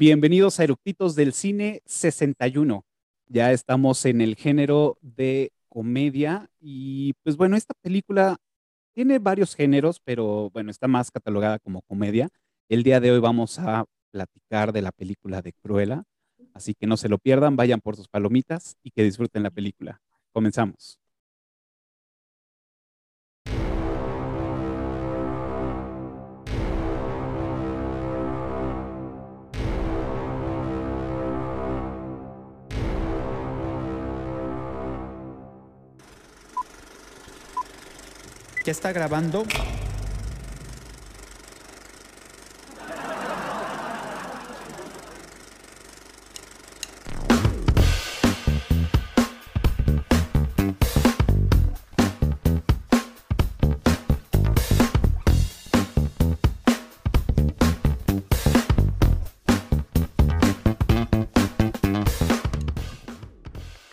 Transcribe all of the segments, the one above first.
Bienvenidos a Eructitos del Cine 61. Ya estamos en el género de comedia y pues bueno, esta película tiene varios géneros, pero bueno, está más catalogada como comedia. El día de hoy vamos a platicar de la película de Cruella, así que no se lo pierdan, vayan por sus palomitas y que disfruten la película. Comenzamos. ¿Ya está grabando?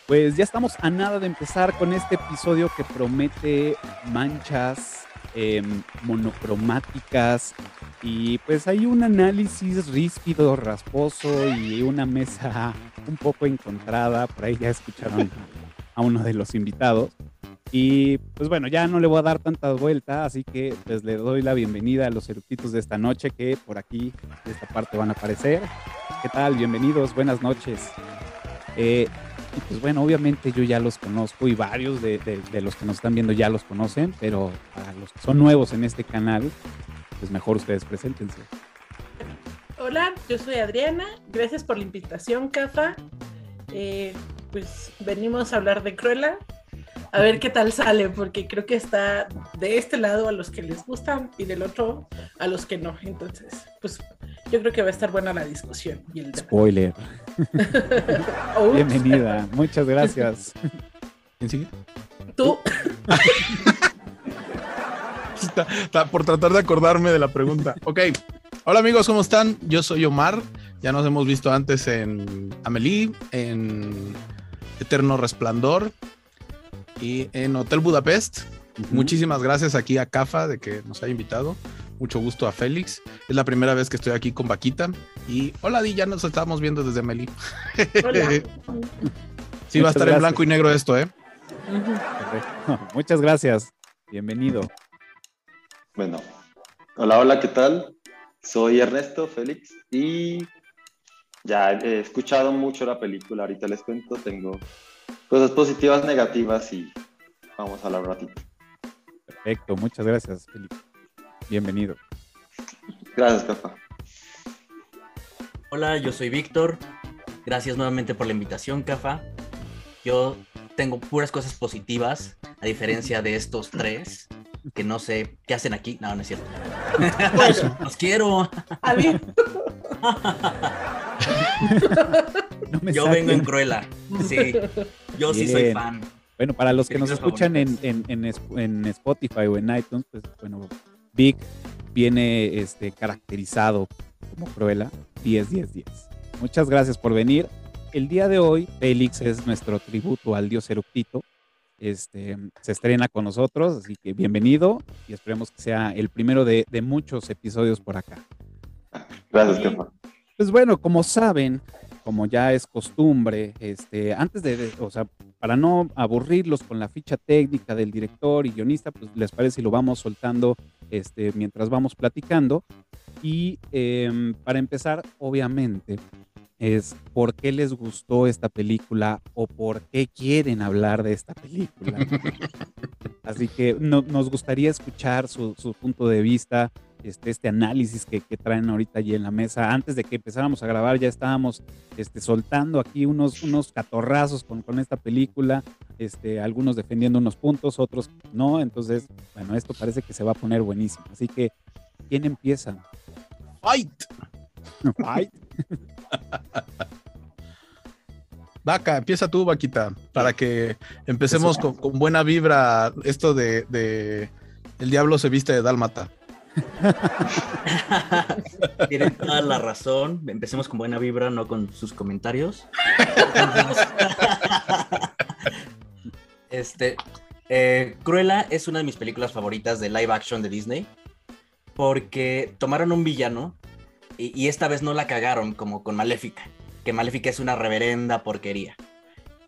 Pues ya estamos a nada de empezar con este episodio que promete manchas em, monocromáticas y pues hay un análisis ríspido, rasposo y una mesa un poco encontrada. Por ahí ya escucharon a uno de los invitados. Y pues bueno, ya no le voy a dar tanta vuelta, así que pues le doy la bienvenida a los eructitos de esta noche que por aquí, de esta parte van a aparecer. ¿Qué tal? Bienvenidos, buenas noches. Eh, y pues bueno, obviamente yo ya los conozco y varios de, los que nos están viendo ya los conocen, pero para los que son nuevos en este canal, pues mejor ustedes preséntense. Hola, yo soy Adriana, gracias por la invitación, Cafa. Eh, pues venimos a hablar de Cruella, a ver qué tal sale, porque creo que está de este lado a los que les gustan y del otro a los que no. Entonces, pues yo creo que va a estar buena la discusión. Y el Spoiler. Bienvenida, muchas gracias. ¿Quién sigue? Tú. por tratar de acordarme de la pregunta. Ok. Hola amigos, ¿cómo están? Yo soy Omar. Ya nos hemos visto antes en Amelie, en Eterno Resplandor y en Hotel Budapest. Muchísimas gracias aquí a CAFA de que nos haya invitado. Mucho gusto a Félix. Es la primera vez que estoy aquí con Vaquita. Y hola, Di, ya nos estamos viendo desde Meli. Hola. sí, va a estar en blanco y negro esto, ¿eh? Muchas gracias. Bienvenido. Bueno, hola, hola, ¿qué tal? Soy Ernesto Félix y ya he escuchado mucho la película. Ahorita les cuento, tengo cosas positivas, negativas y vamos a hablar un ratito. Perfecto, muchas gracias, Félix. Bienvenido. Gracias, Cafa. Hola, yo soy Víctor. Gracias nuevamente por la invitación, Cafa. Yo tengo puras cosas positivas, a diferencia de estos tres, que no sé qué hacen aquí. No, no es cierto. Los quiero. yo vengo en Cruella. Sí, yo sí soy fan. Bueno, para los que nos escuchan en, en, Spotify o en iTunes, pues bueno, Vic viene este, caracterizado como Cruella 10-10-10. Muchas gracias por venir. El día de hoy, Félix es nuestro tributo al dios Eructito. Este, se estrena con nosotros, así que bienvenido y esperemos que sea el primero de, muchos episodios por acá. Gracias, Kefa. Pues bueno, como saben, como ya es costumbre, este, antes de, o sea, para no aburrirlos con la ficha técnica del director y guionista, pues les parece si lo vamos soltando este, mientras vamos platicando. Y em, para empezar, obviamente, es por qué les gustó esta película o por qué quieren hablar de esta película. Así que nos gustaría escuchar su, su punto de vista este, este análisis que, traen ahorita allí en la mesa. Antes de que empezáramos a grabar ya estábamos este, soltando aquí unos, unos catorrazos con, con esta película, este, algunos defendiendo unos puntos, otros no. Entonces, bueno, esto parece que se va a poner buenísimo. Así que, ¿quién empieza? Fight. Fight. Vaca, empieza tú, Vaquita, para que empecemos con, buena vibra esto de, de El diablo se viste de dálmata. Tienen toda la razón. Empecemos con buena vibra, no con sus comentarios. este, eh, es una de mis películas favoritas de live action de Disney porque tomaron un villano Y, esta vez no la cagaron como con Maléfica, que Maléfica es una reverenda porquería.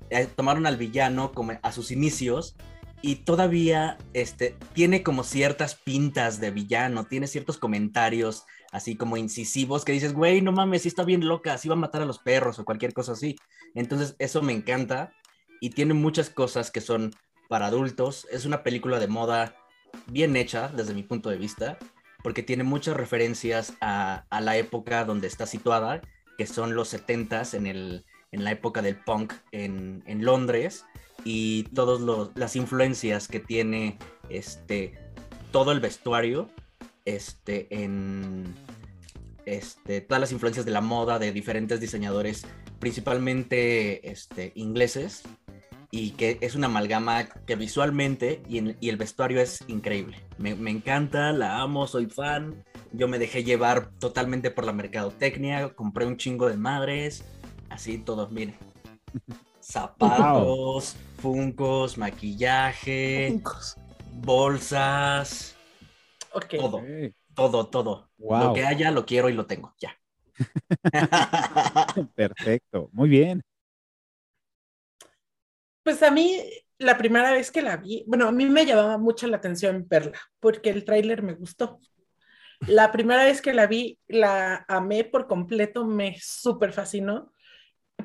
Eh, tomaron al villano como a sus inicios y todavía este, tiene como ciertas pintas de villano, tiene ciertos comentarios así como incisivos que dices, güey, no mames, sí está bien loca, sí va a matar a los perros o cualquier cosa así. Entonces eso me encanta y tiene muchas cosas que son para adultos. Es una película de moda bien hecha desde mi punto de vista, porque tiene muchas referencias a, la época donde está situada, que son los 70s en, el, en la época del punk en, en Londres y todas las influencias que tiene este, todo el vestuario este, en este, todas las influencias de la moda de diferentes diseñadores, principalmente este, ingleses, y que es una amalgama que visualmente y, el vestuario es increíble. Me, me, encanta, la amo, soy fan. Yo me dejé llevar totalmente por la mercadotecnia, compré un chingo de madres, así todos, miren. Zapatos, funcos, maquillaje, bolsas, todo, todo, todo. Lo que haya lo quiero y lo tengo, ya. Perfecto, muy bien. Pues a mí, la primera vez que la vi, bueno, a mí me llamaba mucho la atención verla, porque el tráiler me gustó. La primera vez que la vi, la amé por completo, me súper fascinó,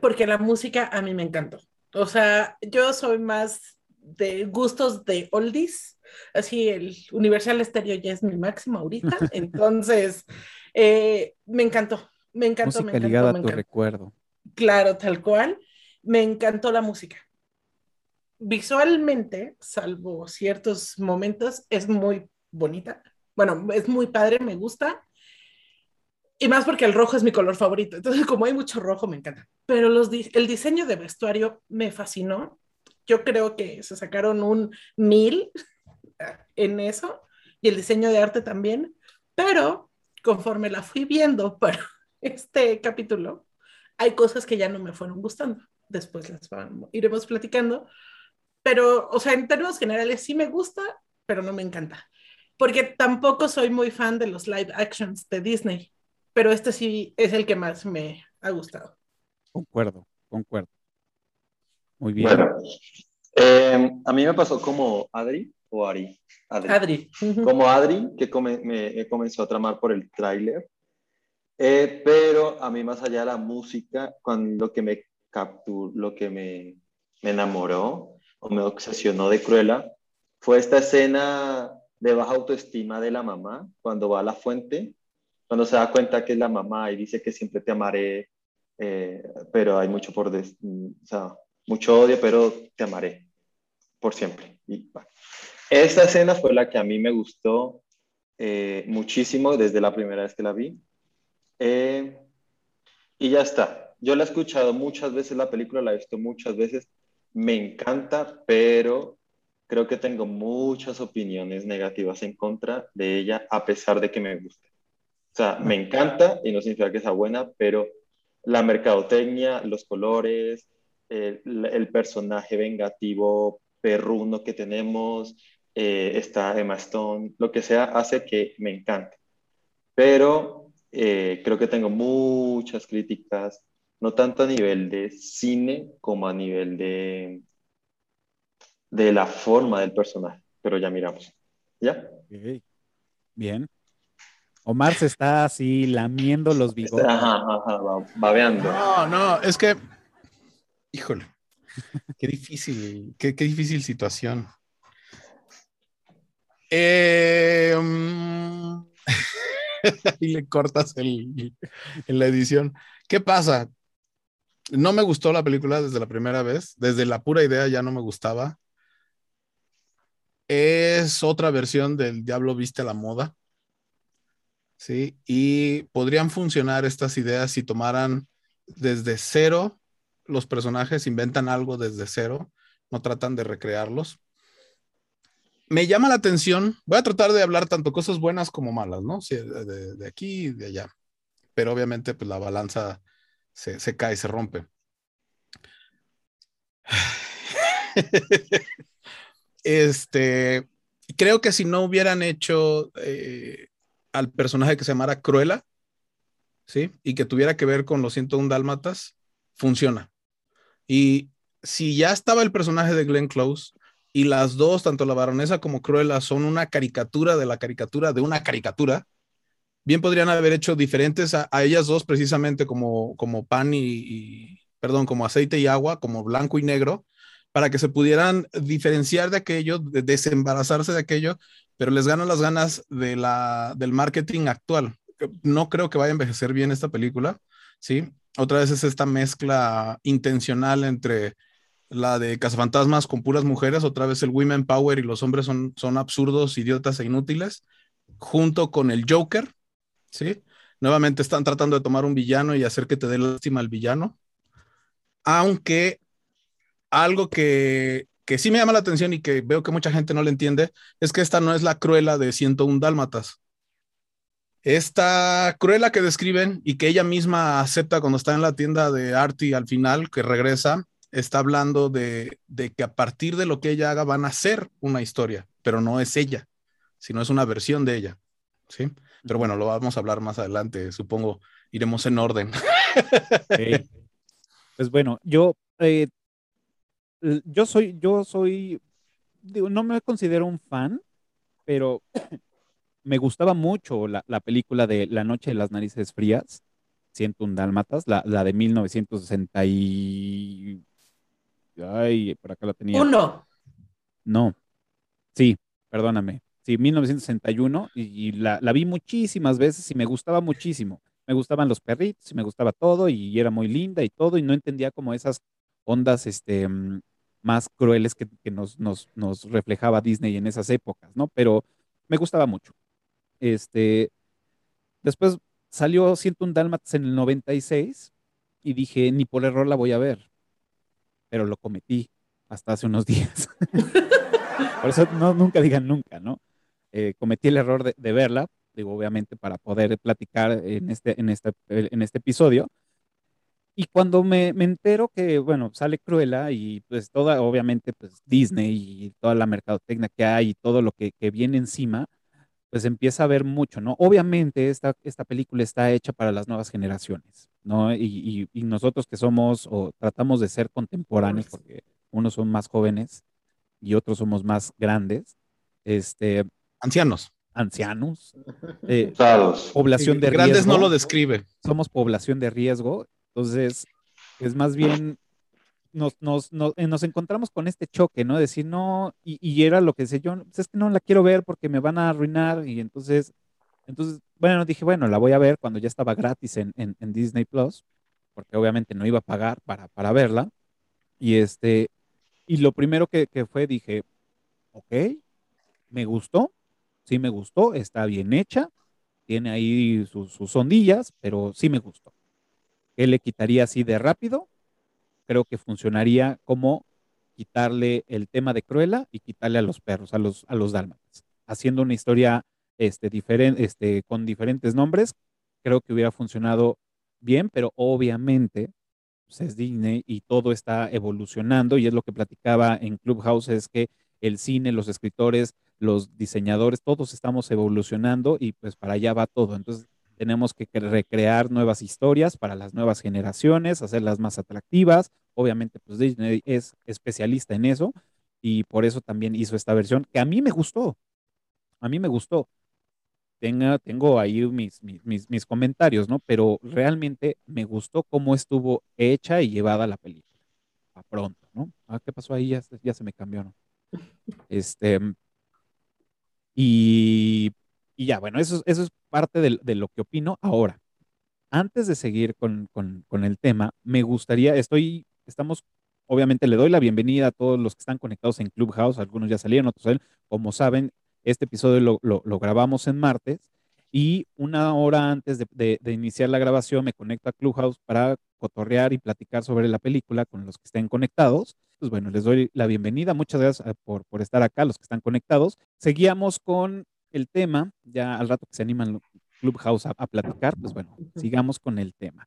porque la música a mí me encantó. O sea, yo soy más de gustos de oldies, así el Universal Stereo ya es mi máximo ahorita, entonces eh, me encantó, me encantó. Música me ligada a tu recuerdo. Claro, tal cual, me encantó la música visualmente, salvo ciertos momentos, es muy bonita. Bueno, es muy padre, me gusta. Y más porque el rojo es mi color favorito. Entonces, como hay mucho rojo, me encanta. Pero el diseño de vestuario me fascinó. Yo creo que se sacaron un mil en eso. Y el diseño de arte también. Pero conforme la fui viendo para este capítulo, hay cosas que ya no me fueron gustando. Después las iremos platicando pero, o sea, en términos generales sí me gusta, pero no me encanta. Porque tampoco soy muy fan de los live actions de Disney, pero este sí es el que más me ha gustado. Concuerdo, concuerdo. Muy bien. Bueno, eh, a mí me pasó como Adri o Ari. Adri. Como Adri, que me, comenzó a tramar por el tráiler. Eh, pero a mí más allá de la música, cuando lo que me capturó, lo que me, me enamoró o me obsesionó de Cruella fue esta escena de baja autoestima de la mamá cuando va a la fuente, cuando se da cuenta que es la mamá y dice que siempre te amaré, eh, pero hay mucho por, o sea, mucho odio, pero te amaré por siempre. Y, Esta escena fue la que a mí me gustó eh, muchísimo desde la primera vez que la vi. Eh, y ya está. Yo la he escuchado muchas veces, la película la he visto muchas veces, me encanta, pero creo que tengo muchas opiniones negativas en contra de ella, a pesar de que me guste. O sea, me encanta y no significa que sea buena, pero la mercadotecnia, los colores, el, personaje vengativo perruno que tenemos, eh, está Emma Stone, lo que sea, hace que me encante. Pero eh, creo que tengo muchas críticas no tanto a nivel de cine como a nivel de, de la forma del personaje, pero ya miramos. ¿Ya? Bien. Omar se está así lamiendo los bigotes. Ajá, ajá, babeando. No, no, es que, híjole, qué difícil, qué, difícil situación. Eh, mm, y le cortas el, en la edición. ¿Qué pasa? no me gustó la película desde la primera vez, desde la pura idea ya no me gustaba. Es otra versión del Diablo Viste a la Moda. Sí, y podrían funcionar estas ideas si tomaran desde cero los personajes, inventan algo desde cero, no tratan de recrearlos. Me llama la atención, voy a tratar de hablar tanto cosas buenas como malas, ¿no? de, de aquí y de allá. Pero obviamente, pues la balanza se, se cae, se rompe. este, creo que si no hubieran hecho eh, al personaje que se llamara Cruella, ¿sí? Y que tuviera que ver con los 101 dálmatas, funciona. Y si ya estaba el personaje de Glenn Close y las dos, tanto la baronesa como Cruella, son una caricatura de la caricatura de una caricatura, bien podrían haber hecho diferentes a, ellas dos precisamente como, como pan y, perdón, como aceite y agua, como blanco y negro, para que se pudieran diferenciar de aquello, de desembarazarse de aquello, pero les ganan las ganas de la, del marketing actual. No creo que vaya a envejecer bien esta película, ¿sí? Otra vez es esta mezcla intencional entre la de Cazafantasmas con puras mujeres, otra vez el Women Power y los hombres son, son absurdos, idiotas e inútiles, junto con el Joker, ¿sí? Nuevamente están tratando de tomar un villano y hacer que te dé lástima al villano. Aunque algo que, que sí me llama la atención y que veo que mucha gente no le entiende es que esta no es la cruela de 101 dálmatas. Esta cruela que describen y que ella misma acepta cuando está en la tienda de Artie al final, que regresa, está hablando de, de, que a partir de lo que ella haga van a ser una historia, pero no es ella, sino es una versión de ella. ¿sí? Pero bueno, lo vamos a hablar más adelante, supongo, iremos en orden. Pues bueno, yo eh, yo soy, yo soy, digo, no me considero un fan, pero me gustaba mucho la, película de La Noche de las Narices Frías, Siento un Dálmatas, la, la de 1960 y... Ay, por acá la tenía. Uno. No. Sí, perdóname. Sí, 1961 y, y la, la, vi muchísimas veces y me gustaba muchísimo. Me gustaban los perritos y me gustaba todo y era muy linda y todo y no entendía como esas ondas este, mm, más crueles que, nos, reflejaba Disney en esas épocas, ¿no? Pero me gustaba mucho. Este, después salió un Dálmatas en el 96 y dije, ni por error la voy a ver, pero lo cometí hasta hace unos días. por eso no, nunca digan nunca, ¿no? Eh, cometí el error de, verla, digo, obviamente para poder platicar en este, este, en este episodio, y cuando me, entero que, bueno, sale Cruella y pues toda, obviamente, pues Disney y toda la mercadotecnia que hay y todo lo que, viene encima, pues empieza a ver mucho, ¿no? Obviamente esta, esta película está hecha para las nuevas generaciones, ¿no? Y, nosotros que somos o tratamos de ser contemporáneos, porque unos son más jóvenes y otros somos más grandes, este... Ancianos. Ancianos. Eh, población de riesgo. Grandes no lo describe. Somos población de riesgo entonces, es más bien, nos, nos, nos, eh, nos encontramos con este choque, ¿no? Decir, no, y, era lo que decía yo, pues es que no la quiero ver porque me van a arruinar, y entonces, entonces, bueno, dije, bueno, la voy a ver cuando ya estaba gratis en, en, en Disney Plus, porque obviamente no iba a pagar para, para verla, y este, y lo primero que, que fue, dije, ok, me gustó, sí me gustó, está bien hecha, tiene ahí sus, sus ondillas, pero sí me gustó que le quitaría así de rápido, creo que funcionaría como quitarle el tema de Cruella y quitarle a los perros, a los, a los dálmatas, haciendo una historia este, diferente, este, con diferentes nombres, creo que hubiera funcionado bien, pero obviamente pues, es Disney y todo está evolucionando y es lo que platicaba en Clubhouse, es que el cine, los escritores, los diseñadores, todos estamos evolucionando y pues para allá va todo. Entonces, tenemos que recrear nuevas historias para las nuevas generaciones, hacerlas más atractivas. Obviamente, pues Disney es especialista en eso y por eso también hizo esta versión que a mí me gustó. A mí me gustó. Tenga, tengo ahí mis, mis, mis, comentarios, ¿no? Pero realmente me gustó cómo estuvo hecha y llevada la película. A pronto, ¿no? Ah, ¿qué pasó ahí? Ya, ya se me cambió, ¿no? Este, y y ya, bueno, eso, eso es parte de, lo que opino. Ahora, antes de seguir con, el tema, me gustaría, estoy, estamos, obviamente le doy la bienvenida a todos los que están conectados en Clubhouse, algunos ya salieron, otros salen. Como saben, este episodio lo, grabamos en martes y una hora antes de, iniciar la grabación me conecto a Clubhouse para cotorrear y platicar sobre la película con los que estén conectados. Pues bueno, les doy la bienvenida. Muchas gracias eh, por, por estar acá, los que están conectados. Seguíamos con el tema, ya al rato que se animan Clubhouse a, a platicar, pues bueno, sigamos con el tema.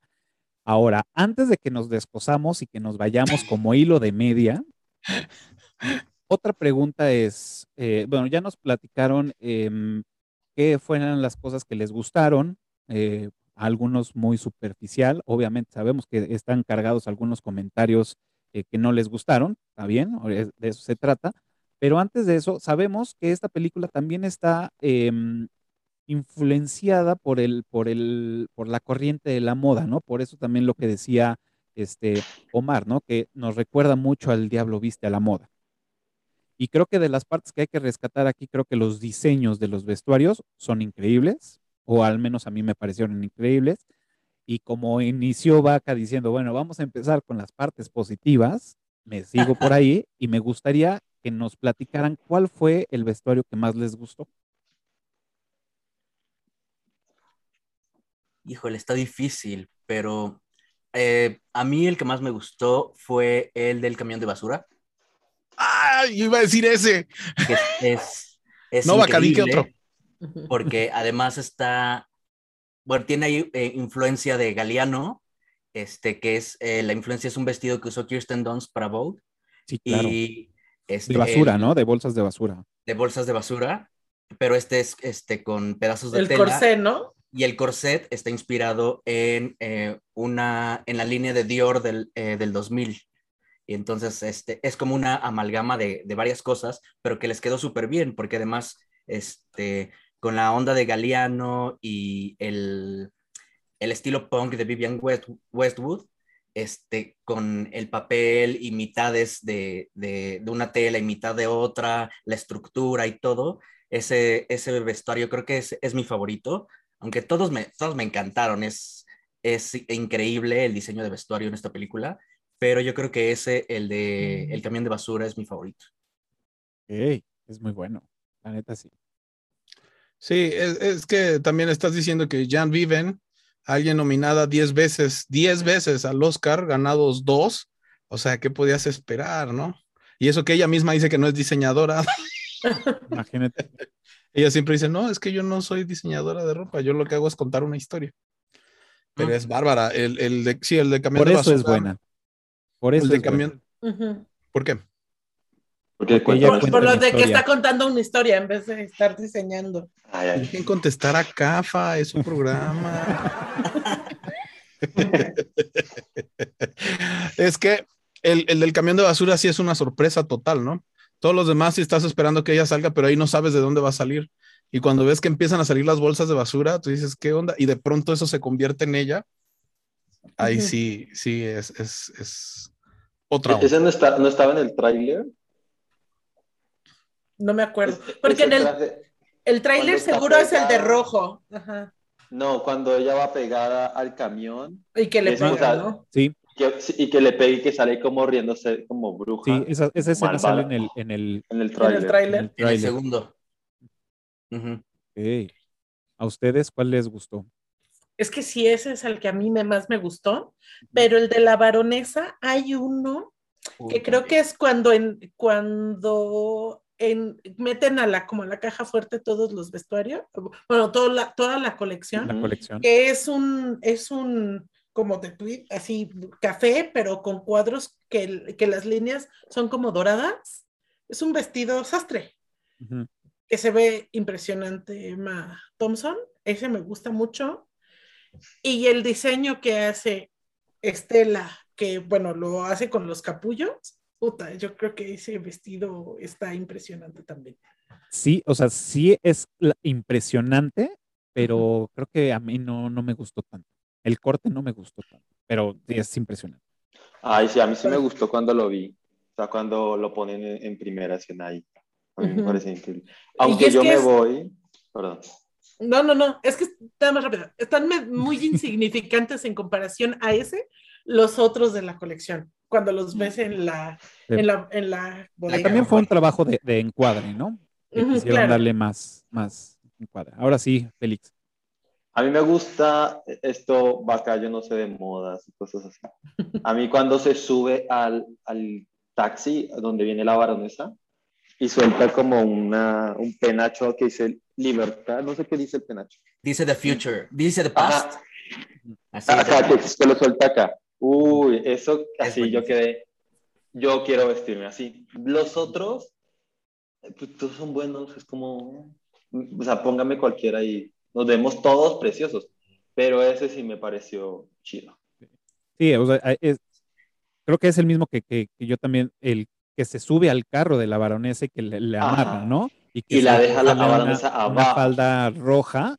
Ahora, antes de que nos desposamos y que nos vayamos como hilo de media, otra pregunta es, eh, bueno, ya nos platicaron em, qué fueron las cosas que les gustaron, eh, algunos muy superficial. Obviamente sabemos que están cargados algunos comentarios eh, que no les gustaron, está bien, de eso se trata. Pero antes de eso, sabemos que esta película también está em, influenciada por, el, por, el, por la corriente de la moda, ¿no? Por eso también lo que decía este Omar, ¿no? Que nos recuerda mucho al Diablo Viste a la moda. Y creo que de las partes que hay que rescatar aquí, creo que los diseños de los vestuarios son increíbles, o al menos a mí me parecieron increíbles. Y como inició Vaca diciendo, bueno, vamos a empezar con las partes positivas, me sigo por ahí y me gustaría que nos platicaran cuál fue el vestuario que más les gustó. Híjole, está difícil, pero eh, a mí el que más me gustó fue el del camión de basura. ¡Ah! Yo iba a decir ese. es, es, no, Bacadí que otro. Porque además está, bueno, tiene ahí eh, influencia de Galeano, este, que es, eh, la influencia es un vestido que usó Kirsten Dunst para Vogue. Sí, claro. Y, este, de basura, ¿no? De bolsas de basura. De bolsas de basura, pero este es este, con pedazos de el tela. El corsé, ¿no? Y el corset está inspirado en, eh, una, en la línea de Dior del, del 2000. Y entonces este, es como una amalgama de, de varias cosas, pero que les quedó súper bien, porque además este, con la onda de Galeano y el, el estilo punk de Vivian West, Westwood, este, con el papel y mitades de, de, de, una tela y mitad de otra, la estructura y todo, ese, ese vestuario creo que es, es mi favorito, aunque todos me, todos me encantaron, es, es increíble el diseño de vestuario en esta película, pero yo creo que ese, el de El camión de basura, es mi favorito. Hey, es muy bueno, la neta sí. Sí, es, es, que también estás diciendo que Jan Viven, alguien nominada 10 veces, 10 veces al Oscar, ganados dos, o sea, ¿qué podías esperar, no? Y eso que ella misma dice que no es diseñadora. Imagínate. ella siempre dice, no, es que yo no soy diseñadora de ropa, yo lo que hago es contar una historia. Pero ah. es bárbara. El, el de, sí, el de camión Por de eso basura, es buena. Por eso el de es camión. -huh. ¿Por qué? Porque Porque ella Por, por lo de que está contando una historia en vez de estar diseñando. Ay, ay. Dejen contestar a CAFA, es un programa. es que el, el, del camión de basura sí es una sorpresa total, ¿no? Todos los demás sí estás esperando que ella salga, pero ahí no sabes de dónde va a salir. Y cuando ves que empiezan a salir las bolsas de basura, tú dices, ¿qué onda? Y de pronto eso se convierte en ella. Ahí sí, sí, es, es, es otra onda. ¿Ese no, está, no estaba en el tráiler? No me acuerdo. Es- Porque en el, traje- el tráiler seguro es el de rojo. Ajá. No, cuando ella va pegada al camión Y que le pega. ¿no? Sí, que- y que le pegue y que sale como riéndose como bruja sí, esa, esa escena Malvada. sale en el, en el, en el En el tráiler. en el tráiler. En el segundo. Ujú. Ok. ¿A ustedes cuál les gustó? Es que sí, ese es el que a mí me, más me gustó. Pero el de la baronesa, hay uno que creo que es cuando en cuando en, meten a la como a la caja fuerte todos los vestuarios, bueno, toda la, toda la colección, La colección. que es un es un como de tweet, así café, pero con cuadros que, que las líneas son como doradas. Es un vestido sastre que se ve impresionante, Emma Thompson. Ese me gusta mucho. Y el diseño que hace Estela, que bueno, lo hace con los capullos. Puta, yo creo que ese vestido está impresionante también. Sí, o sea, sí es impresionante, pero creo que a mí no, no me gustó tanto. El corte no me gustó tanto, pero sí es impresionante. Ay, sí, a mí sí me gustó cuando lo vi. O sea, cuando lo ponen en, en primera escena ahí. A mí me Ujú. parece increíble. Aunque yo me es- voy. Perdón. No, no, no, es que está más rápido. Están me- muy insignificantes en comparación a ese, los otros de la colección, cuando los ves en la, Sí. en la, en la bodega. También fue un trabajo de, de encuadre, ¿no? Que Ujú, quisieron claro. darle más, más encuadre. Ahora sí, Félix. A mí me gusta esto, vaca, yo no sé de modas y cosas así. A mí cuando se sube al, al taxi donde viene la baronesa y suelta como una, un penacho que dice libertad, no sé qué dice el penacho. Dice The Future, dice The Ajá. Past. Así Acá, que lo suelta acá. Uy, eso Es así yo quedé. Yo quiero vestirme así. Los otros, eh, pues todos son buenos, es como, o sea, póngame cualquiera y nos vemos todos preciosos. pero ese sí me pareció chido. Sí, o sea, es- creo que es el mismo que, que- que yo también, el que se sube al carro de la baronesa y que le, le amarra, ¿no? que Y la deja la una- baronesa una abajo. falda roja,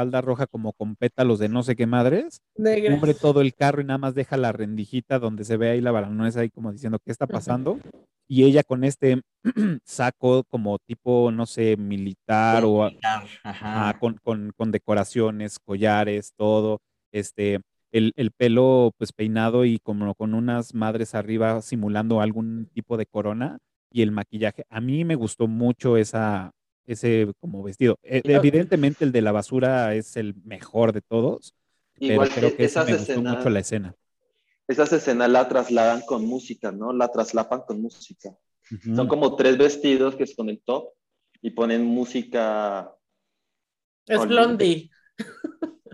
falda roja como con pétalos de no sé qué madres, Negra. cubre todo el carro y nada más deja la rendijita donde se ve ahí la baronesa ahí como diciendo qué está pasando. Y ella con este saco como tipo, no sé, militar o Militar, Ajá. con, con- con decoraciones, collares, todo, este, el, el pelo pues peinado y como con unas madres arriba simulando algún tipo de corona y el maquillaje. A mí me gustó mucho esa, ese como vestido. E- Evidentemente el de la basura es el mejor de todos, Igual pero creo que esas me gustó mucho la escena. esas escenas la trasladan con música, ¿no? La traslapan con música. Son como tres vestidos que es con el top y ponen música, Es. Blondie.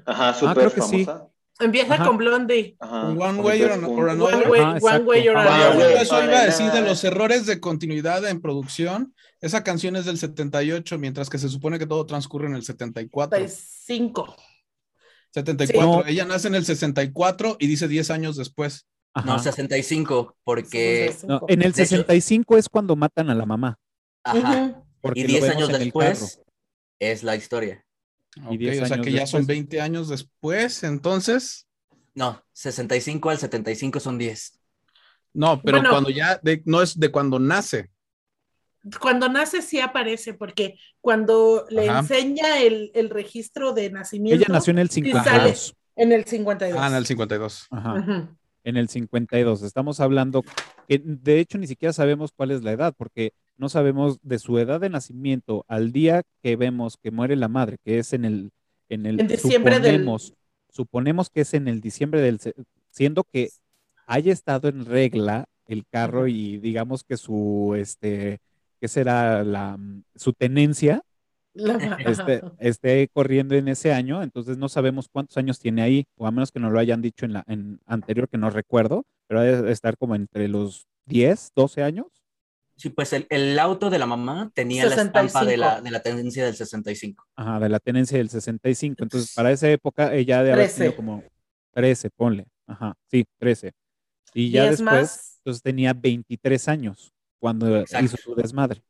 ajá, súper Ah, sí. Empieza Ajá. con Blondie. Ajá. One Way or- or. Another. One way, Ah, one way or Ah, Ah, another. justo eso iba a decir de los errores de continuidad en producción. Esa canción es del 78, mientras que se supone que todo transcurre en el 74. 35. 74. No. Ella nace en el 64 y dice 10 años después. Ajá. No, 65, porque. No, en el De hecho- 65 es cuando matan a la mamá. Ajá. Porque Y lo 10 vemos años después es la historia. Y Ok, 10 o sea que ya son después. 20 años después, entonces. No, 65 al 75 son 10. No, pero Bueno. cuando ya, de- no es de cuando nace. Cuando nace sí aparece, porque cuando le Ajá. enseña el, el registro de nacimiento Ella nació en el sale. 52. en el 52. Ah, en el 52. Ajá. Ujú. En el 52. Estamos hablando que de hecho ni siquiera sabemos cuál es la edad, porque no sabemos de su edad de nacimiento al día que vemos que muere la madre, que es en el en el En diciembre del- suponemos, suponemos que es en el diciembre del siendo que haya estado en regla el carro y digamos que su este que será la su tenencia La- esté, esté corriendo en ese año, entonces no sabemos cuántos años tiene ahí, o a menos que nos lo hayan dicho en la en anterior que no recuerdo, pero debe estar como entre los 10, 12 años. Sí, pues el, el auto de la mamá tenía la estampa de 65. la, de la tendencia del 65. Ajá, de la tenencia del 65. Entonces, para esa época ella de haber tenido 13. como 13, ponle. Ajá, sí, 13. Y ya después, más. entonces tenía 23 años cuando Exacto. hizo su desmadre.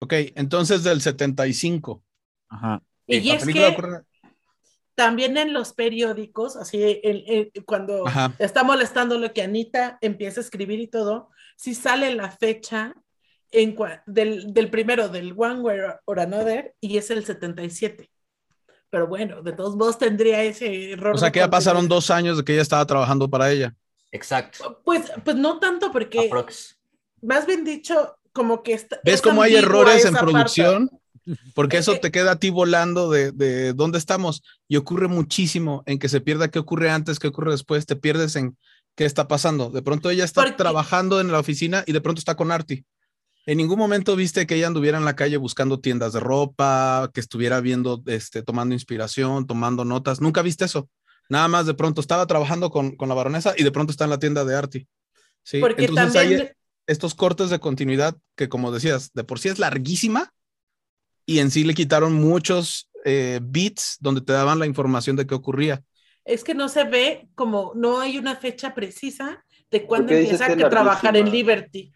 Ok, entonces del 75. Ajá. Y La es que ocurre- también en los periódicos, así el- el- cuando Ajá. está molestando lo que Anita empieza a escribir y todo, si sale la fecha en cua- del, del primero, del One Way or Another, y es el 77. Pero bueno, de todos modos tendría ese error. O sea que ya pasaron dos años de que ella estaba trabajando para ella. Exacto. Pues, pues no tanto, porque Aprox. más bien dicho, como que está. ¿Ves es cómo hay errores en esa parte. producción? Porque Es eso te queda a ti volando de, de dónde estamos. Y ocurre muchísimo en que se pierda qué ocurre antes, qué ocurre después, te pierdes en qué está pasando. De pronto ella está Porque- trabajando en la oficina y de pronto está con Artie. En ningún momento viste que ella anduviera en la calle buscando tiendas de ropa, que estuviera viendo, este, tomando inspiración, tomando notas. Nunca viste eso. Nada más de pronto estaba trabajando con, con la baronesa y de pronto está en la tienda de Artie. Sí, Porque entonces también. hay estos cortes de continuidad que, como decías, de por sí es larguísima y en sí le quitaron muchos eh, bits donde te daban la información de qué ocurría. Es que no se ve como, no hay una fecha precisa de cuándo qué dices empieza que es a trabajar en? Liberty.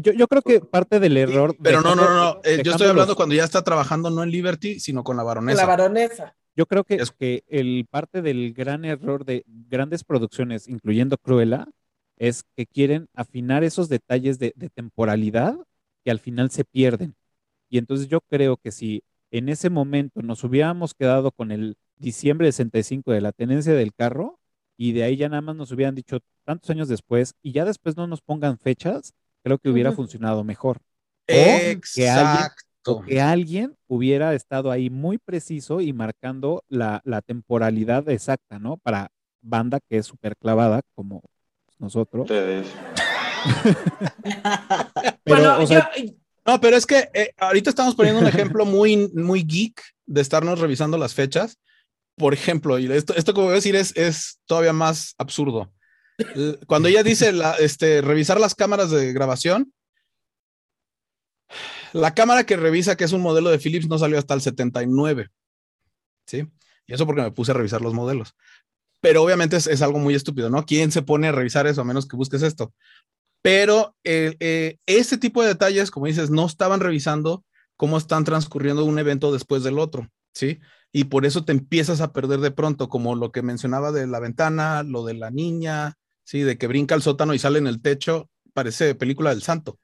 Yo, yo creo que parte del error. Pero no, no, no, no. eh, yo estoy hablando los- cuando ya está trabajando no en Liberty, sino con la con baronesa. La baronesa. Yo creo que, Es- que el parte del gran error de grandes producciones, incluyendo Cruella, es que quieren afinar esos detalles de, de temporalidad que al final se pierden. Y entonces yo creo que si en ese momento nos hubiéramos quedado con el diciembre de 65 de la tenencia del carro y de ahí ya nada más nos hubieran dicho tantos años después y ya después no nos pongan fechas, creo que hubiera funcionado mejor. que alguien- Exacto. que alguien hubiera estado ahí muy preciso y marcando la, la temporalidad exacta, ¿no? Para banda que es súper clavada como nosotros. Ustedes. Pero, bueno, o sea, yo, No, pero es que eh, ahorita estamos poniendo un ejemplo muy, muy geek de estarnos revisando las fechas. Por ejemplo, y esto, esto como voy a decir es, es todavía más absurdo. Cuando ella dice la, este, revisar las cámaras de grabación, la cámara que revisa, que es un modelo de Philips, no salió hasta el 79. ¿sí? Y eso porque me puse a revisar los modelos. Pero obviamente es, es algo muy estúpido, ¿no? ¿Quién se pone a revisar eso a menos que busques esto? Pero eh, eh, ese tipo de detalles, como dices, no estaban revisando cómo están transcurriendo un evento después del otro, ¿sí? Y por eso te empiezas a perder de pronto, como lo que mencionaba de la ventana, lo de la niña, ¿sí? De que brinca al sótano y sale en el techo, parece película del santo.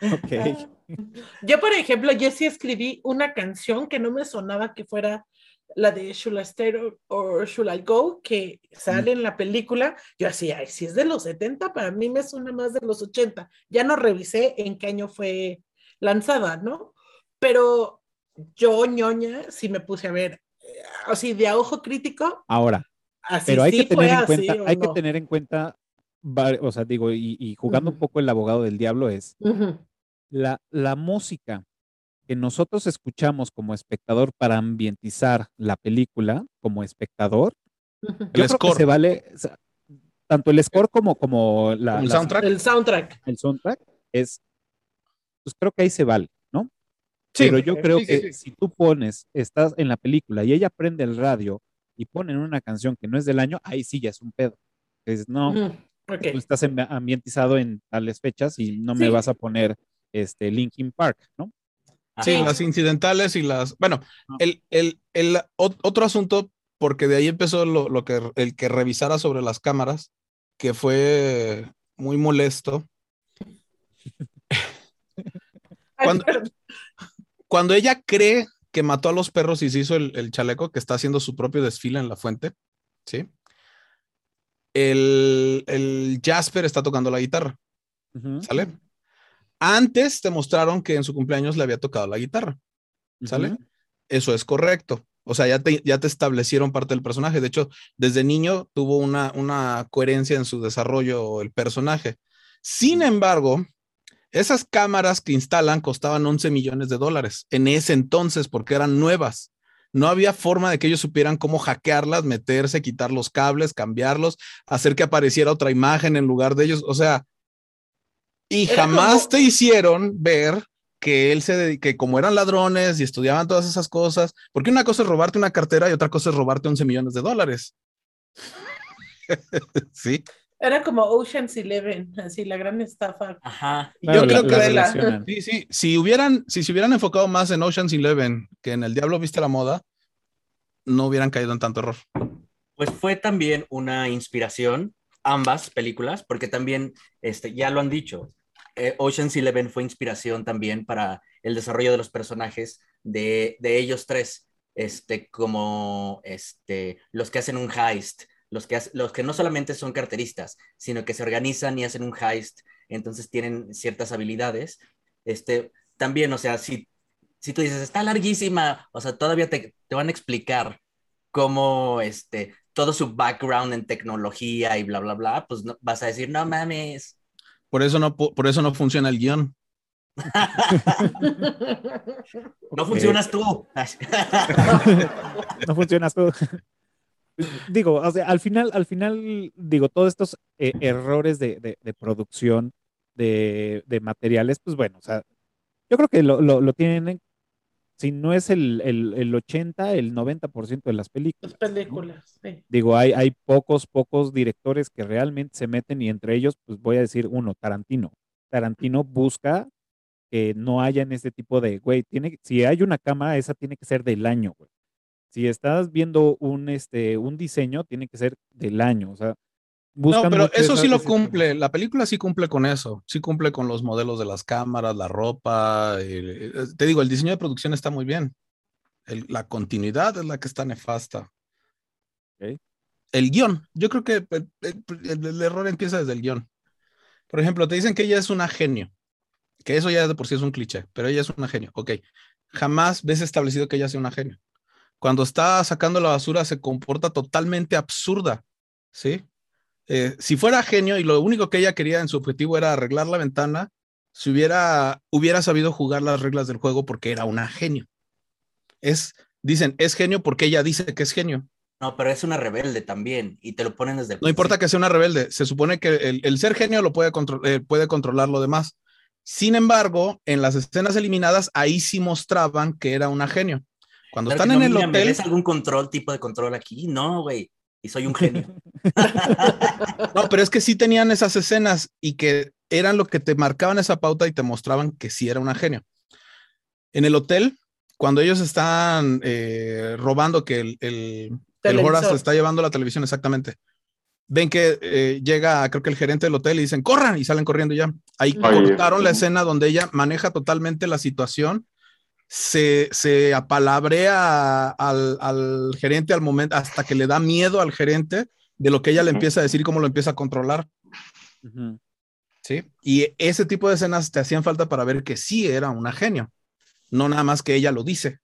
Ok. Yo, por ejemplo, yo sí escribí una canción que no me sonaba que fuera la de Should I Stay or Should I Go, que sale en la película. Yo así, ay, si es de los 70, para mí me suena más de los 80. Ya no revisé en qué año fue lanzada, ¿no? Pero yo, ñoña, sí me puse a ver, así de a ojo crítico. Ahora, Así pero hay sí que tener en así, cuenta, ¿o hay que no? tener en cuenta, o sea, digo, y, y jugando un Ujú. poco el abogado del diablo es Ujú, la, la música que nosotros escuchamos como espectador para ambientizar la película como espectador, ujú. yo creo que score. se vale, o sea, tanto el score como, como la, el la- soundtrack. El soundtrack. el soundtrack es, pues creo que ahí se vale. Sí, Pero yo creo sí, sí, que sí. si tú pones, estás en la película y ella prende el radio y ponen una canción que no es del año, ahí sí ya es un pedo. Dices, no, tú estás ambi- ambientizado en tales fechas y no me Sí. vas a poner este Linkin Park, ¿no? Sí, Ajá. las incidentales y las. Bueno, No. el, el, el ot- otro asunto, porque de ahí empezó lo, lo que el que revisara sobre las cámaras, que fue muy molesto. Cuando-. Cuando ella cree que mató a los perros y se hizo el, el chaleco, que está haciendo su propio desfile en la fuente, ¿sí? El, el Jasper está tocando la guitarra, ¿sale? Antes te mostraron que en su cumpleaños le había tocado la guitarra. ¿sale? Eso es correcto. O sea, ya te, ya te establecieron parte del personaje. De hecho, desde niño tuvo una, una coherencia en su desarrollo el personaje. Sin embargo, esas cámaras que instalan costaban 11 millones de dólares en ese entonces porque eran nuevas. No había forma de que ellos supieran cómo hackearlas, meterse, quitar los cables, cambiarlos, hacer que apareciera otra imagen en lugar de ellos. O sea, y Era jamás como- te hicieron ver que él se dedi- que como eran ladrones y estudiaban todas esas cosas, porque una cosa es robarte una cartera y otra cosa es robarte 11 millones de dólares. sí. Era como Ocean's Eleven, así la gran estafa. Ajá. Claro, yo creo la- que la de la- relacionan. sí, sí, si hubieran, si se hubieran enfocado más en Ocean's Eleven que en El Diablo Viste la Moda, no hubieran caído en tanto error. Pues fue también una inspiración, ambas películas, porque también, este, ya lo han dicho, eh, Ocean's Eleven fue inspiración también para el desarrollo de los personajes de, de ellos tres, este, como este, los que hacen un heist, los que, los que no solamente son carteristas, sino que se organizan y hacen un heist, entonces tienen ciertas habilidades. Este, también, o sea, si, si tú dices, está larguísima, o sea, todavía te, te van a explicar cómo este, todo su background en tecnología y bla, bla, bla, pues no, vas a decir, no mames. Por eso no, por eso no funciona el guion. No funcionas tú. no funcionas tú. Digo, o sea, al final, al final, digo, todos estos eh, errores de, de- de producción de, de materiales, pues bueno, o sea, yo creo que lo, lo- lo tienen, en- si no es el, el, el 80, el 90% de las películas. Las películas, sí. Digo, hay, hay pocos, pocos directores que realmente se meten y entre ellos, pues voy a decir uno, Tarantino. Tarantino busca que no haya en este tipo de, güey, tiene, si hay una cámara, esa tiene que ser del año, güey. Si estás viendo un, este, un diseño, tiene que ser del año, o sea, No, pero eso sí lo cumple. La película sí cumple con eso. Sí cumple con los modelos de las cámaras, la ropa. el- eh, te digo, el diseño de producción está muy bien. El- la continuidad es la que está nefasta. Ok. El guion. Yo creo que el error empieza desde el guion. Por ejemplo, te dicen que ella es una genio. Que eso ya de por sí es un cliché, pero ella es una genio. Ok. Jamás ves establecido que ella sea una genio. Cuando está sacando la basura se comporta totalmente absurda. ¿Sí? Eh, si fuera genio y lo único que ella quería en su objetivo era arreglar la ventana, si hubiera, hubiera sabido jugar las reglas del juego porque era una genio. Es, dicen, es genio porque ella dice que es genio. No, pero es una rebelde también y te lo ponen desde el No importa que sea una rebelde, se supone que el, el ser genio lo puede, contro- eh, puede controlar lo demás. Sin embargo, en las escenas eliminadas, ahí sí mostraban que era una genio. Cuando Claro están en no, el mira, ¿me hotel, ves algún control, tipo de control aquí? No, güey. Y soy un genio. no, pero es que sí tenían esas escenas y que eran lo que te marcaban esa pauta y te mostraban que sí era una genio. En el hotel, cuando ellos están eh, robando, que el, el, el. Horace está llevando la televisión exactamente, ven que eh, llega, creo que el gerente del hotel y dicen, corran, y salen corriendo ya. Ahí Ay, cortaron la escena donde ella maneja totalmente la situación, se, se apalabrea al, al gerente al momento, hasta que le da miedo al gerente de lo que ella le empieza a decir y cómo lo empieza a controlar. ¿sí? Y ese tipo de escenas te hacían falta para ver que sí era una genio, no nada más que ella lo dice.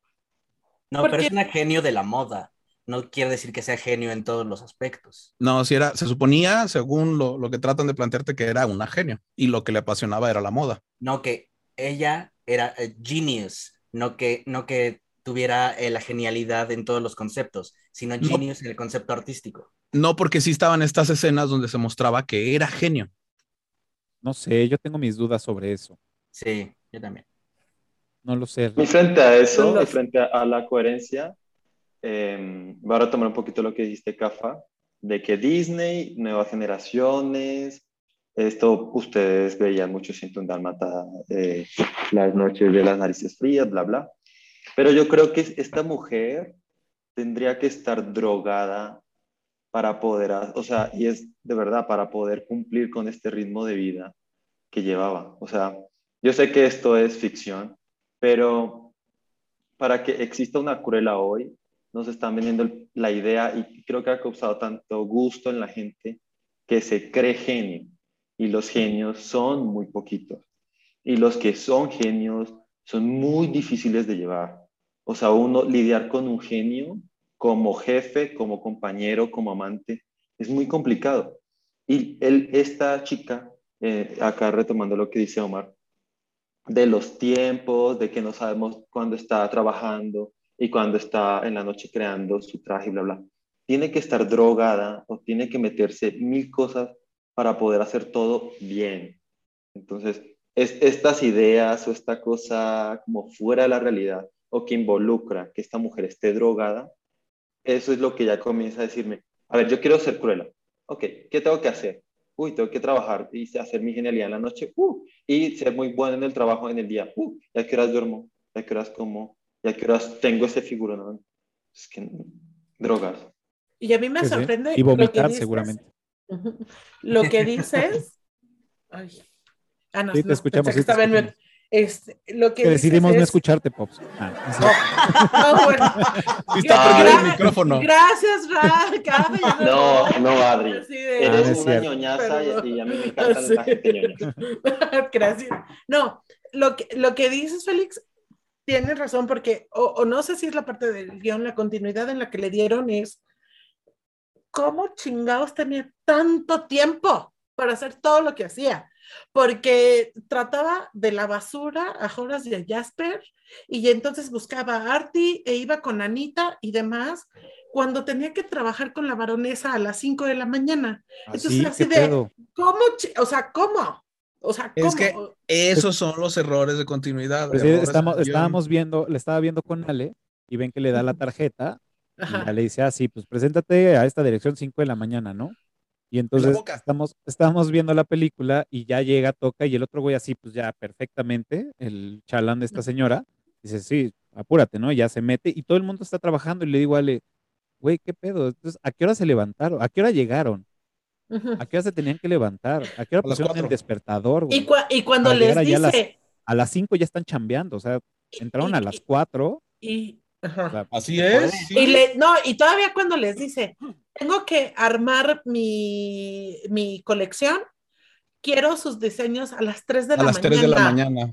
No, Porque- pero es una genio de la moda. No quiere decir que sea genio en todos los aspectos. No, si era, se suponía, según lo, lo que tratan de plantearte, que era una genio y lo que le apasionaba era la moda. No que ella era eh, genius, no que, no que tuviera eh, la genialidad en todos los conceptos, sino No. genius en el concepto artístico. No porque sí estaban estas escenas donde se mostraba que era genio. No sé, yo tengo mis dudas sobre eso. Sí, yo también. No lo sé. Y frente a eso, y frente a, a la coherencia, eh, voy a retomar un poquito lo que dijiste, Cafa, de que Disney, nuevas generaciones, esto ustedes veían mucho un Dálmata, eh, las noches de las narices frías, bla, bla. Pero yo creo que esta mujer tendría que estar drogada para poder, o sea, y es de verdad, para poder cumplir con este ritmo de vida que llevaba. O sea, yo sé que esto es ficción, pero para que exista una Cruella hoy, nos están vendiendo la idea y creo que ha causado tanto gusto en la gente que se cree genio y los genios son muy poquitos y los que son genios son muy difíciles de llevar. O sea, uno lidiar con un genio como jefe, como compañero, como amante, es muy complicado. Y él, esta chica, eh, acá retomando lo que dice Omar, de los tiempos, de que no sabemos cuándo está trabajando y cuándo está en la noche creando su traje, bla, bla. Tiene que estar drogada o tiene que meterse mil cosas para poder hacer todo bien. Entonces, es, estas ideas o esta cosa como fuera de la realidad o que involucra que esta mujer esté drogada, eso es lo que ya comienza a decirme, a ver, yo quiero ser cruela. Ok, ¿qué tengo que hacer? Uy, tengo que trabajar y hacer mi genialidad en la noche. Uh, y ser muy bueno en el trabajo en el día. Uh, ¿y a qué horas duermo? ¿Y a qué horas como? ¿Y a qué horas tengo ese figurón? Es que drogas. Y a mí me Sí, sí. sorprende. Y lo que vomitar dices. seguramente. Lo que dices. Ay. Ah, no, Sí, te no, escuchamos, sí estaba. Este, lo que decidimos no es- escucharte, Pops. Ah, no sé. Ah, bueno. Sí está Ah, prendido el gra- micrófono. Gracias, Ra. No, no, Adri. De- Ah, Eres es una ñoñaza y, Perdón. y a mí me Sí. Gracias. No, lo que, lo que dices, Félix, tienes razón, porque, o, o no sé si es la parte del guion, la continuidad en la que le dieron es, ¿cómo chingados tenía tanto tiempo para hacer todo lo que hacía? Porque trataba de la basura a Horace y a Jasper, y entonces buscaba a Artie e iba con Anita y demás, cuando tenía que trabajar con la baronesa a las 5 de la mañana. Entonces, Así, así ¿qué de- pedo? ¿Cómo? O sea, ¿cómo? O sea, ¿cómo? Es que esos son los errores de continuidad. Pues sí, errores estamos, de estábamos viendo, le estaba viendo con Ale y ven que le da la tarjeta y Ajá. ya le dice así, pues preséntate a esta dirección 5 de la mañana, ¿no? Y entonces estamos, estamos viendo la película y ya llega, toca y el otro güey así, pues ya perfectamente, el chalán de esta señora, dice, sí, apúrate, ¿no? Y ya se mete y todo el mundo está trabajando y le digo Ale, güey, ¿qué pedo? Entonces, ¿a qué hora se levantaron? ¿A qué hora llegaron? ¿A qué hora se tenían que levantar? ¿A qué hora A pusieron el despertador? güey? Y, cua- y cuando Para les dice. A las 5 ya están chambeando, o sea, entraron y- a las y- 4. y- ajá. Así es. sí. Y le, no, y todavía cuando les dice, tengo que armar mi, mi colección, quiero sus diseños a las 3 de a la las mañana. 3 de la mañana.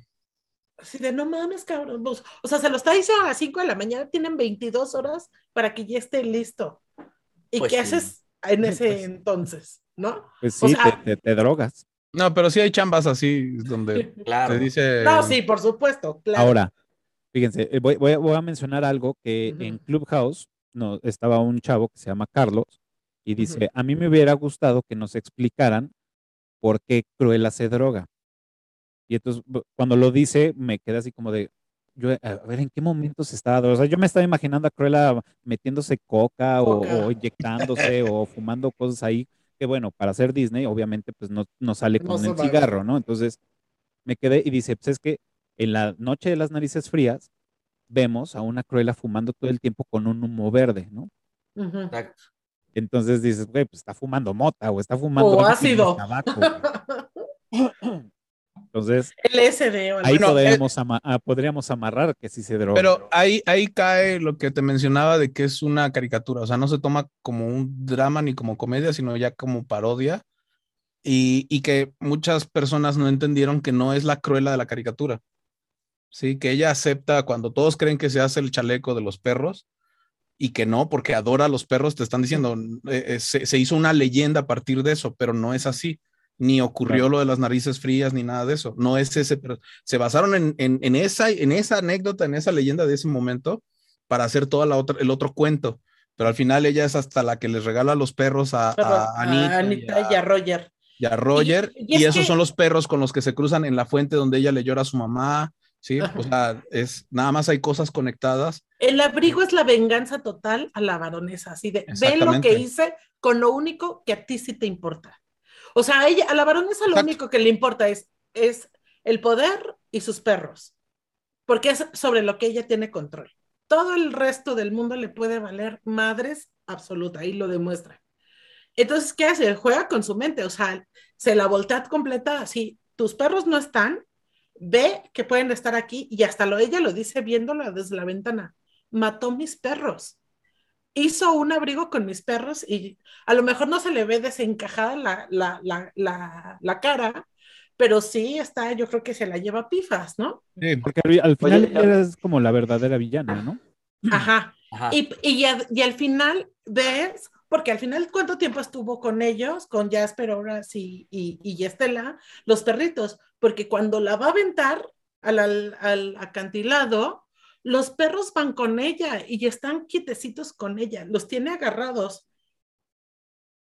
Así de, no mames, cabrón. vos". O sea, se lo está diciendo a las 5 de la mañana, tienen 22 horas para que ya esté listo. ¿Y Pues qué sí. haces en ese Pues- entonces? ¿No? Pues O sí, sea- te, te- te drogas. No, pero sí hay chambas así donde Claro. te dice. No, sí, por supuesto, claro. Ahora, fíjense, eh, voy, voy a- voy a mencionar algo que Ujú. en Clubhouse no, estaba un chavo que se llama Carlos y dice, a mí me hubiera gustado que nos explicaran por qué Cruella se droga. Y entonces, cuando lo dice, me quedé así como de, yo, a ver, ¿en qué momento se está? O sea, yo me estaba imaginando a Cruella metiéndose coca o, Coca. o inyectándose o fumando cosas ahí, que bueno, para hacer Disney, obviamente, pues no, no sale con el cigarro, ¿no? Entonces, me quedé y dice, pues es que en la noche de las narices frías, vemos a una Cruella fumando todo el tiempo con un humo verde, ¿no? Exacto. Entonces dices, güey, pues está fumando mota o está fumando O ácido. tabaco. güey". Entonces, LSD o ahí Bueno, podríamos, ama- ah, podríamos amarrar que sí se droga. Pero ahí, ahí cae lo que te mencionaba de que es una caricatura, o sea, no se toma como un drama ni como comedia, sino ya como parodia, y, y que muchas personas no entendieron que no es la cruela de la caricatura, ¿sí? Que ella acepta cuando todos creen que se hace el chaleco de los perros y que no, porque adora a los perros, te están diciendo, eh, eh, se, se hizo una leyenda a partir de eso, pero no es así. Ni ocurrió Claro. lo de las narices frías ni nada de eso. No es ese, pero se basaron en, en, en esa, en esa anécdota, en esa leyenda de ese momento para hacer toda la otra, el otro cuento. Pero al final ella es hasta la que les regala los perros a, Pero a a Anita, Anita y, y a, a Roger. y a Roger. Y- y Y, es esos que- son los perros con los que se cruzan en la fuente donde ella le llora a su mamá. Sí, o sea, es nada más hay cosas conectadas. El abrigo es la venganza total a la baronesa, así de, ve lo que hice con lo único que a ti sí te importa. O sea, a ella, a la baronesa lo Exacto. único que le importa es, es el poder y sus perros, porque es sobre lo que ella tiene control. Todo el resto del mundo le puede valer madres absoluta, y lo demuestra. Entonces, ¿qué hace? Juega con su mente, o sea, se la voltea completa así, tus perros no están, ve que pueden estar aquí y hasta lo ella lo dice viéndola desde la ventana. Mató mis perros. Hizo un abrigo con mis perros y a lo mejor no se le ve desencajada la, la, la, la, la cara, pero sí está, yo creo que se la lleva pifas, ¿no? Sí, Porque al, al final Oye, ella es como la verdadera villana, ¿no? Ajá. Ajá. Y, y, a- y al final ves, porque al final, ¿cuánto tiempo estuvo con ellos, con Jasper, Horace y, y, y Estela, los perritos? Porque cuando la va a aventar al, al, al acantilado, los perros van con ella y están quietecitos con ella, los tiene agarrados.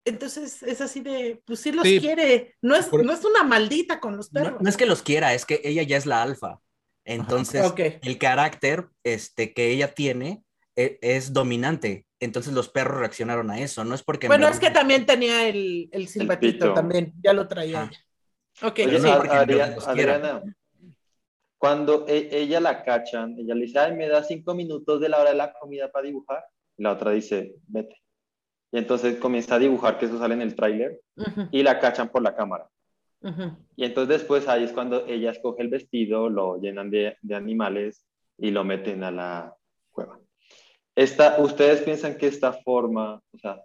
Entonces es así de, pues sí los Sí. quiere, no es, Por- no es una maldita con los perros. no es que los quiera, es que ella ya es la alfa. Entonces, el carácter este, que ella tiene e- es, dominante. Entonces los perros reaccionaron a eso. No es porque... en Bueno, es que también tenía el, el silbatito también, ya lo traía Ah. Ok, Oye, sí, a- porque en Adria- verdad los quiera. Adriana, cuando e- ella la cachan, ella le dice, ay, me da cinco minutos de la hora de la comida para dibujar. Y la otra dice, vete. Y entonces comienza a dibujar, que eso sale en el tráiler, Ujú, y la cachan por la cámara. Y entonces después ahí es cuando ella escoge el vestido, lo llenan de, de animales y lo meten a la cueva. Esta, ¿Ustedes piensan que esta forma, o sea,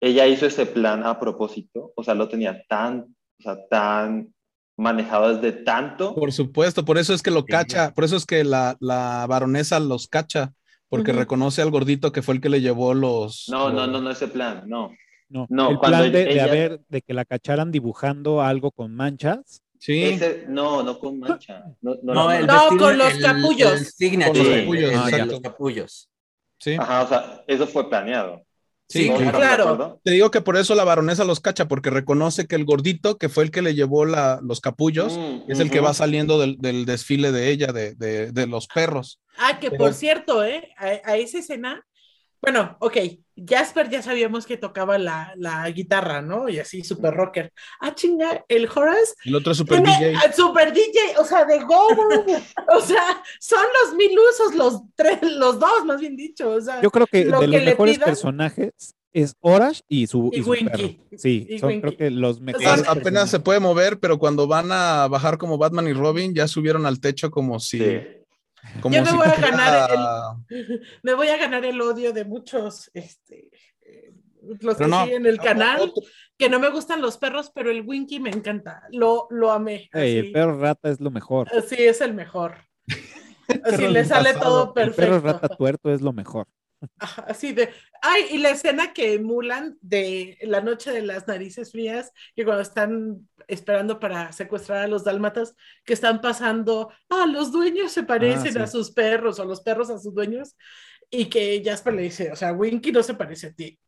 ella hizo ese plan a propósito? O sea, lo tenía tan, o sea, tan manejado desde tanto. Por supuesto, por eso es que lo Sí. cacha, por eso es que la, la baronesa los cacha, porque reconoce al gordito que fue el que le llevó los... No, no, los- no, no ese plan, no. No, No, el cuando plan de, de haber, de que la cacharan dibujando algo con manchas. Sí, Ese, no, no con mancha. No, no, No, no, el No, vestido- con los el- capullos. el signature, Con los el- capullos, el de exacto. los capullos. sí. Ajá, o sea, eso fue planeado. Sí, Sí, ¿Todos claro. Te digo que por eso la baronesa los cacha, porque reconoce que el gordito, que fue el que le llevó la, los capullos, Mm, es el que va saliendo del, del desfile de ella, de, de- de los perros. Ah, que Pero- por cierto, ¿eh? A, a esa escena, bueno, ok, Jasper ya sabíamos que tocaba la, la guitarra, ¿no? Y así, super rocker. Ah, chinga, el Horace El otro es Super DJ. super DJ, o sea, de go, o sea, son los mil usos, los tres, los dos, más bien dicho, o sea, Yo creo que Lo de que los mejores pidan- personajes es Orash y su, Y y su Winky. perro. Sí, Y son Winky. creo que los mejores. Son- Apenas se puede mover, pero cuando van a bajar como Batman y Robin, ya subieron al techo como si. Sí. Como Yo me si voy a ganar me voy a ganar el odio de muchos, este, eh, los Pero que no, siguen el canal. que no me gustan los perros, pero el Winky me encanta. Lo, lo amé. El perro rata es lo mejor. Así es el mejor. Así le sale todo El perfecto. perro rata tuerto es lo mejor. Ajá, Así de. Ay, y la escena que emulan de la noche de las narices frías, que cuando están esperando para secuestrar a los dálmatas, que están pasando, ah, los dueños se parecen sí. a sus perros o los perros a sus dueños, y que Jasper le dice, o sea, Winky no se parece a ti.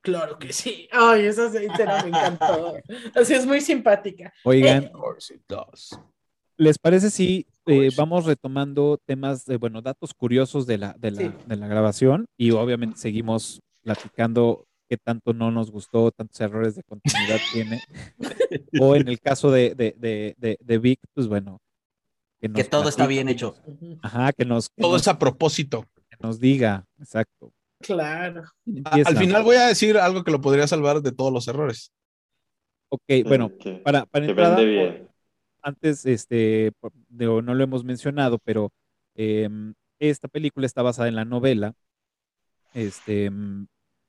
Claro que sí. Ay, esa escena me encantó. Así es muy simpática. Oigan, Eh, Of course it does. ¿Les parece si eh, vamos retomando temas de, bueno, datos curiosos de la, de la, Sí. de la grabación y obviamente seguimos platicando qué tanto no nos gustó, tantos errores de continuidad tiene. O en el caso de, de, de, de, de Vic, pues bueno. Que todo está bien hecho. Ajá, que nos, que Todo nos, es a propósito. que nos diga, exacto. Claro. Al final voy a decir algo que lo podría salvar de todos los errores. Ok, bueno, que, para, para que entrada, vende bien. Antes, este, no lo hemos mencionado, pero em, esta película está basada en la novela este,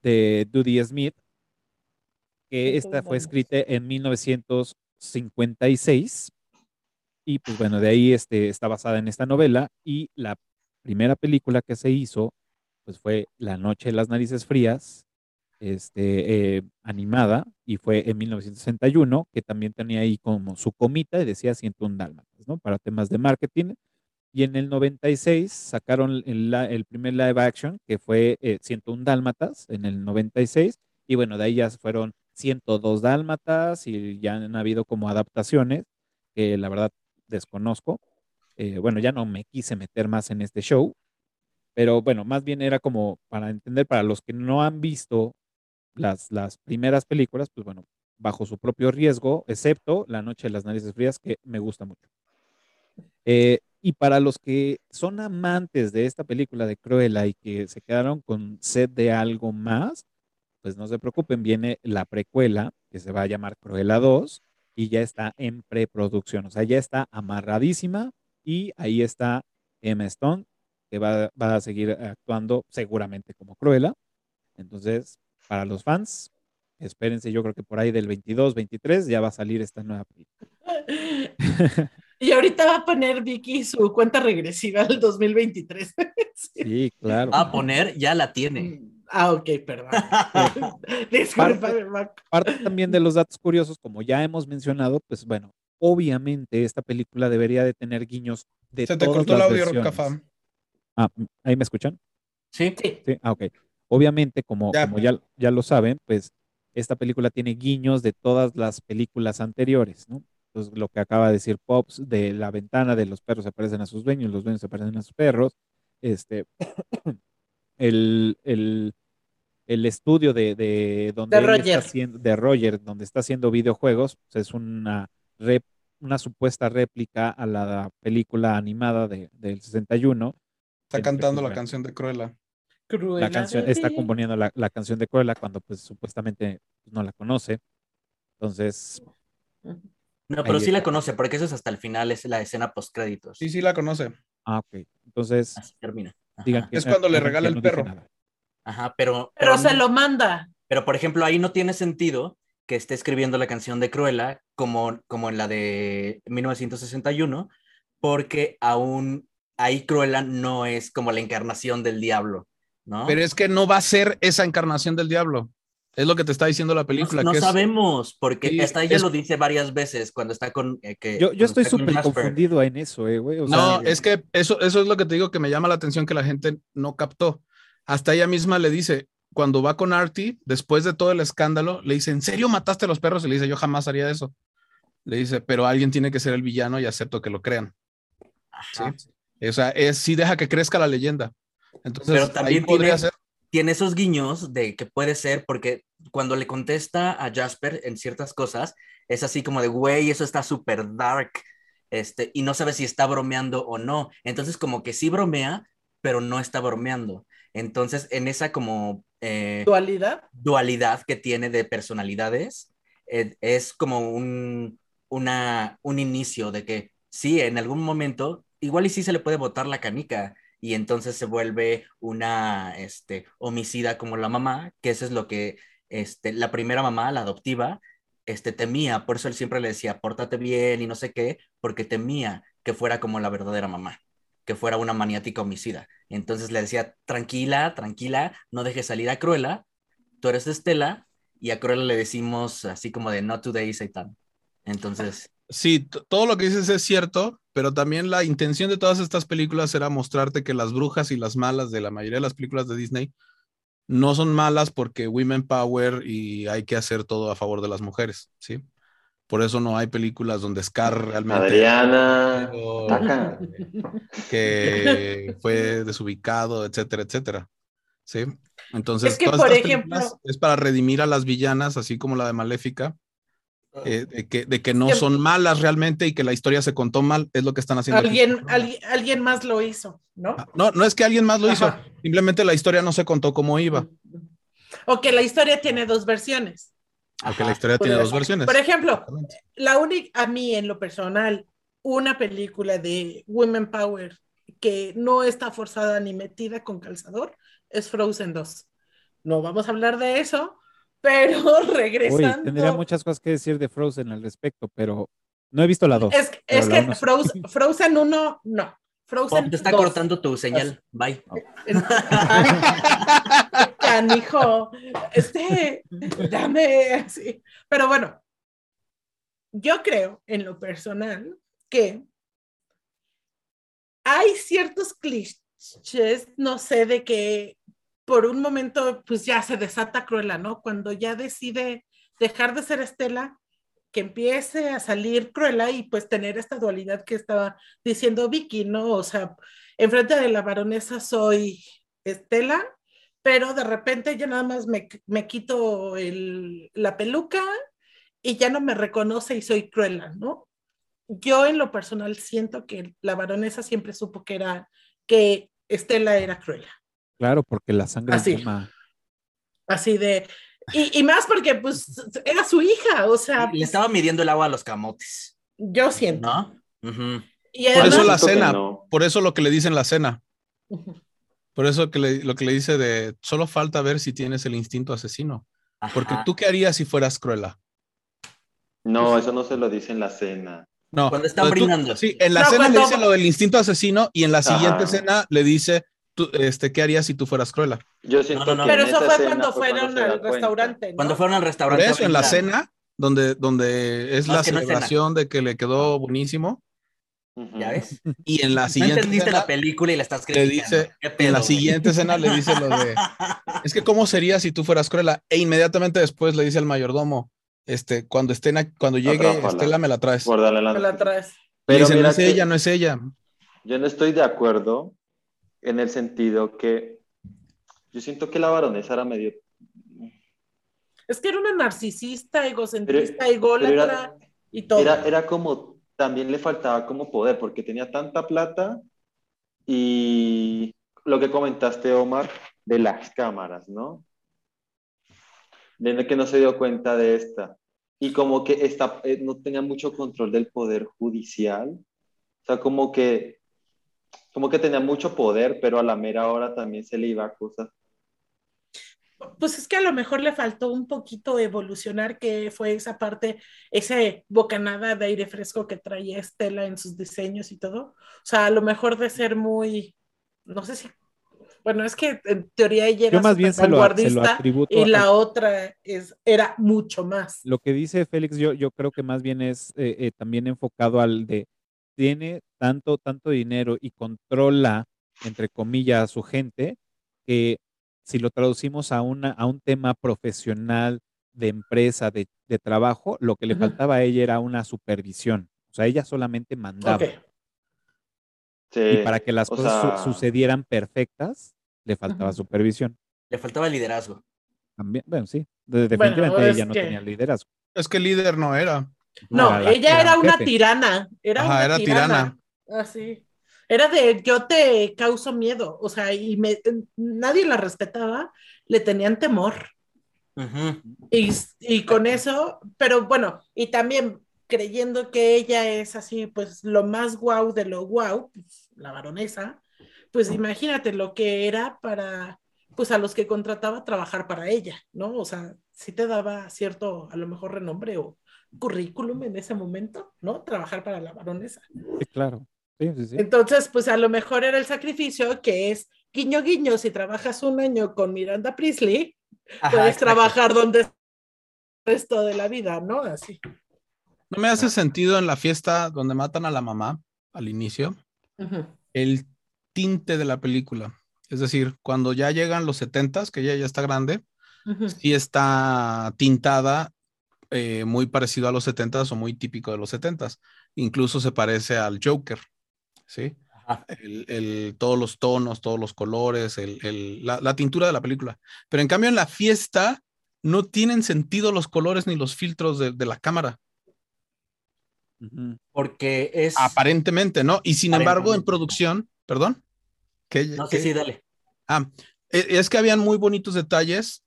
de Dudie Smith, que esta fue escrita en 1956. Y pues bueno, de ahí este, está basada en esta novela. Y la primera película que se hizo, pues fue La Noche de las Narices Frías, este, eh, animada, y fue en 1961, que también tenía ahí como su comita y decía 101 dálmatas, ¿no? Para temas de marketing. Y en el 96 sacaron el, primer live action, que fue eh, 101 dálmatas, en el 96. Y bueno, de ahí ya fueron 102 dálmatas y ya han habido como adaptaciones, que la verdad desconozco. Eh, bueno, ya no me quise meter más en este show, pero bueno, más bien era como para entender, para los que no han visto las, las primeras películas, pues bueno, bajo su propio riesgo, excepto La Noche de las Narices Frías, que me gusta mucho. Eh, y para los que son amantes de esta película de Cruella y que se quedaron con sed de algo más, pues no se preocupen, viene la precuela que se va a llamar Cruella 2 y ya está en preproducción, o sea, ya está amarradísima y ahí está Emma Stone, que va, va a seguir actuando seguramente como Cruella. Entonces, para los fans, espérense, yo creo que por ahí del 22, 23 ya va a salir esta nueva película. Y ahorita va a poner Vicky su cuenta regresiva al 2023. Sí. Sí, claro. Va a poner, ya la tiene. Ah, ok, perdón. Disculpa, Mac. Parte también de los datos curiosos, como ya hemos mencionado, pues bueno, obviamente esta película debería de tener guiños de Se te cortó el las audio, versiones. Rafa. Ah, ¿ahí me escuchan? Sí. Sí. Sí, ah, ok. Obviamente, como, Ya. como ya, ya lo saben, pues esta película tiene guiños de todas las películas anteriores, ¿no? Entonces, lo que acaba de decir Pops, de la ventana de los perros se parecen a sus dueños, los dueños se parecen a sus perros, este, el, el, el estudio de, de donde De está Roger. haciendo, de Roger, donde está haciendo videojuegos, pues, es una, rep- una supuesta réplica a la película animada de, del 61. Está cantando la canción de Cruella. Cruella la canción, de está componiendo la, la canción de Cruella cuando pues supuestamente pues, no la conoce. Entonces, No, pero sí la conoce, porque eso es hasta el final, es la escena post créditos. Sí, sí, la conoce. ah, ok. Entonces, Así termina. Ajá. digan que Es cuando le regala el no perro. Ajá, pero, Pero se no- lo manda. Pero, por ejemplo, ahí no tiene sentido que esté escribiendo la canción de Cruella como, como en la de 1961, porque aún ahí Cruella no es como la encarnación del diablo, ¿no? Pero es que no va a ser esa encarnación del diablo. Es lo que te está diciendo la película. no que es- sabemos, porque Sí, hasta ella es- lo dice varias veces cuando está con... eh, que, Yo, estoy súper confundido en eso, eh, güey. O No, sea, es que eso, eso es lo que te digo que me llama la atención que la gente no captó. Hasta ella misma le dice, cuando va con Artie, después de todo el escándalo, le dice, ¿en serio mataste a los perros? Y le dice, yo jamás haría eso. Le dice, pero alguien tiene que ser el villano y acepto que lo crean. Ajá. ¿sí? O sea, es sí deja que crezca la leyenda. Entonces, Pero también ahí podría tiene- ser. tiene esos guiños de que puede ser porque cuando le contesta a Jasper en ciertas cosas, es así como de, güey, eso está súper dark, este, y no sabe si está bromeando o no. Entonces como que sí bromea, pero no está bromeando. Entonces en esa como eh, Dualidad. dualidad que tiene de personalidades, eh, es como un, una, un inicio de que sí, en algún momento, igual y sí se le puede botar la canica y entonces se vuelve una este, homicida como la mamá, que eso es lo que este, la primera mamá, la adoptiva, este, temía, por eso él siempre le decía, pórtate bien y no sé qué, porque temía que fuera como la verdadera mamá, que fuera una maniática homicida. Entonces le decía, tranquila, tranquila, no dejes salir a Cruella, tú eres Estela, y a Cruella le decimos así como de, no today, Satan. Entonces, Sí, todo lo que dices es cierto, pero también la intención de todas estas películas era mostrarte que las brujas y las malas de la mayoría de las películas de Disney no son malas porque women power y hay que hacer todo a favor de las mujeres, ¿sí? Por eso no hay películas donde Scar realmente. Adriana. pero- Taca. que fue desubicado, etcétera, etcétera. Sí. Entonces, Es que, todas por estas ejemplo- es para redimir a las villanas, así como la de Maléfica, eh, de, que, de que no Que- son malas realmente y que la historia se contó mal, es lo que están haciendo. Alguien, alguien, alguien más lo hizo, ¿no? Ah, No, no es que alguien más lo hizo, Ajá. simplemente la historia no se contó como iba, O que la historia tiene dos versiones. porque la historia Por tiene dos versiones. Por ejemplo, la única, a mí en lo personal, una película de Women Power que no está forzada ni metida con calzador es Frozen 2. No vamos a hablar de eso, pero Uy, regresando. tendría muchas cosas que decir de Frozen al respecto, pero no he visto la 2. Es, que. Frozen, Frozen 1, no. Frozen Oh, te está 2. cortando tu señal. Bye. Canijo, este, dame así. Pero bueno, yo creo en lo personal que hay ciertos clichés, no sé, de que por un momento pues ya se desata Cruella, ¿no? Cuando ya decide dejar de ser Estela, que empiece a salir Cruella y pues tener esta dualidad que estaba diciendo Vicky, ¿no? O sea, enfrente de la baronesa soy Estela, pero de repente ya nada más me, me quito la peluca y ya no me reconoce y soy Cruella, ¿no? Yo en lo personal siento que la baronesa siempre supo que era, que Estela era Cruella, Claro, porque la sangre Así. encima. así de, y, y más porque pues era su hija, o sea, Le estaba midiendo el agua a los camotes, yo siento. ¿no? Y Por eso la cena, no. por eso lo que le dicen la cena, por eso que le- lo que le dice de solo falta ver si tienes el instinto asesino. Porque tú qué harías si fueras Cruella? No, eso no se lo dice en la cena. No, Cuando están brindando. Sí, en la No, cena cuando- le dice lo del instinto asesino y en la siguiente Ajá. escena le dice, tú, este, ¿qué harías si tú fueras Cruella? Yo siento no, no. que Pero eso fue cuando fue fueron al restaurante, ¿no? Cuando fueron al Por restaurante. eso, en la cena, donde, donde es No, la es que no es cena. celebración de que le quedó buenísimo. ¿Ya ves? y en la No siguiente entendiste escena, la película y la estás le criticando. dice, ¿Qué en pedo, la güey? siguiente escena le dice lo de, es que cómo sería si tú fueras Cruella, e inmediatamente después le dice al mayordomo, este, cuando estén, a- cuando llegue Atrápala. Estela me la traes. Guárdala la Me la traes. Le Pero dice, no mira es que ella, no es ella. yo no estoy de acuerdo en el sentido que yo siento que la baronesa era medio Es que era una narcisista, egocentrista, pero ególatra era- y todo. Era, era como, también le faltaba como poder, porque tenía tanta plata y lo que comentaste, Omar, de las cámaras, ¿no? De que no se dio cuenta de esta. Y como que esta, eh, no tenía mucho control del poder judicial. O sea, como que, como que tenía mucho poder, pero a la mera hora también se le iba a cosas. Pues es que a lo mejor le faltó un poquito evolucionar, que fue esa parte, ese bocanada de aire fresco que traía Estela en sus diseños y todo. O sea, a lo mejor de ser muy, no sé si, bueno, es que en teoría ella era Yo más bien se lo, se lo atributo y a- la otra es, era mucho más. Lo que dice Félix, yo, yo creo que más bien es eh, eh, también enfocado al de tiene tanto, tanto dinero y controla, entre comillas, a su gente, que si lo traducimos a, una, a un tema profesional de empresa, de, de trabajo, lo que le faltaba a ella era una supervisión. O sea, ella solamente mandaba. Sí, Y para que las cosas su- sucedieran perfectas, le faltaba supervisión. Le faltaba liderazgo. También, bueno, sí, Bueno, definitivamente ella no que- tenía liderazgo. Es que líder no era. No, Era la- ella era era un una jefe. tirana. Era Ajá, una era tirana. Así. Era de yo te causo miedo. O sea, y me, nadie la respetaba, le tenían temor. Y, y con eso, pero bueno, y también creyendo que ella es así, pues lo más guau de lo guau, pues, la baronesa, pues imagínate lo que era para, pues a los que contrataba trabajar para ella, ¿no? O sea, sí te daba cierto, a lo mejor renombre o currículum en ese momento, ¿no? Trabajar para la baronesa. Sí, claro. Sí, sí, sí. Entonces, pues a lo mejor era el sacrificio que es guiño guiño, si trabajas un año con Miranda Priestley, Ajá, puedes exacto. trabajar donde el resto de la vida, ¿no? Así. No me hace sentido en la fiesta donde matan a la mamá al inicio el tinte de la película. Es decir, cuando ya llegan los setentas, que ella ya está grande, Ujú. sí está tintada eh, muy parecido a los 70s o muy típico de los 70s. Incluso se parece al Joker, ¿sí? El, el, todos los tonos, todos los colores, el, la, la, tintura de la película. Pero en cambio en la fiesta no tienen sentido los colores ni los filtros de, de la cámara. Porque es... Aparentemente, ¿no? Y sin embargo en producción, perdón. ¿Qué, no, sí, sí, dale. Ah, e, es que habían muy bonitos detalles.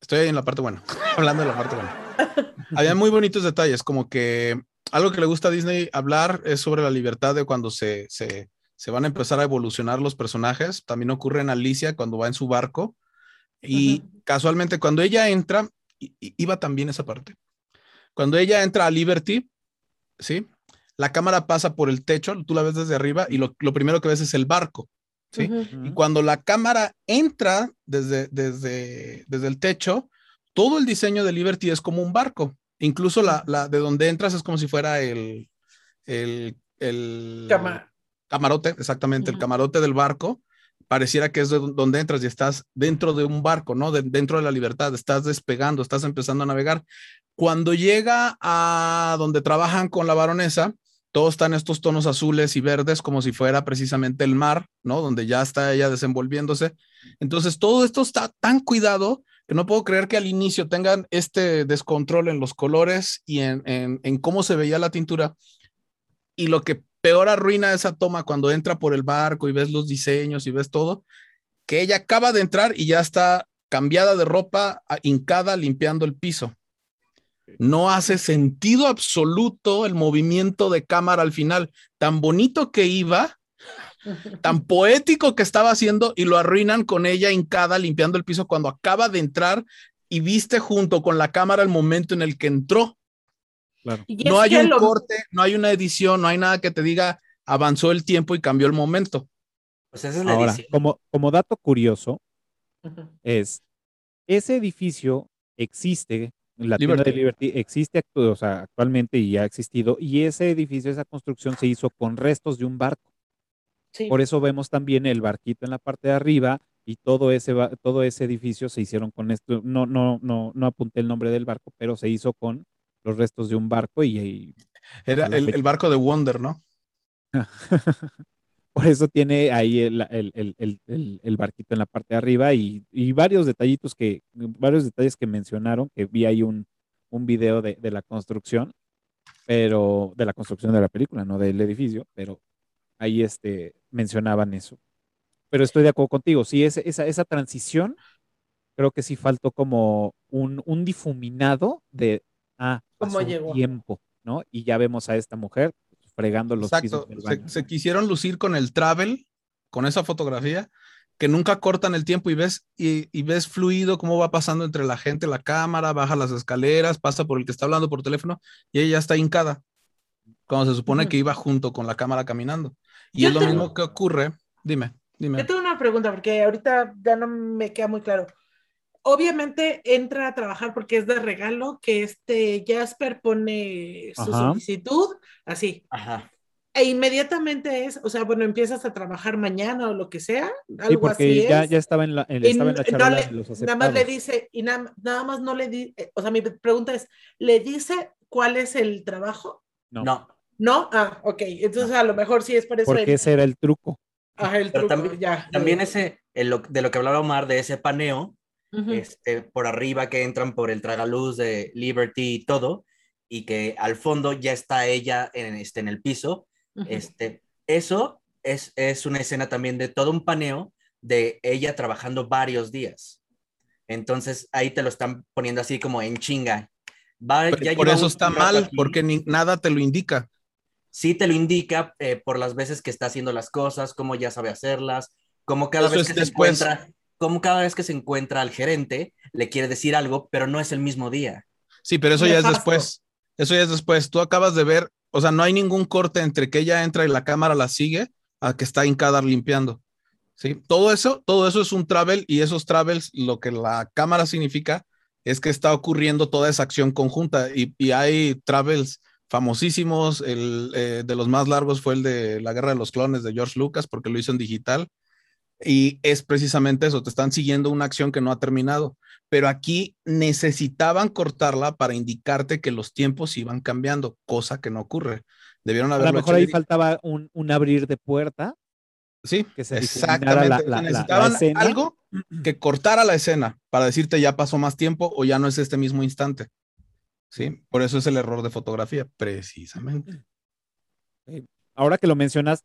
Estoy en la parte buena, hablando de la parte buena. habían muy bonitos detalles, como que algo que le gusta a Disney hablar es sobre la libertad de cuando se, se, se van a empezar a evolucionar los personajes. También ocurre en Alicia cuando va en su barco. Y casualmente cuando ella entra, iba también esa parte. Cuando ella entra a Liberty, ¿sí? La cámara pasa por el techo, tú la ves desde arriba y lo, lo primero que ves es el barco, ¿sí? Y cuando la cámara entra desde, desde, desde el techo, todo el diseño de Liberty es como un barco. Incluso la, la de donde entras es como si fuera el, el, el camarote, exactamente, el camarote del barco. Pareciera que es de donde entras y estás dentro de un barco, ¿no? dentro de la libertad, estás despegando, estás empezando a navegar. Cuando llega a donde trabajan con la baronesa, todos están estos tonos azules y verdes como si fuera precisamente el mar, ¿no? Donde ya está ella desenvolviéndose. Entonces, todo esto está tan cuidado no puedo creer que al inicio tengan este descontrol en los colores y en, en, cómo se veía la tintura. Y lo que peor arruina esa toma cuando entra por el barco y ves los diseños y ves todo, que ella acaba de entrar y ya está cambiada de ropa, hincada, limpiando el piso. No hace sentido absoluto el movimiento de cámara al final. Tan bonito que iba, tan poético que estaba haciendo y lo arruinan con ella hincada limpiando el piso cuando acaba de entrar y viste junto con la cámara el momento en el que entró. No hay un corte, no hay una edición, no hay nada que te diga avanzó el tiempo y cambió el momento. Pues esa es la Ahora, como, como dato curioso, es ese edificio existe la tienda de Liberty existe o sea, actualmente y ha existido, y ese edificio, esa construcción se hizo con restos de un barco. Por eso vemos también el barquito en la parte de arriba y todo ese, todo ese edificio se hicieron con esto. No, no, no, no apunté el nombre del barco, pero se hizo con los restos de un barco y... Era el, el, barco de Wonder, ¿no? Por eso tiene ahí el, el, barquito en la parte de arriba y, varios detallitos que, varios detalles que mencionaron, que vi ahí un, un video de, la construcción, pero de la construcción de la película, no del edificio, pero ahí este, mencionaban eso. Pero estoy de acuerdo contigo, sí, esa, esa transición, creo que sí faltó como un, un difuminado de, ah, tiempo, ¿no? Y ya vemos a esta mujer fregando los Exacto. Se, quisieron lucir con el travel, con esa fotografía, que nunca cortan el tiempo y ves, y, ves fluido cómo va pasando entre la gente, la cámara, baja las escaleras, pasa por el que está hablando por teléfono y ella está hincada, cuando se supone que iba junto con la cámara caminando. Y es lo mismo que ocurre. Dime, dime. Yo tengo una pregunta porque ahorita ya no me queda muy claro obviamente entra a trabajar porque es de regalo que este Jasper pone su solicitud, así. Ajá. E inmediatamente es, o sea, bueno, empiezas a trabajar mañana o lo que sea, algo así ya, ya estaba en la, estaba en la charla de los Nada más le dice, y nada, nada más no le dice, eh, o sea, mi pregunta es, ¿le dice cuál es el trabajo? No. No. ¿No? Ah, ok, entonces a lo mejor sí es por eso. Porque ese era el truco. Ah, el truco, también, ya. También ese, de lo que hablaba Omar, de ese paneo, este, por arriba que entran por el tragaluz de Liberty y todo, y que al fondo ya está ella en, este, en el piso. este, eso es, es una escena también de todo un paneo de ella trabajando varios días. Entonces ahí te lo están poniendo así como en chinga. por eso está mal, porque ni, nada te lo indica. Sí te lo indica eh, por las veces que está haciendo las cosas, cómo ya sabe hacerlas, como cada vez que se encuentra como cada vez que se encuentra al gerente le quiere decir algo, pero no es el mismo día. Sí, pero eso ya es después. Eso ya es después. Tú acabas de ver, o sea, no hay ningún corte entre que ella entra y la cámara la sigue a que está hincada limpiando. Sí, todo eso, todo eso es un travel y esos travels, lo que la cámara significa es que está ocurriendo toda esa acción conjunta y, hay travels famosísimos. El eh, de los más largos fue el de la Guerra de los Clones de George Lucas porque lo hizo en digital Y es precisamente eso, te están siguiendo una acción que no ha terminado, pero aquí necesitaban cortarla para indicarte que los tiempos iban cambiando, cosa que no ocurre. Debieron A haberlo lo mejor hecho ahí faltaba un, un abrir de puerta Sí, que se exactamente. la- la- la necesitaban algo que cortara la escena para decirte ya pasó más tiempo o ya no es este mismo instante. Sí, por eso es el error de fotografía, precisamente. Ahora que lo mencionas,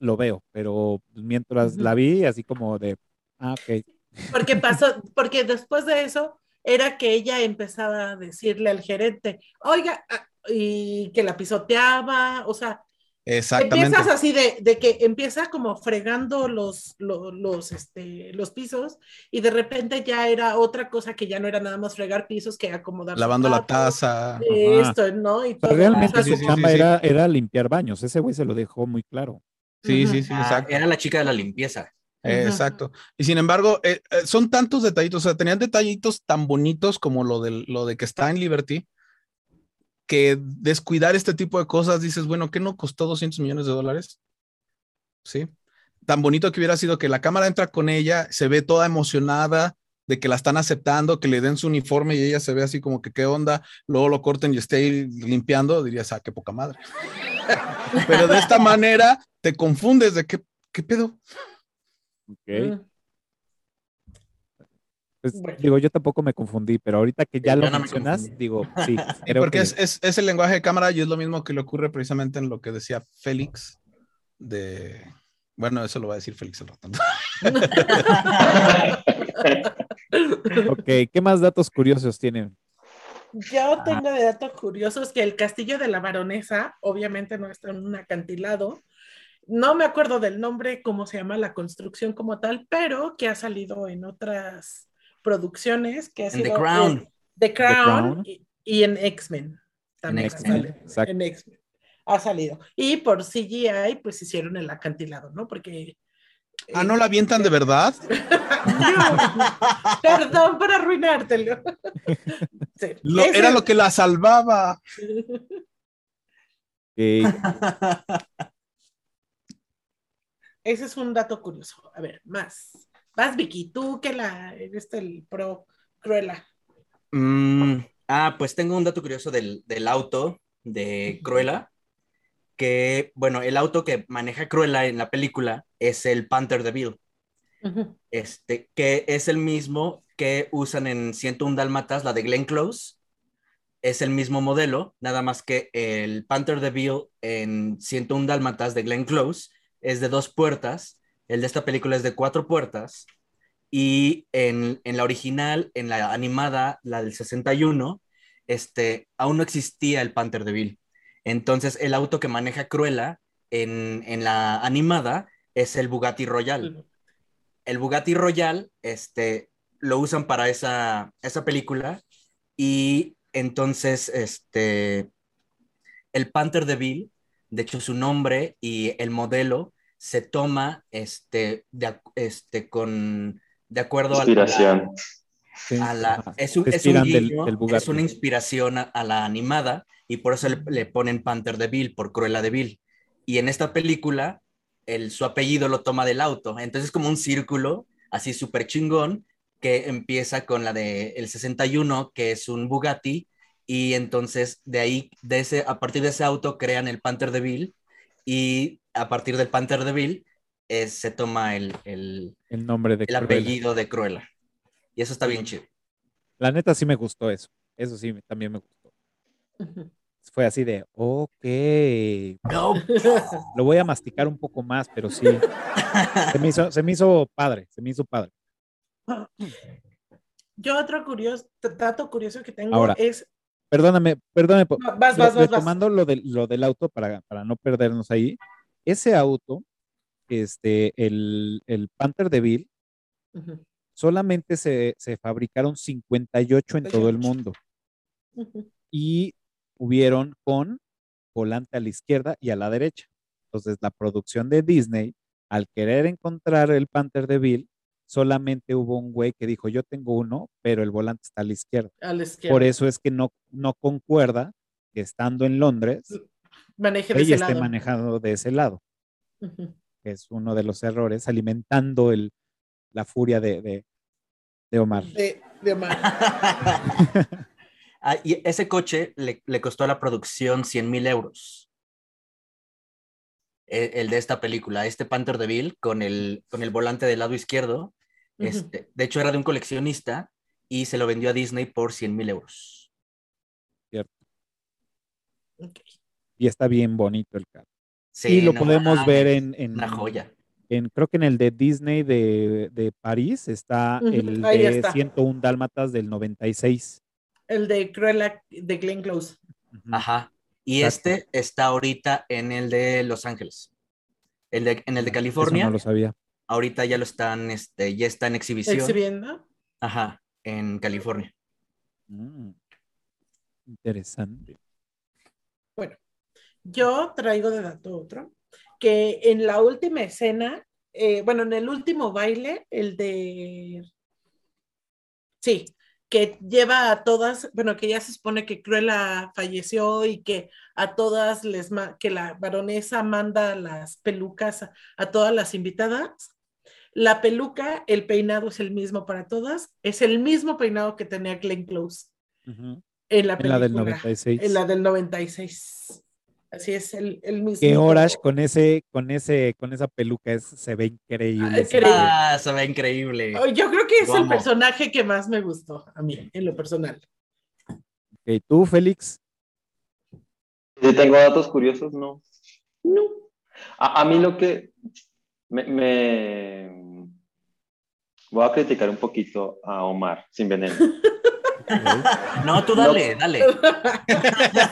lo veo, pero mientras la vi, así como de, ah, ok. Porque pasó, porque después de eso era que ella empezaba a decirle al gerente, oiga, ah", y que la pisoteaba, o sea, Exactamente. empiezas así de, de que empieza como fregando los, los, los, este, los pisos y de repente ya era otra cosa que ya no era nada más fregar pisos que acomodar Lavando la taza. Esto, ¿no? Y Pero todo. realmente sí, su sí, sí, chamba sí. Era, era limpiar baños. Ese güey se lo dejó muy claro. Sí, sí, sí, Ah, exacto. era la chica de la limpieza. Eh. Exacto. Y sin embargo, eh, eh, son tantos detallitos, o sea, tenían detallitos tan bonitos como lo de, lo de que está en Liberty, que descuidar este tipo de cosas, dices, bueno, ¿qué no costó 200 millones de dólares? Sí. Tan bonito que hubiera sido que la cámara entra con ella, se ve toda emocionada de que la están aceptando, que le den su uniforme y ella se ve así como que qué onda, luego lo corten y esté ahí limpiando, dirías, ah, qué poca madre. Pero de esta manera te confundes de qué, qué pedo. Ok. Pues, Bueno. Digo, yo tampoco me confundí, pero ahorita que ya Yo lo no mencionas, digo, sí. Creo porque que- es, es, es el lenguaje de cámara y es lo mismo que le ocurre precisamente en lo que decía Félix de... Bueno, eso lo va a decir Félix al rato. Ok, ¿qué más datos curiosos tienen? Yo tengo de datos curiosos que el castillo de la baronesa, obviamente no está en un acantilado. No me acuerdo del nombre, cómo se llama la construcción como tal, pero que ha salido en otras producciones, que ha sido The Crown. The Crown, Crown. Y, y en X-Men. También. En X-Men. Ha salido. Y por CGI, pues hicieron el acantilado, ¿no? Porque. Ah, ¿no la avientan de verdad? Perdón por arruinártelo. Sí. Lo- Ese- era lo que la salvaba. Ese es un dato curioso. A ver, más. Vas, Vicky, tú que la eres el pro Cruella. Mm, ah, pues tengo un dato curioso del, del auto de Cruella, que, bueno, el auto que maneja Cruella en la película es el Panther de Bill, este, que es el mismo que usan en 101 Dálmatas, la de Glenn Close. Es el mismo modelo, nada más que el Panther de Bill en 101 Dálmatas de Glenn Close es de dos puertas, el de esta película es de cuatro puertas, y en, en la original, en la animada, la del 61, este, aún no existía el Panther de Bill. Entonces, el auto que maneja Cruella en, en la animada es el Bugatti Royal. El Bugatti Royal, este, lo usan para esa, esa película y entonces, este, el Panther de Bill, de hecho, su nombre y el modelo se toma, este, de, este, con, de acuerdo a la- Inspiración. sí, a la- ajá. es, un, es un del- del es una inspiración a, a la animada y por eso le, le ponen Panther de Bill, por Cruella de Bill. Y en esta película, el, su apellido lo toma del auto. Entonces es como un círculo así súper chingón que empieza con la de el 61, que es un Bugatti, y entonces de ahí, de ese, a partir de ese auto, crean el Panther de Bill, y a partir del Panther de Bill eh, se toma el, el, El nombre de el Cruella. apellido de Cruella. Y eso está bien chido. La neta sí me gustó eso. Eso sí, también me gustó. Fue así de, ok, No, lo voy a masticar un poco más, pero sí. Se me hizo, se me hizo padre, se me hizo padre. Yo otro curioso, dato curioso que tengo Ahora, es, Perdóname, perdóname. No, vas, vas, vas, vas. retomando lo del, lo del auto para, para no perdernos ahí. Ese auto, este, el, el Panther de Bill, solamente se, se fabricaron 58 en todo el 58. mundo y hubieron con volante a la izquierda y a la derecha. Entonces, la producción de Disney, al querer encontrar el Panther de Bill, solamente hubo un güey que dijo, yo tengo uno, pero el volante está a la izquierda. a la izquierda. Por eso es que no, no concuerda que estando en Londres, Maneje de ella ese esté lado. manejando de ese lado. Es uno de los errores, alimentando el, la furia de, de, de Omar. De, de Omar. Ah, y ese coche le, le costó a la producción 100 mil euros. E- El, de esta película, este Panther de Bill con el, con el volante del lado izquierdo. Este, de hecho, era de un coleccionista y se lo vendió a Disney por 100 mil euros. Ok. Y está bien bonito el carro. Sí, y lo no podemos mames, ver en, en, Una joya. en- creo que en el de Disney de, de París está el ahí de está. 101 Dálmatas del 96. El de Cruella de Glenn Close. Ajá. Y Exacto. este está ahorita en el de Los Ángeles. El de, en el de Eso California, no lo sabía. ahorita ya lo están, este, ya está en exhibición. Exhibiendo. Ajá, en California. Mm, Interesante. Yo traigo de dato otro, que en la última escena, eh, bueno, en el último baile, el de... Sí, que lleva a todas, bueno, que ya se supone que Cruella falleció y que a todas les, que la baronesa manda las pelucas a, a todas las invitadas. La peluca, el peinado es el mismo para todas, es el mismo peinado que tenía Glenn Close en la En la del película. 96. En la del 96. Así es, el, el mismo. Que Orash con ese, con ese, con esa peluca es- se ve increíble. Ah, increíble. Ah, se ve increíble. Oh, Yo creo que es el personaje que más me gustó a mí, en lo personal. Ok, tú, Félix. Tengo datos curiosos, no. No. A, a mí lo que me, me- Voy a criticar un poquito a Omar, sin veneno. No, tú dale, dale.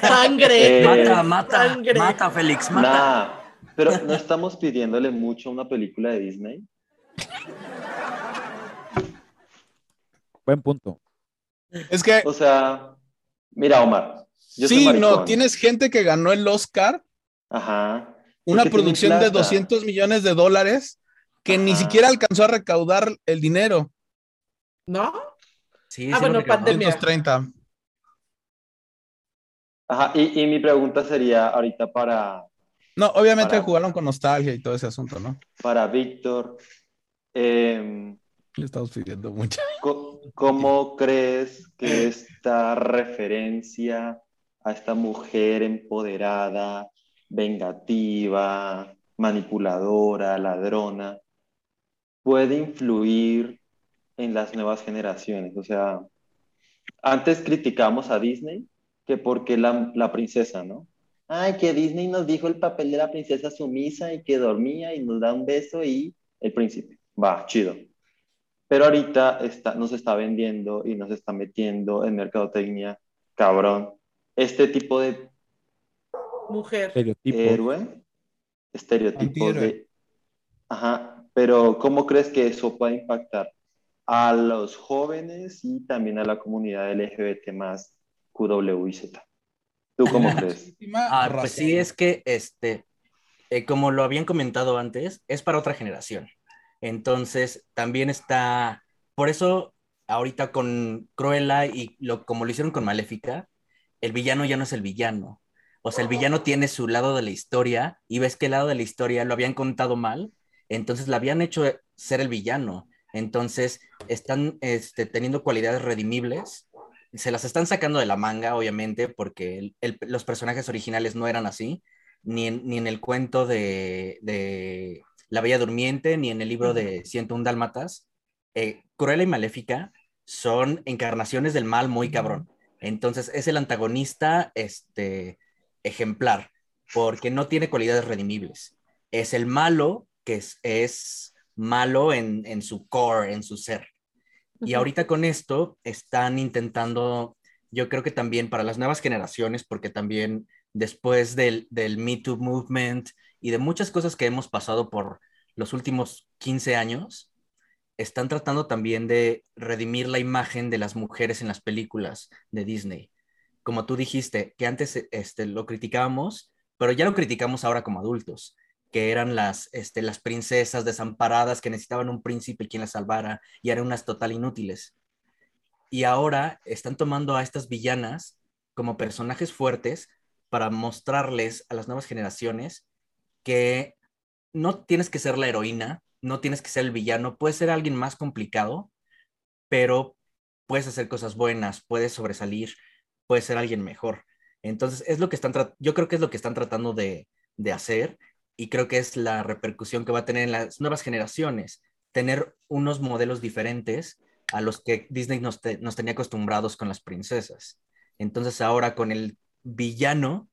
Sangre. Eh, Mata, mata, Sangre. mata, Félix, mata. Nah, pero no estamos pidiéndole mucho a una película de Disney. Buen punto. Es que O sea, mira, Omar. Yo sí, no, tienes gente que ganó el Oscar, Ajá. una producción de plata. 200 millones de dólares que ni siquiera alcanzó a recaudar el dinero. ¿No? Sí, Ah, sí, bueno, pandemia. 230. Ajá. Y, y mi pregunta sería ahorita para, No, obviamente Para- jugaron con nostalgia y todo ese asunto, ¿no? para Víctor. Em, Le estamos pidiendo mucho. ¿Cómo crees que esta referencia a esta mujer empoderada, vengativa, manipuladora, ladrona, puede influir en las nuevas generaciones? O sea, antes criticamos a Disney que porque la, la princesa, ¿no? Ay, que Disney nos dijo el papel de la princesa sumisa y que dormía y nos da un beso y el príncipe. Va, chido. Pero ahorita está, nos está vendiendo y nos está metiendo en mercadotecnia, cabrón, este tipo de Mujer. Estereotipo. héroe, estereotipos Antihéroe. de... Ajá, pero ¿cómo crees que eso puede impactar a los jóvenes y también a la comunidad LGBT más QW y Z? ¿Tú cómo crees? Ah, pues sí, es que este, eh, como lo habían comentado antes, es para otra generación. Entonces, también está, por eso ahorita con Cruella y lo, como lo hicieron con Maléfica, el villano ya no es el villano. O sea, el villano tiene su lado de la historia y ves que el lado de la historia lo habían contado mal, entonces la habían hecho ser el villano. Entonces, están este, teniendo cualidades redimibles se las están sacando de la manga, obviamente, porque el- el- los personajes originales no eran así, ni en, ni en el cuento de, de La Bella Durmiente, ni en el libro de 101 Dálmatas. Eh, Cruella y Maléfica son encarnaciones del mal muy cabrón. Entonces, es el antagonista este, ejemplar, porque no tiene cualidades redimibles. Es el malo que es, es malo en, en su core, en su ser. Y ahorita con esto están intentando, yo creo que también para las nuevas generaciones, porque también después del, del Me Too Movement y de muchas cosas que hemos pasado por los últimos 15 años, están tratando también de redimir la imagen de las mujeres en las películas de Disney. Como tú dijiste, que antes este, lo criticábamos, pero ya lo criticamos ahora como adultos, que eran las, este, las princesas desamparadas que necesitaban un príncipe quien las salvara y eran unas total inútiles. Y ahora están tomando a estas villanas como personajes fuertes para mostrarles a las nuevas generaciones que no tienes que ser la heroína, no tienes que ser el villano, puedes ser alguien más complicado, pero puedes hacer cosas buenas, puedes sobresalir, puedes ser alguien mejor. Entonces, es lo que están, yo creo que es lo que están tratando de, de hacer y creo que es la repercusión que va a tener en las nuevas generaciones, tener unos modelos diferentes a los que Disney nos, nos tenía acostumbrados con las princesas. Entonces ahora con el villano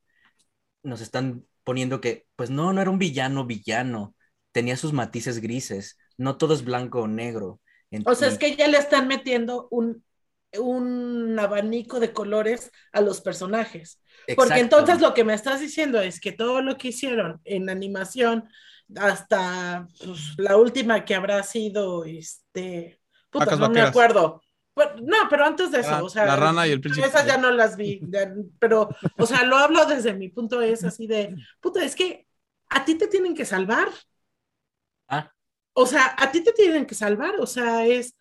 nos están poniendo que, pues no, no era un villano villano, tenía sus matices grises, no todo es blanco o negro. o sea, es que ya le están metiendo un, un abanico de colores a los personajes. Porque entonces lo que me estás diciendo es que todo lo que hicieron en animación, hasta pues, la última que habrá sido, este, puta, no me acuerdo. no, pero antes de eso, o sea, la rana y el príncipe. Esas ya no las vi, pero, o sea, lo hablo desde mi punto es así de, puta, es que a ti te tienen que salvar. Ah. O sea, a ti te tienen que salvar, o sea, es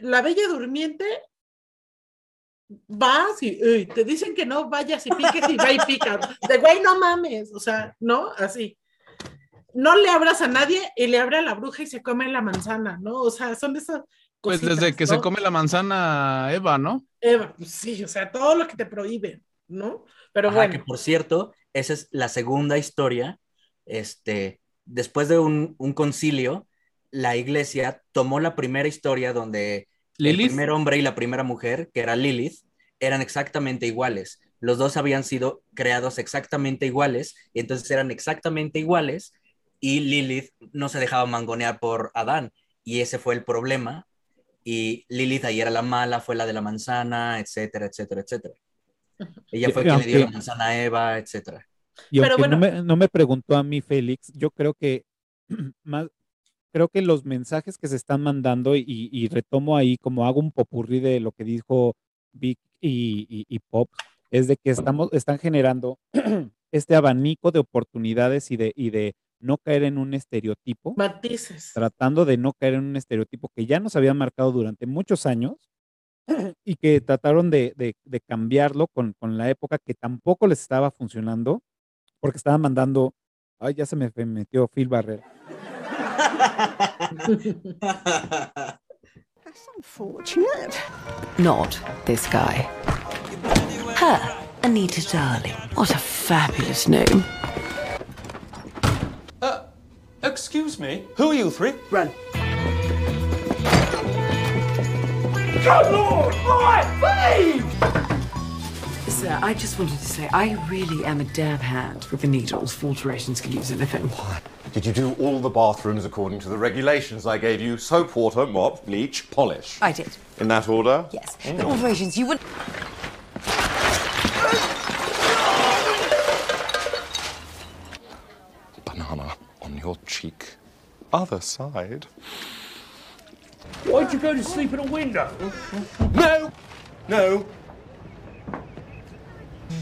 la bella durmiente vas y te dicen que no vayas y piques y va y pica. De güey, no mames, o sea, ¿no? Así. No le abras a nadie y le abre a la bruja y se come la manzana, ¿no? O sea, son de esas Pues desde que se come la manzana Eva, ¿no? Eva, pues sí, o sea, todo lo que te prohíben, ¿no? Pero bueno. Que por cierto, esa es la segunda historia. Este, después de un, un concilio, la iglesia tomó la primera historia donde el primer hombre y la primera mujer, que era Lilith, eran exactamente iguales. Los dos habían sido creados exactamente iguales, y entonces eran exactamente iguales, y Lilith no se dejaba mangonear por Adán, y ese fue el problema. Y Lilith ahí era la mala, fue la de la manzana, etcétera, etcétera, etcétera. Ella fue quien le dio la manzana a Eva, etcétera. Y aunque no, me, no me preguntó a mí Félix, yo creo que más, creo que los mensajes que se están mandando y, retomo ahí como hago un popurrí de lo que dijo Vic y, Pop, es de que estamos, están generando este abanico de oportunidades y de, y de no caer en un estereotipo. Matices. Tratando de no caer en un estereotipo que ya nos habían marcado durante muchos años y que trataron de, cambiarlo con, con, la época que tampoco les estaba funcionando porque estaban mandando, ay, ya se me metió Phil Barrera That's unfortunate. Not this guy. Her, Anita Darling. What a fabulous name. Uh, excuse me. Who are you three? Run. Good lord! Boy, Sir, I just wanted to say I really am a dab hand with the needles. For alterations can use anything. What? Did you do all the bathrooms according to the regulations I gave you? Soap, water, mop, bleach, polish. I did. In that order? Yes. Mm. The alterations you would. Banana on your cheek. Other side. Why'd you go to sleep in a window? No! No!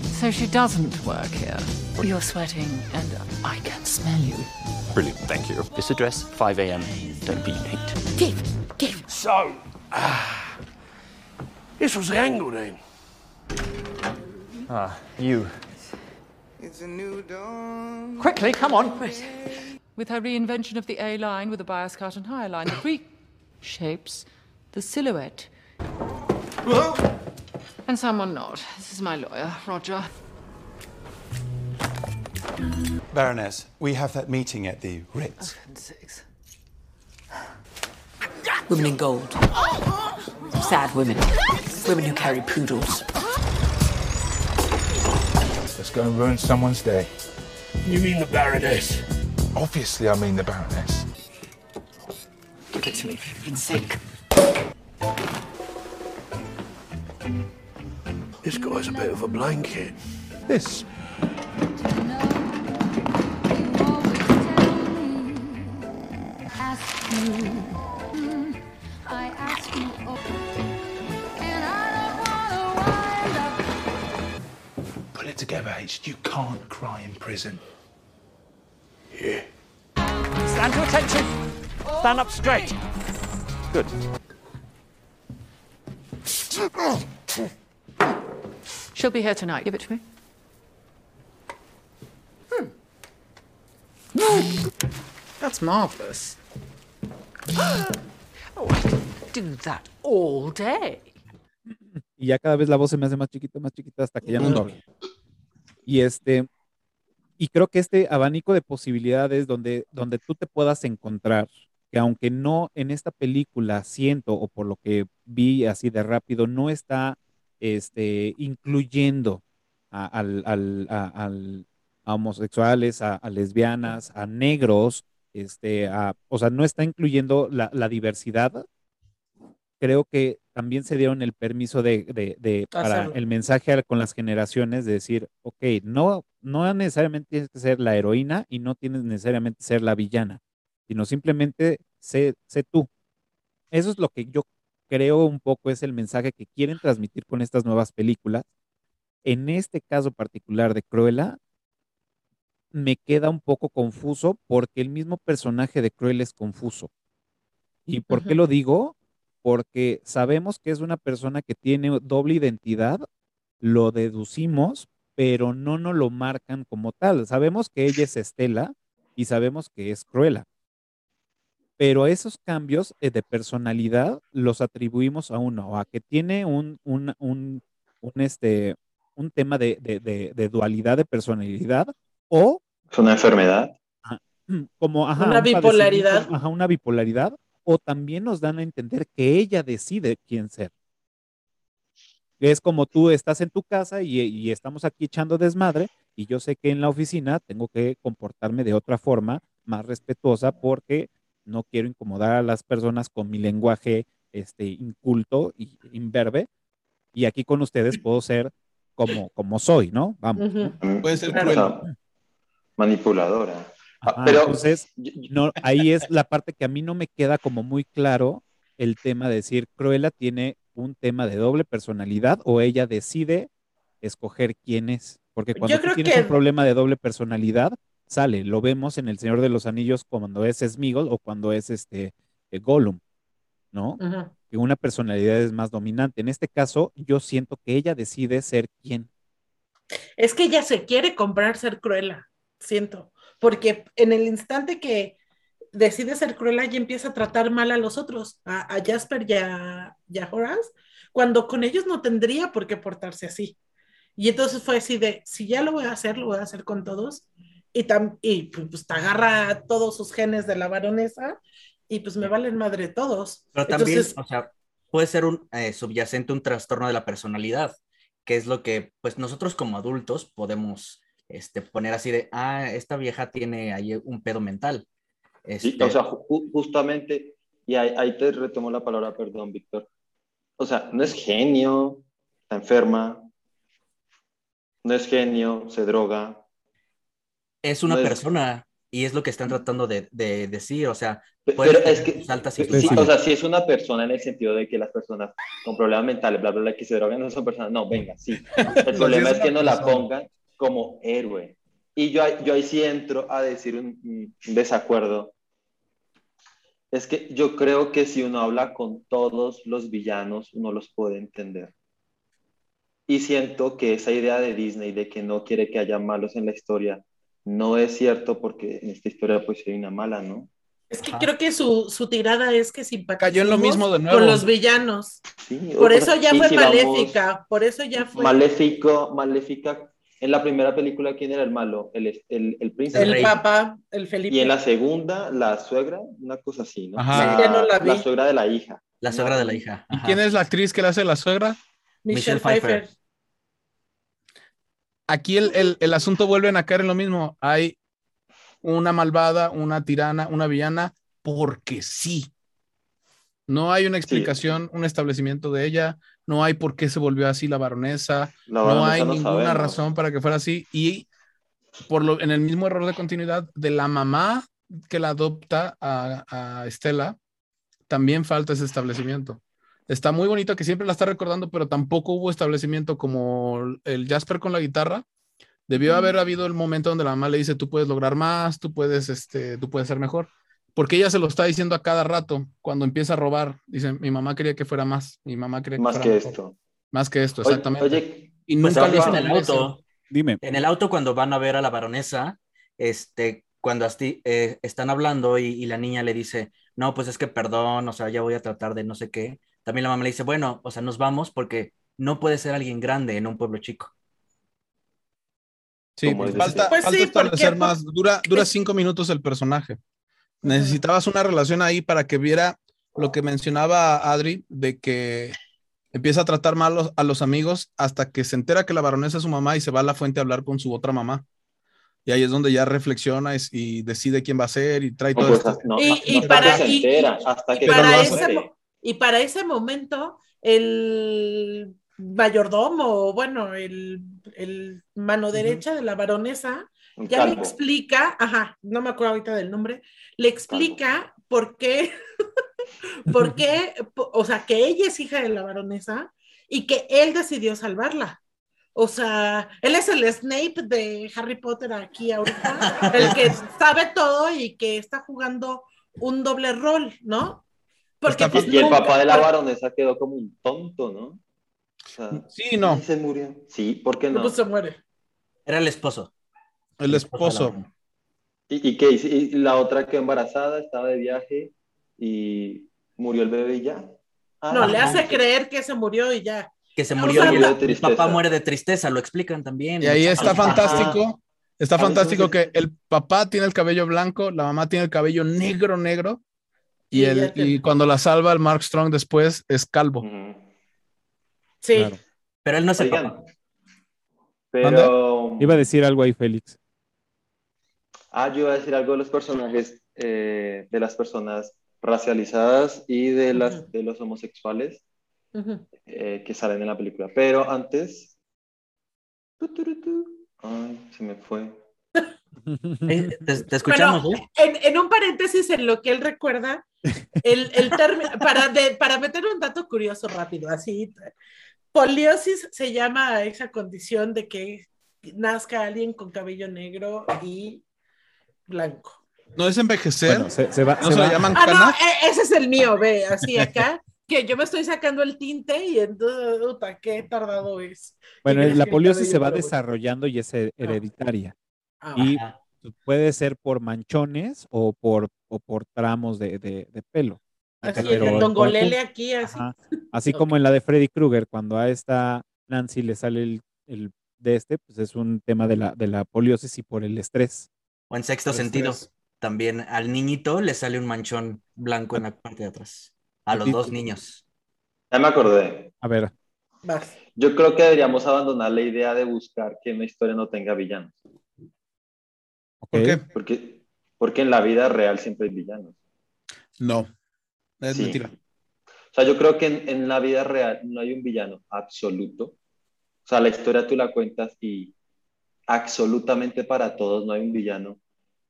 So she doesn't work here. You're sweating, and I can smell you. Brilliant, thank you. This address, 5 a.m. Don't be late. Give, give. So, ah, this was the angle then. Ah, you. It's a new dawn. Quickly, come on. Wait. With her reinvention of the A line with a bias cut and higher line, the pre shapes the silhouette. Whoa. And someone not. This is my lawyer, Roger. Baroness, we have that meeting at the Ritz. Oh, Six. Women in gold. Sad women. Women who carry poodles. Let's go and ruin someone's day. You mean the Baroness? Obviously, I mean the Baroness. Give it to me, for heaven's sake. This guy's a bit of a blanket. This. Put it together, H. You can't cry in prison. Yeah. Stand to attention. Stand up straight. Good. She'll be here tonight. Give it to me. Hmm. That's marvelous. oh, I could do that all day. Y ya cada vez la voz se me hace más chiquita, más chiquita hasta que ya no doble. Y este, y creo que este abanico de posibilidades donde, donde tú te puedas encontrar, que aunque no en esta película siento, o por lo que vi así de rápido, no está este, incluyendo a, al- al- a- al- a homosexuales, a, lesbianas, a negros, este, o sea, no está incluyendo la, la diversidad. Creo que también se dieron el permiso de, de- de- para el mensaje con las generaciones de decir, ok, no, no necesariamente tienes que ser la heroína y no tienes necesariamente ser la villana, sino simplemente sé, sé tú. Eso es lo que yo creo un poco es el mensaje que quieren transmitir con estas nuevas películas. En este caso particular de Cruella, me queda un poco confuso porque el mismo personaje de Cruella es confuso. ¿Y por qué lo digo? Porque sabemos que es una persona que tiene doble identidad, lo deducimos, pero no nos lo marcan como tal. Sabemos que ella es Estela y sabemos que es Cruella. Pero esos cambios eh, de personalidad los atribuimos a uno, o a que tiene un, un, un, un, este, un tema de, de- de- de dualidad de personalidad o Es una enfermedad. como ajá, Una bipolaridad. ajá, una bipolaridad, o también nos dan a entender que ella decide quién ser. Es como tú estás en tu casa y, y estamos aquí echando desmadre, y yo sé que en la oficina tengo que comportarme de otra forma, más respetuosa, porque no quiero incomodar a las personas con mi lenguaje este, inculto y imberbe, y aquí con ustedes puedo ser como, como soy, ¿no? Vamos. Ujú. Puede ser cruel. Manipuladora. Ah, Ajá, pero entonces, no, ahí es la parte que a mí no me queda como muy claro el tema de decir, Cruella tiene un tema de doble personalidad o ella decide escoger quién es. Porque cuando tú tienes que- un problema de doble personalidad, sale. Lo vemos en El Señor de los Anillos cuando es Smeagol o cuando es este eh, Gollum, ¿no? Ujú. Que una personalidad es más dominante. En este caso, yo siento que ella decide ser quién. Es que ella se quiere comprar ser cruela, siento, porque en el instante que decide ser cruela, ella empieza a tratar mal a los otros, a, a Jasper y a, y a Horace, cuando con ellos no tendría por qué portarse así. Y entonces fue así de, si ya lo voy a hacer, lo voy a hacer con todos. Y, tam- y pues, pues, te agarra todos sus genes de la baronesa y pues me valen madre todos. Pero también, Entonces, o sea, puede ser un eh, subyacente, un trastorno de la personalidad, que es lo que, pues nosotros como adultos podemos este, poner así de, ah, esta vieja tiene ahí un pedo mental. Sí, Este, o sea, ju- justamente, y ahí, ahí te retomo la palabra, perdón, Víctor. O sea, no es genio, está enferma, no es genio, se droga. Es una no es- persona y es lo que están tratando de, de decir, o sea, Pero es que, sus altas sí, y sí, o sea, si es una persona en el sentido de que las personas con problemas mentales, bla, bla, bla, que se drogan, no son personas. No, venga, sí. El problema es es que no la pongan como héroe. Y yo, ahí- yo ahí sí entro a decir un, un desacuerdo. Es que yo creo que si uno habla con todos los villanos, uno los puede entender. Y siento que esa idea de Disney de que no quiere que haya malos en la historia no es cierto porque en esta historia pues hay una mala, ¿no? es que Ajá. creo que su, su tirada es que simpatizamos Cayó en lo mismo de nuevo. con los villanos. Sí, Por eso ya fue si vamos- maléfica, por eso ya fue Maléfico, Maléfica. En la primera película, ¿quién era el malo? El, el, el príncipe. el papá, el Felipe. Y en la segunda, la suegra, una cosa así, ¿no? Ajá. No la suegra de la hija. La suegra de la hija. ¿Y quién es la actriz que le hace la suegra? Michelle, Michelle Pfeiffer. Pfeiffer. Aquí el, el- el asunto vuelve a caer en lo mismo. Hay una malvada, una tirana, una villana, porque sí. No hay una explicación, un establecimiento de ella, no hay por qué se volvió así la baronesa, La no hay no ninguna sabemos. razón para que fuera así. Y por lo, en el mismo error de continuidad de la mamá que la adopta a, a Estela, también falta ese establecimiento. Está muy bonito que siempre la está recordando, pero tampoco hubo establecimiento como el Jasper con la guitarra. Debió haber habido el momento donde la mamá le dice, tú puedes lograr más, tú puedes, este, tú puedes ser mejor. Porque ella se lo está diciendo a cada rato cuando empieza a robar. Dice, mi mamá quería que fuera más, mi mamá quería que Más fuera que mejor". esto. Más que esto, exactamente. Oye, y Pues nunca ahora lo es en el auto. Dime. En el auto cuando van a ver a la baronesa, este, cuando asti- eh, están hablando y, y la niña le dice, no, pues es que perdón, o sea, ya voy a tratar de no sé qué, también la mamá le dice, bueno, o sea, nos vamos porque no puede ser alguien grande en un pueblo chico. Sí, pues es falta, Pues falta sí, establecer porque- más. Dura, dura cinco minutos el personaje. Necesitabas una relación ahí para que viera lo que mencionaba Adri, de que empieza a tratar mal los- a los amigos hasta que se entera que la baronesa es su mamá y se va a la fuente a hablar con su otra mamá. Y ahí es donde ya reflexiona y decide quién va a ser y trae No, todo pues, esto. no, Y- y que para- se y- entera, y- hasta y que para Y para ese momento, el mayordomo, o bueno, el, el mano derecha de la baronesa, Un ya le explica, ajá, no me acuerdo ahorita del nombre, le explica por qué, por qué, o sea, que ella es hija de la baronesa y que él decidió salvarla. O sea, él es el Snape de Harry Potter aquí ahorita, el que sabe todo y que está jugando un doble rol, ¿no? Porque pues, Y el nunca- papá de la baronesa quedó como un tonto, ¿no? O sea, Sí, no, y se murió. Sí, ¿por qué no? pues se muere. Era el esposo. el esposo. ¿Y, y qué hizo? Y la otra quedó embarazada, estaba de viaje y murió el bebé y ya. Ah, No, le no, hace creer que se murió y ya. Que se murió y la- el, papá muere de tristeza, lo explican también. Y ahí está fantástico. Está fantástico que el papá tiene el cabello blanco, la mamá tiene el cabello negro, negro. Y, el, y cuando la salva el Mark Strong después es calvo. Sí. Claro. Pero él no es el Oigan, papá. pero... Iba a decir algo ahí, Félix. Ah, yo iba a decir algo de los personajes, eh, de las personas racializadas y de, las, de los homosexuales eh, que salen en la película. Pero antes... tu, tu, tu, tu. Ay, se me fue. Eh, te, te escuchamos, Bueno, ¿eh? en, en un paréntesis en lo que él recuerda, el, el término, para, de- para meter un dato curioso rápido, así, poliosis se llama a esa condición de que nazca alguien con cabello negro y blanco. No es envejecer. Bueno, se, se va, no se se, va- llaman Ah, no, canas. e- ese es el mío, ve, así acá, que yo me estoy sacando el tinte y entonces, puta, qué tardado es. bueno, ¿Qué crees la poliosis se va desarrollando y es he- hereditaria. Ah, Y Ajá. puede ser por manchones o por, o por tramos de, de- de pelo. así pero el el tongolele aquí, así. Ajá. Así como en la de Freddy Krueger, cuando a esta Nancy le sale el, el de este, pues es un tema de la, de la poliosis y por el estrés. O en sexto El sentido, estrés. también al niñito le sale un manchón blanco en la parte de atrás. A los dos niños. Ya me acordé. A ver, Vas. Yo creo que deberíamos abandonar la idea de buscar que una historia no tenga villanos. ¿Por qué? Porque, porque en la vida real siempre hay villanos. No. Es Sí. mentira. O sea, yo creo que en, en la vida real no hay un villano absoluto. O sea, la historia tú la cuentas y absolutamente para todos no hay un villano,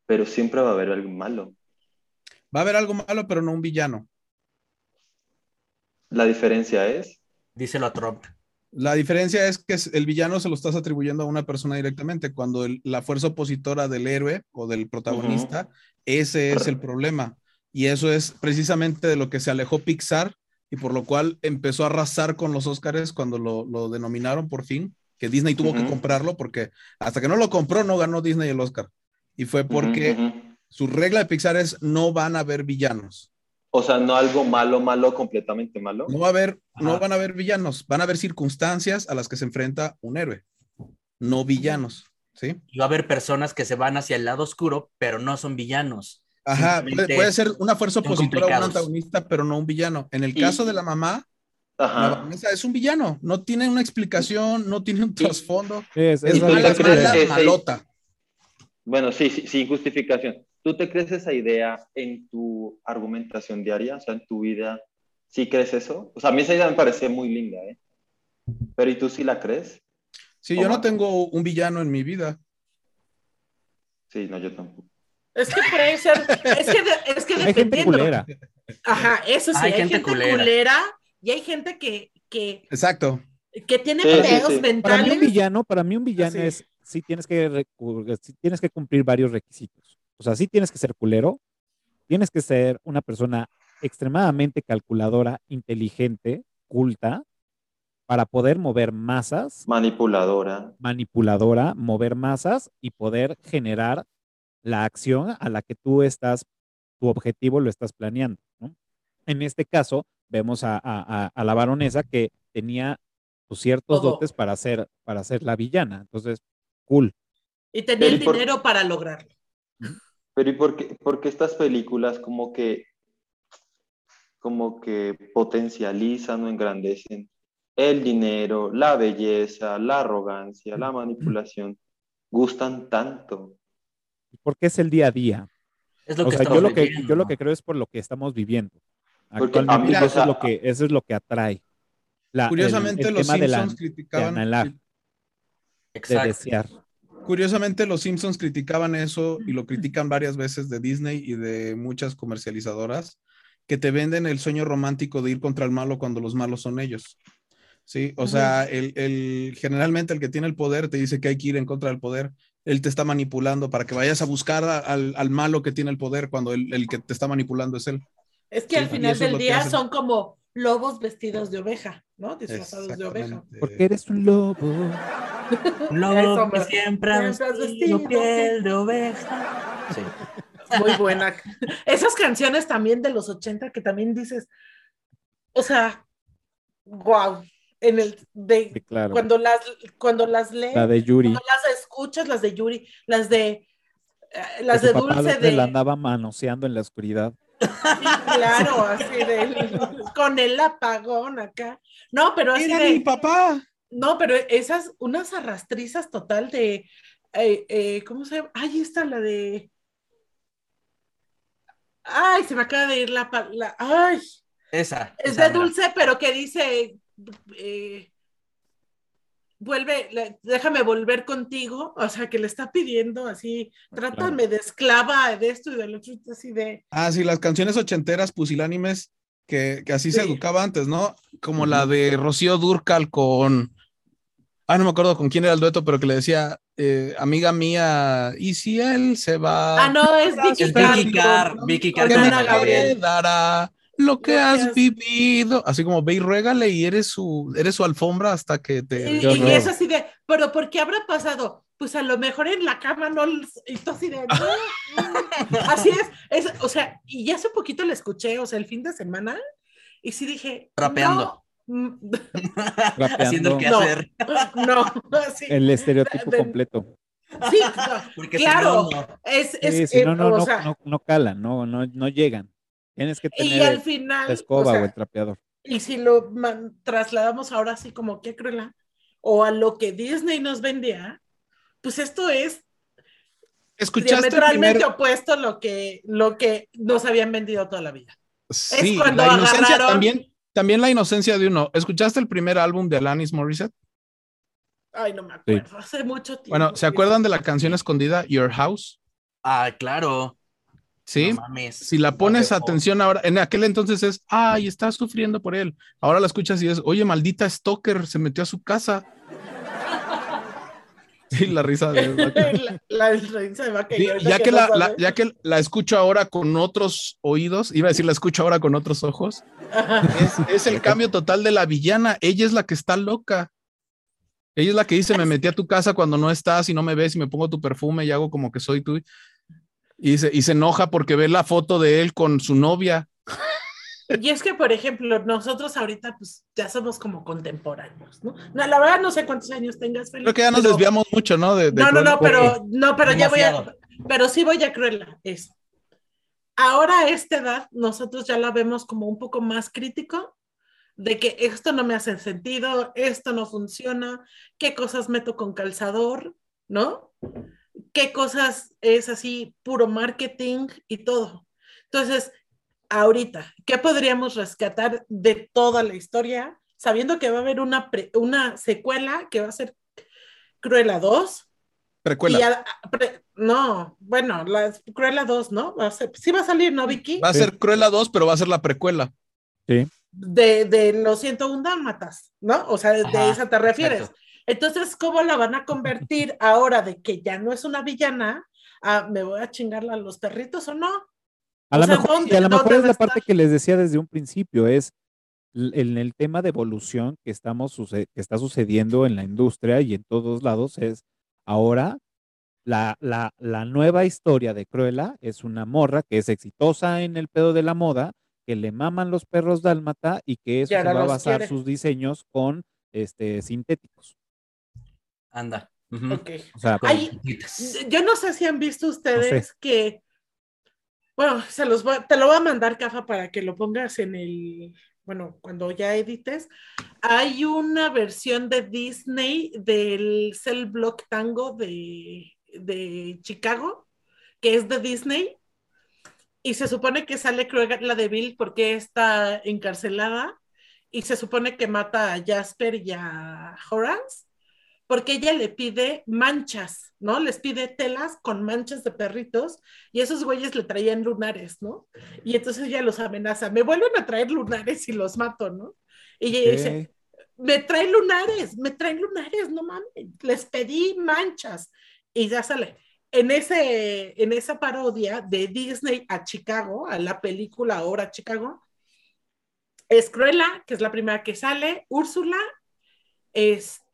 pero siempre va a haber algo malo. Va a haber algo malo, pero no un villano. La diferencia es, Díselo a Trump. La diferencia es que el villano se lo estás atribuyendo a una persona directamente, cuando el- la fuerza opositora del héroe o del protagonista, ese es el problema. Y eso es precisamente de lo que se alejó Pixar y por lo cual empezó a arrasar con los Óscares cuando lo, lo denominaron por fin, que Disney tuvo que comprarlo porque hasta que no lo compró no ganó Disney el Oscar. Y fue porque su regla de Pixar es no van a haber villanos. O sea, no algo malo, malo, completamente malo. No va a haber, no van a haber villanos, van a haber circunstancias a las que se enfrenta un héroe, no villanos, ¿sí? Y va a haber personas que se van hacia el lado oscuro, pero no son villanos. Ajá, puede, puede ser una fuerza opositora o un antagonista, pero no un villano. En el Y- caso de la mamá, Ajá. es un villano, no tiene una explicación, no tiene un trasfondo, Es, es es mala, mala, malota. Bueno, sí, sí, sin justificación. ¿Tú te crees esa idea en tu argumentación diaria? O sea, en tu vida, ¿sí crees eso? O sea, a mí esa idea me parece muy linda, ¿eh? Pero ¿y tú sí la crees? Sí, yo no tengo un villano en mi vida. Sí, no, yo tampoco. Es que puede ser, es que, de- es que Hay gente culera. Ajá, eso sí, Hay hay, gente gente, culera. culera. y hay gente que, que, Exacto. que tiene Sí, sí, pedos sí. Para mí mentales. un villano, para mí un villano es, sí tienes que, sí tienes que cumplir varios requisitos. O sea, sí tienes que ser culero, tienes que ser una persona extremadamente calculadora, inteligente, culta, para poder mover masas, Manipuladora. manipuladora, mover masas y poder generar la acción a la que tú estás, tu objetivo lo estás planeando, ¿no? En este caso, vemos a, a- a- a la baronesa que tenía pues, ciertos dotes para ser, para ser la villana. Entonces, cool. Y tenía el Pero ¿y por- dinero para lograrlo. Pero ¿y por qué, por qué estas películas como que, como que potencializan o engrandecen el dinero, la belleza, la arrogancia, la manipulación? Gustan tanto. Porque es el día a día. Es lo o que sea, yo lo que, yo lo que creo es por lo que estamos viviendo. Porque a mí, Actualmente o eso, sea, es lo que, eso es lo que atrae. La- Curiosamente, el los tema de la- Simpsons de criticaban. de Exacto. desear. Curiosamente, los Simpsons criticaban eso y lo critican varias veces de Disney y de muchas comercializadoras que te venden el sueño romántico de ir contra el malo cuando los malos son ellos. Sí, o sea, el, el- generalmente el que tiene el poder te dice que hay que ir en contra del poder. Él te está manipulando para que vayas a buscar a- al, al malo que tiene el poder cuando el, el que te está manipulando es él. Es que Sí, al final del día son como lobos vestidos de oveja, ¿no? Disfrazados de oveja. Porque eres un lobo. Un lobo Eso que siempre has vestido piel de oveja. Sí. Muy buena. Esas canciones también de los 80 que también dices, o sea, wow. En el de Sí, claro. cuando las cuando las lees, La de Yuri. cuando las escuchas, las de Yuri, las de eh, las de papá Dulce se de la andaba manoseando en la oscuridad. Sí, claro, así de con el apagón acá. No, pero así Era de mi papá. No, pero esas, unas arrastrizas total de, eh, eh, ¿cómo se llama? Ay, esta la de, ay, se me acaba de ir la, la- ay, Esa. es esa de dulce, pero que dice, eh, vuelve, le- déjame volver contigo, o sea, que le está pidiendo así, trátame de esclava de esto y del otro, así de, Ah, sí, las canciones ochenteras pusilánimes que, que así se educaba antes, ¿no? Como la de Rocío Durcal con. Ah, no me acuerdo con quién era el dueto, pero que le decía, eh, amiga mía, ¿y si él se va? ah, no, es Vicky Carr Vicky Carr, Vicky Carr Lo que que has has- vivido. Así como ve y ruégale y eres su, eres su alfombra hasta que te. Y, y es así de, pero ¿por qué habrá pasado? Pues a lo mejor en la cama no, y tú así de, no. así es, es, o sea, y ya hace poquito la escuché, o sea, el fin de semana, y sí dije, Rapeando. no, mm, Haciendo el No. quehacer. no, sí, el estereotipo de- completo. sí, no, Porque si claro, no, no. es, es, Sí, si eh, no, no, o no, sea, no, no calan, no, no, no llegan. Tienes que y al final, la o escoba o, sea, el trapeador. y si lo man- trasladamos ahora así como que cruela, o a lo que Disney nos vendía, pues esto es ¿Escuchaste diametralmente primer? opuesto a lo que, lo que nos habían vendido toda la vida. Sí, cuando la inocencia agarraron- también. También la inocencia de uno. ¿Escuchaste el primer álbum de Alanis Morissette? Ay, no me acuerdo, hace mucho tiempo. Bueno, ¿se acuerdan de la canción escondida Your House? Ah, claro. Sí. No mames. Si la pones No, atención ahora, en aquel entonces es, ay, está sufriendo por él. Ahora la escuchas y es, oye, maldita Stalker, se metió a su casa. Sí, la risa de... la, la risa de vaca. Sí, ya, que la, ya que la escucho ahora con otros oídos, iba a decir la escucho ahora con otros ojos, es, es el cambio total de la villana. Ella es la que está loca. Ella es la que dice, me metí a tu casa cuando no estás y no me ves y me pongo tu perfume y hago como que soy tú. Y se, y se enoja porque ve la foto de él con su novia. Y es que, por ejemplo, nosotros ahorita pues ya somos como contemporáneos, ¿no? No, la verdad no sé cuántos años tengas, Felipe. Creo que ya nos pero- desviamos mucho, ¿no? De, de No, no, no, pero, no, pero ya voy a, pero sí voy a Cruella, es. Ahora a esta edad, nosotros ya la vemos como un poco más crítico de que esto no me hace sentido, esto no funciona, qué cosas meto con calzador, ¿no? Qué cosas es así puro marketing y todo. Entonces, ahorita, ¿qué podríamos rescatar de toda la historia, sabiendo que va a haber una, pre- una secuela que va a ser Cruella 2? Precuela. Y a- pre- no, bueno, la Cruella 2, ¿no? Va a ser- sí va a salir, ¿no, Vicky? Va a ser Cruella 2, pero va a ser la precuela. Sí. De, de los 101 dálmatas, ¿no? O sea, de, esa te refieres. exacto. Entonces, ¿cómo la van a convertir ahora de que ya no es una villana a me voy a chingarla a los perritos o no? A lo mejor, ¿dónde- y a lo mejor es la parte estar? que les decía desde un principio, es en el tema de evolución que estamos que está sucediendo en la industria y en todos lados es ahora La, la, la nueva historia de Cruella es una morra que es exitosa en el pedo de la moda, que le maman los perros dálmata y que eso Y se ahora va a basar quiere. sus diseños con este sintéticos. Anda. Ujú. Ok. O sea, Ay, yo no sé si han visto ustedes sé. que, bueno, se los voy- te lo voy a mandar, Cafa, para que lo pongas en el, bueno, cuando ya edites. Hay una versión de Disney del Cell Block Tango de, de Chicago, que es de Disney, y se supone que sale Cruella de Vil porque está encarcelada, y se supone que mata a Jasper y a Horace porque ella le pide manchas, ¿no? Les pide telas con manchas de perritos y esos güeyes le traían lunares, ¿no? Y entonces ella los amenaza, me vuelven a traer lunares y los mato, ¿no? Y ella dice, me traen lunares, me traen lunares, no mames, les pedí manchas y ya sale. En, ese, en esa parodia de Disney a Chicago, a la película ahora Chicago, es Cruella, que es la primera que sale, Úrsula,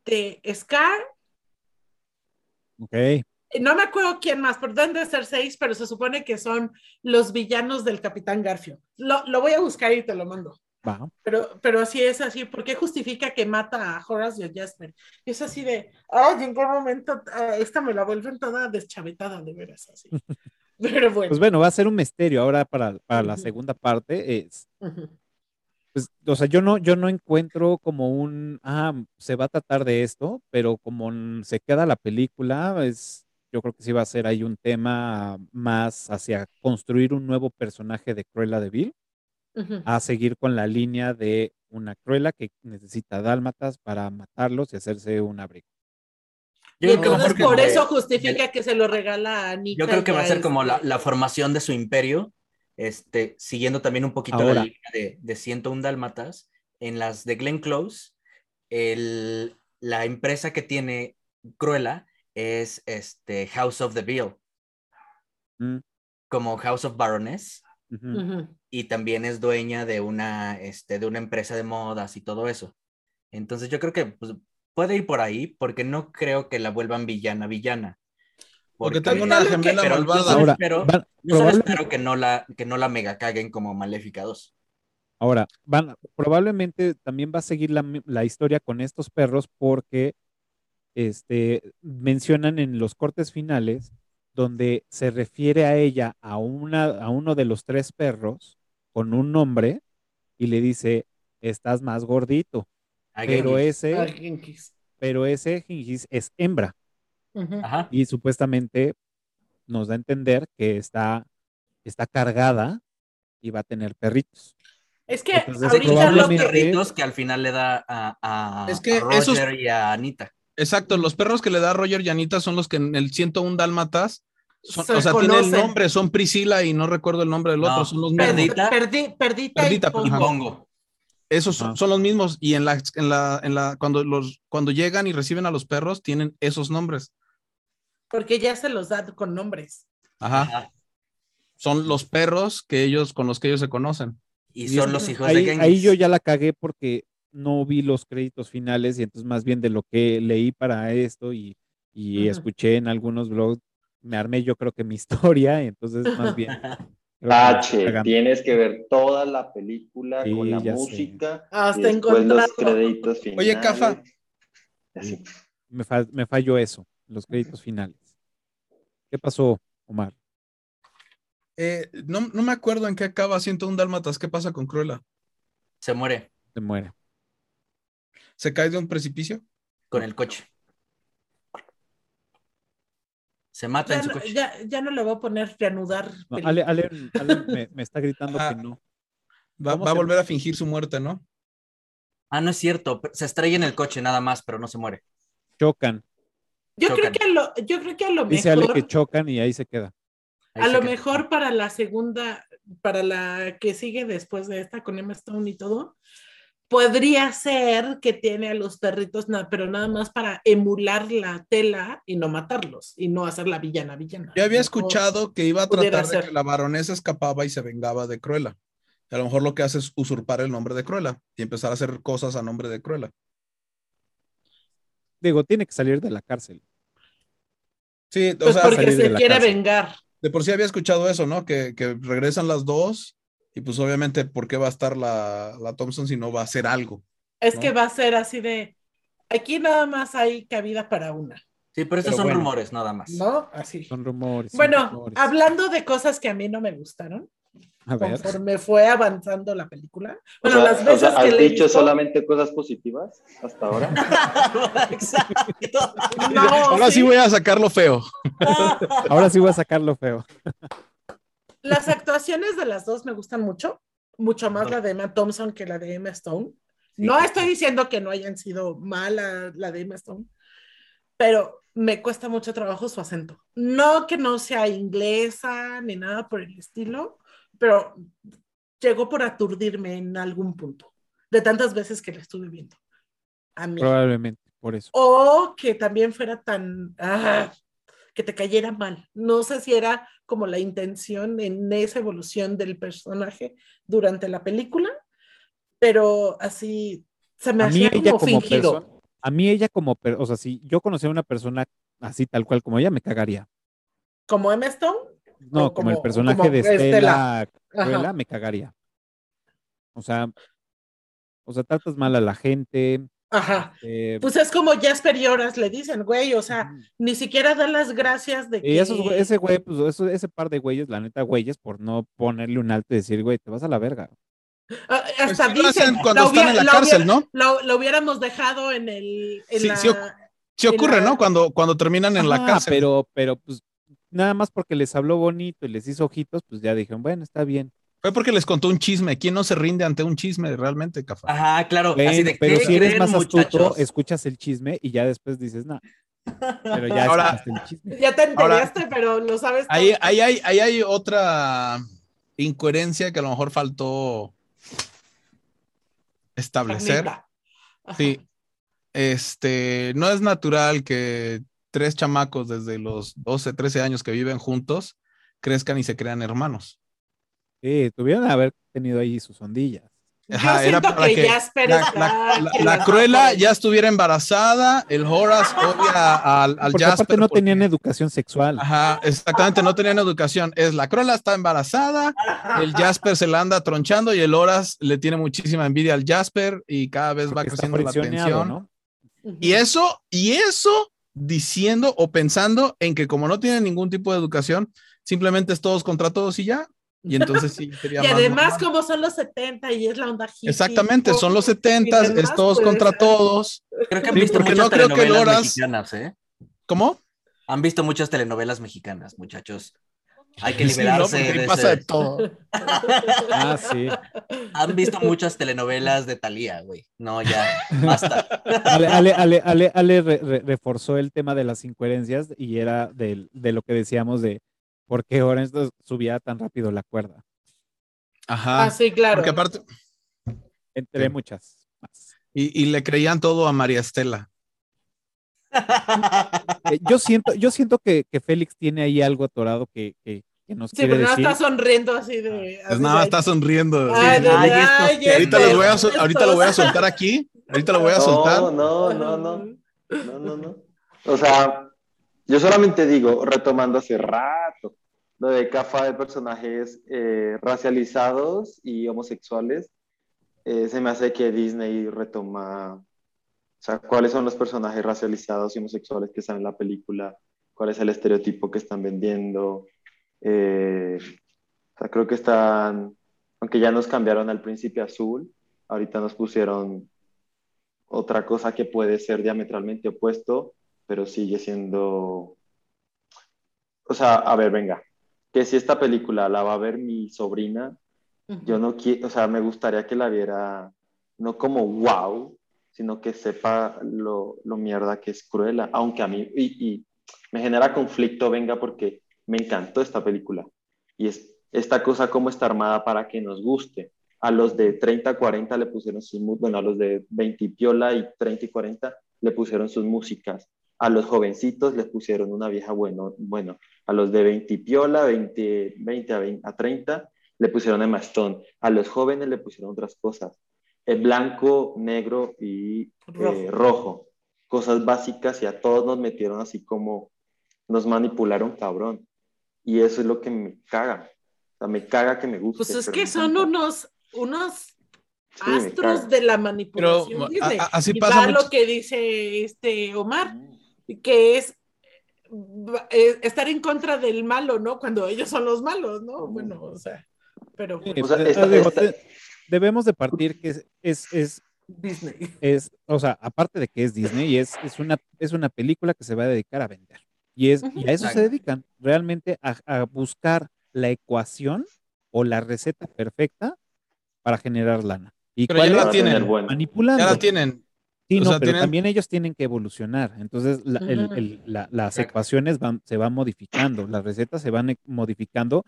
este, Scar, ok. no me acuerdo quién más, pero deben de ser seis, pero se supone que son los villanos del Capitán Garfio. Lo, lo voy a buscar y te lo mando. Va. Pero, pero sí es así, ¿por qué justifica que mata a Horace y a Jasper? Es así de, ay, en qué momento ah, esta me la vuelven toda deschavetada, de veras, así. Pero bueno. Pues bueno, va a ser un misterio ahora para, para la segunda parte. Es. Pues, o sea, yo no, yo no encuentro como un, ah, se va a tratar de esto, pero como se queda la película, es, yo creo que sí va a ser ahí un tema más hacia construir un nuevo personaje de Cruella de Vil, a seguir con la línea de una Cruella que necesita dálmatas para matarlos y hacerse un abrigo. Y Yo creo que va a entonces por eso justifica que se lo regala a Anita. Yo creo que y va a ser como la, este- la formación de su imperio, este, siguiendo también un poquito la línea de, de 101 Dálmatas. En las de Glenn Close, el- la empresa que tiene Cruella es este, House of the Bill, Mm, como House of Baroness, y también es dueña de una, este, de una empresa de modas y todo eso. Entonces yo creo que pues, puede ir por ahí, porque no creo que la vuelvan villana, villana. Porque Porque- tengo una Pero- gemela pero yo malvada. solo Ahora, espero, van- yo solo espero que no la, que no la mega caguen como Maléfica 2. Ahora, van, probablemente también va a seguir la, la historia con estos perros porque este, mencionan en los cortes finales donde se refiere a ella, a, una, a uno de los tres perros, con un nombre y le dice, estás más gordito. Pero ese, Ah, Genghis. pero ese Gengis es hembra Y supuestamente nos da a entender que está, está cargada y va a tener perritos. Es que Entonces, ahorita lo probablemente- que... perritos que al final le da a, a, Es que a Roger esos- y a Anita. Exacto, los perros que le da Roger y Anita son los que en el 101 Dálmatas, son- Se o sea, tiene el nombre, son Priscila y no recuerdo el nombre del otro, son los mismos. Perdita. Perdi- perdita, Perdita, y Pongo. Y Ajá. Pongo. Esos son, Ah. son los mismos y en la, en la, en la, cuando los, cuando llegan y reciben a los perros tienen esos nombres. Porque ya se los da con nombres. Ajá. Son los perros que ellos, con los que ellos se conocen. Y son los hijos de ahí, Genghis. ahí yo ya la cagué porque no vi los créditos finales y entonces más bien de lo que leí para esto y, y Ujú. escuché en algunos blogs, me armé yo creo que mi historia, y entonces más bien... cagando. tienes que ver toda la película Sí, con la ya sé. música Hasta y después los créditos finales. Oye, Cafa. Me, fa- me falló eso, los créditos finales. ¿Qué pasó, Omar? Eh, no, no me acuerdo en qué acaba 101 Dálmatas. ¿Qué pasa con Cruella? Se muere Se muere. ¿Se cae de un precipicio? con el coche. Se mata Ya en su no, coche. ya, ya no le voy a poner reanudar. No. Ale, Ale- Ale me, me está gritando que no. Va, ¿Cómo va a volver a fingir su muerte, ¿no? Ah, no es cierto. Se estrella en el coche nada más, pero no se muere. Chocan. yo, creo que a lo, yo creo que a lo Dice Ale mejor, que chocan y ahí se queda. Ahí a se lo queda. mejor para la segunda, para la que sigue después de esta con Emma Stone y todo, podría ser que tiene a los perritos, pero nada más para emular la tela y no matarlos y no hacer la villana villana. Yo había escuchado que iba a tratar de ser. que la baronesa escapaba y se vengaba de Cruella. Y a lo mejor lo que hace es usurpar el nombre de Cruella y empezar a hacer cosas a nombre de Cruella. Digo, tiene que salir de la cárcel. Sí, o Pues sea, porque salir de se quiere cárcel. vengar. de por sí había escuchado eso, ¿no? Que, que regresan las dos y pues obviamente, ¿por qué va a estar la, la Thompson si no va a hacer algo? Es ¿no? que va a ser así de. Aquí nada más hay cabida para una, Sí, pero estos Pero son bueno. rumores, nada más. ¿no? Así. Son rumores. son Bueno, rumores. hablando de cosas que a mí no me gustaron, A ver. conforme fue avanzando la película. O Bueno, sea, las o veces sea, que ¿Has le dicho solamente cosas positivas hasta ahora? Exacto. No, Ahora sí sí, voy a sacarlo feo. Ahora sí voy a sacarlo feo. Las actuaciones de las dos me gustan mucho, mucho más la de Emma Thompson que la de Emma Stone. No estoy diciendo que no hayan sido mala la de Emma Stone, pero me cuesta mucho trabajo su acento. No que no sea inglesa ni nada por el estilo, pero llegó por aturdirme en algún punto, de tantas veces que la estuve viendo. A mí. Probablemente, por eso. O que también fuera tan, ah, que te cayera mal. No sé si era como la intención en esa evolución del personaje durante la película, pero así se me hacía como como fingido. persona, a mí ella como, o sea, si yo conociera a una persona así tal cual como ella, me cagaría. Como Emma Stone. No, como, el personaje como de Estela. Estela me cagaría. O sea, o sea, tratas mal a la gente. Ajá. eh, Pues es como Jasper y Horas le dicen, güey, o sea, ni siquiera dan las gracias de que... y esos, güey- ese güey, pues eso- ese par de güeyes, la neta, güeyes, por no ponerle un alto y decir, güey, te vas a la verga. Ah, Pues Hasta dicen, hacen cuando están en la cárcel, hubiera- ¿no? Lo, lo hubiéramos dejado en el... En Sí, la, sí Sí en ocurre, la- ¿no? Cuando, cuando terminan en la cárcel. Pero, pero, pues, nada más porque les habló bonito y les hizo ojitos, pues ya dijeron, bueno, está bien. Fue porque les contó un chisme. ¿Quién no se rinde ante un chisme realmente, Cafa? Ajá, claro. así Bueno, de, pero ¿qué si eres creen, más astuto, muchachos? escuchas el chisme y ya después dices, no. Pero ya Ahora- escuchaste el chisme. Ya te Ahora- enteraste, pero lo sabes todo. Ahí, ahí, hay, ahí hay otra incoherencia que a lo mejor faltó establecer. Sí. Este, no es natural que tres chamacos desde los 12, 13 años que viven juntos crezcan y se crean hermanos. Sí, tuvieron que haber tenido ahí sus ondillas. Yo Ajá, era siento para que, que Jasper La, está... la- la- la Cruella va ya estuviera embarazada, el Horace odia al, al Porque Jasper. aparte no porque- tenían educación sexual. Ajá, exactamente, no tenían educación. Es la Cruella está embarazada, el Jasper se la anda tronchando y el Horace le tiene muchísima envidia al Jasper y cada vez va porque está creciendo la tensión. ¿no? Y eso, y eso diciendo o pensando en que como no tienen ningún tipo de educación, simplemente es todos contra todos y ya. Y entonces sí sería Y más además, normal. como son los 70 y es la onda hippie. Exactamente, son los y 70, demás, es todos pues, contra todos. Creo que han Sí, visto porque muchas no creo que telenovelas Loras- mexicanas, ¿eh? ¿Cómo? Han visto muchas telenovelas mexicanas, muchachos. Hay que Sí, ¿no? liberarse Porque ahí de pasa ese- de todo. Ah, sí. Han visto muchas telenovelas de Talía, güey. No, ya, basta. Ale, Ale, Ale, Ale, Ale re- re- reforzó el tema de las incoherencias y era del- de, lo que decíamos de por qué Orange subía tan rápido la cuerda, Ajá. Ah, sí, claro. Porque aparte, entre Sí. muchas más. y, y le creían todo a María Estela. Eh, yo siento, yo siento que, que Félix tiene ahí algo atorado que, que, que nos Sí, quiere pero no decir. está sonriendo así de. Pues así nada, de- está sonriendo. Ay, de- Ay, estos ay, que- ahorita, los voy a, sol- ahorita lo voy a soltar aquí. Ahorita lo voy a No, soltar. no, no, no. No, no, no. O sea, yo solamente digo, retomando hace rato, lo de Cafa de personajes eh, racializados y homosexuales, eh, se me hace que Disney retoma, o sea, cuáles son los personajes racializados y homosexuales que están en la película, cuál es el estereotipo que están vendiendo. eh, o sea, creo que están, aunque ya nos cambiaron al príncipe azul, ahorita nos pusieron otra cosa que puede ser diametralmente opuesto, pero sigue siendo... O sea, a ver, venga, que si esta película la va a ver mi sobrina, yo no quiero, o sea, me gustaría que la viera no como wow, sino que sepa lo, lo mierda que es Cruella, aunque a mí, y, y me genera conflicto, venga, porque me encantó esta película. Y es esta cosa como está armada para que nos guste. A los de 30, 40 le pusieron sus, bueno, a los de 20 y piola y 30 y 40 le pusieron sus músicas. A los jovencitos les pusieron una vieja bueno, bueno, a los de 20 y piola, 20, 20 a, 20 a 30 le pusieron Emma Stone. A los jóvenes le pusieron otras cosas. El blanco, negro y Rojo. eh, rojo. Cosas básicas y a todos nos metieron así como nos manipularon cabrón. Y eso es lo que me caga. O sea, me caga que me guste. Pues es que son encanta. unos, unos astros de la manipulación. Pero, a- a- así y pasa mucho- lo que dice este Omar, que es estar en contra del malo, ¿no? Cuando ellos son los malos, ¿no? Bueno, o sea, pero Sí, O sea, pues, esta- digo, esta- de- debemos de partir que es, es, es, Disney. es, o sea, aparte de que es Disney, es, es, una, es una película que se va a dedicar a vender. Y, es, y a eso se dedican, realmente a, a buscar la ecuación o la receta perfecta para generar lana. ¿Y Pero cuál ya la tienen. Manipulando. Ya la tienen. Sí, O no, sea, pero tienen- también ellos tienen que evolucionar. Entonces, la- el- el- la- las ecuaciones van, se van modificando, las recetas se van e- modificando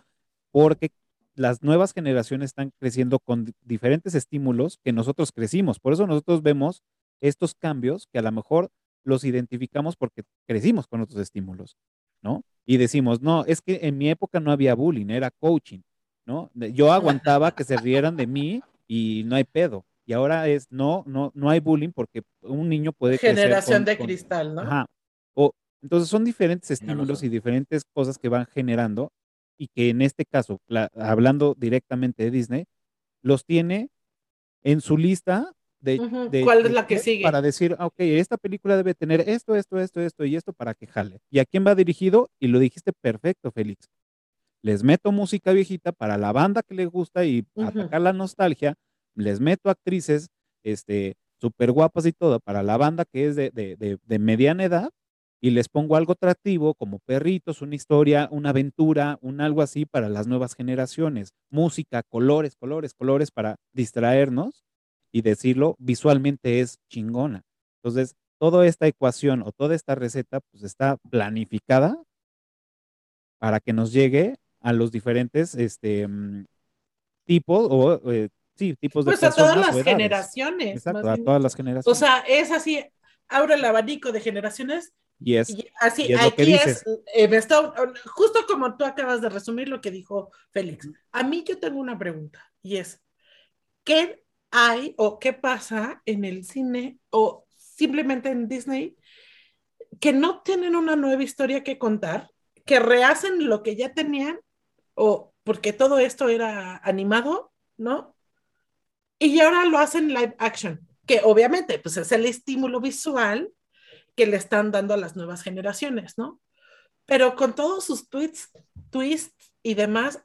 porque las nuevas generaciones están creciendo con di- diferentes estímulos que nosotros crecimos. Por eso nosotros vemos estos cambios que a lo mejor los identificamos porque crecimos con otros estímulos, ¿no? Y decimos, no, es que en mi época no había bullying, era coaching, ¿no? Yo aguantaba que se rieran de mí y no hay pedo. Y ahora es, no, no, no hay bullying porque un niño puede crecer generación con- de con- cristal, ¿no? Ajá. O, entonces son diferentes estímulos razón. y diferentes cosas que van generando y que en este caso, la- hablando directamente de Disney, los tiene en su lista de, Ujú. de- ¿Cuál es de- la que de- sigue? para decir, ah, ok, esta película debe tener esto, esto, esto, esto y esto para que jale. ¿Y a quién va dirigido? Y lo dijiste perfecto, Félix. Les meto música viejita para la banda que les gusta y Ujú. atacar la nostalgia. Les meto actrices este, súper guapas y todo para la banda que es de, de- de- mediana edad y les pongo algo atractivo como perritos, una historia, una aventura, un algo así para las nuevas generaciones. Música, colores, colores, colores para distraernos y decirlo visualmente es chingona. Entonces, toda esta ecuación o toda esta receta pues está planificada para que nos llegue a los diferentes este, mm, tipos o eh, sí, tipos de Pues a todas o las generaciones. Exacto, a bien. todas las O generaciones. sea, es así, abre el abanico de generaciones y es, y así, y es aquí es, eh, me está- justo como tú acabas de resumir lo que dijo Félix. A mí yo tengo una pregunta y es, ¿qué hay o qué pasa en el cine o simplemente en Disney que no tienen una nueva historia que contar, que rehacen lo que ya tenían o porque todo esto era animado, ¿no? Y ahora lo hacen live action, que obviamente pues es el estímulo visual que le están dando a las nuevas generaciones, ¿no? Pero con todos sus tweets, twists y demás,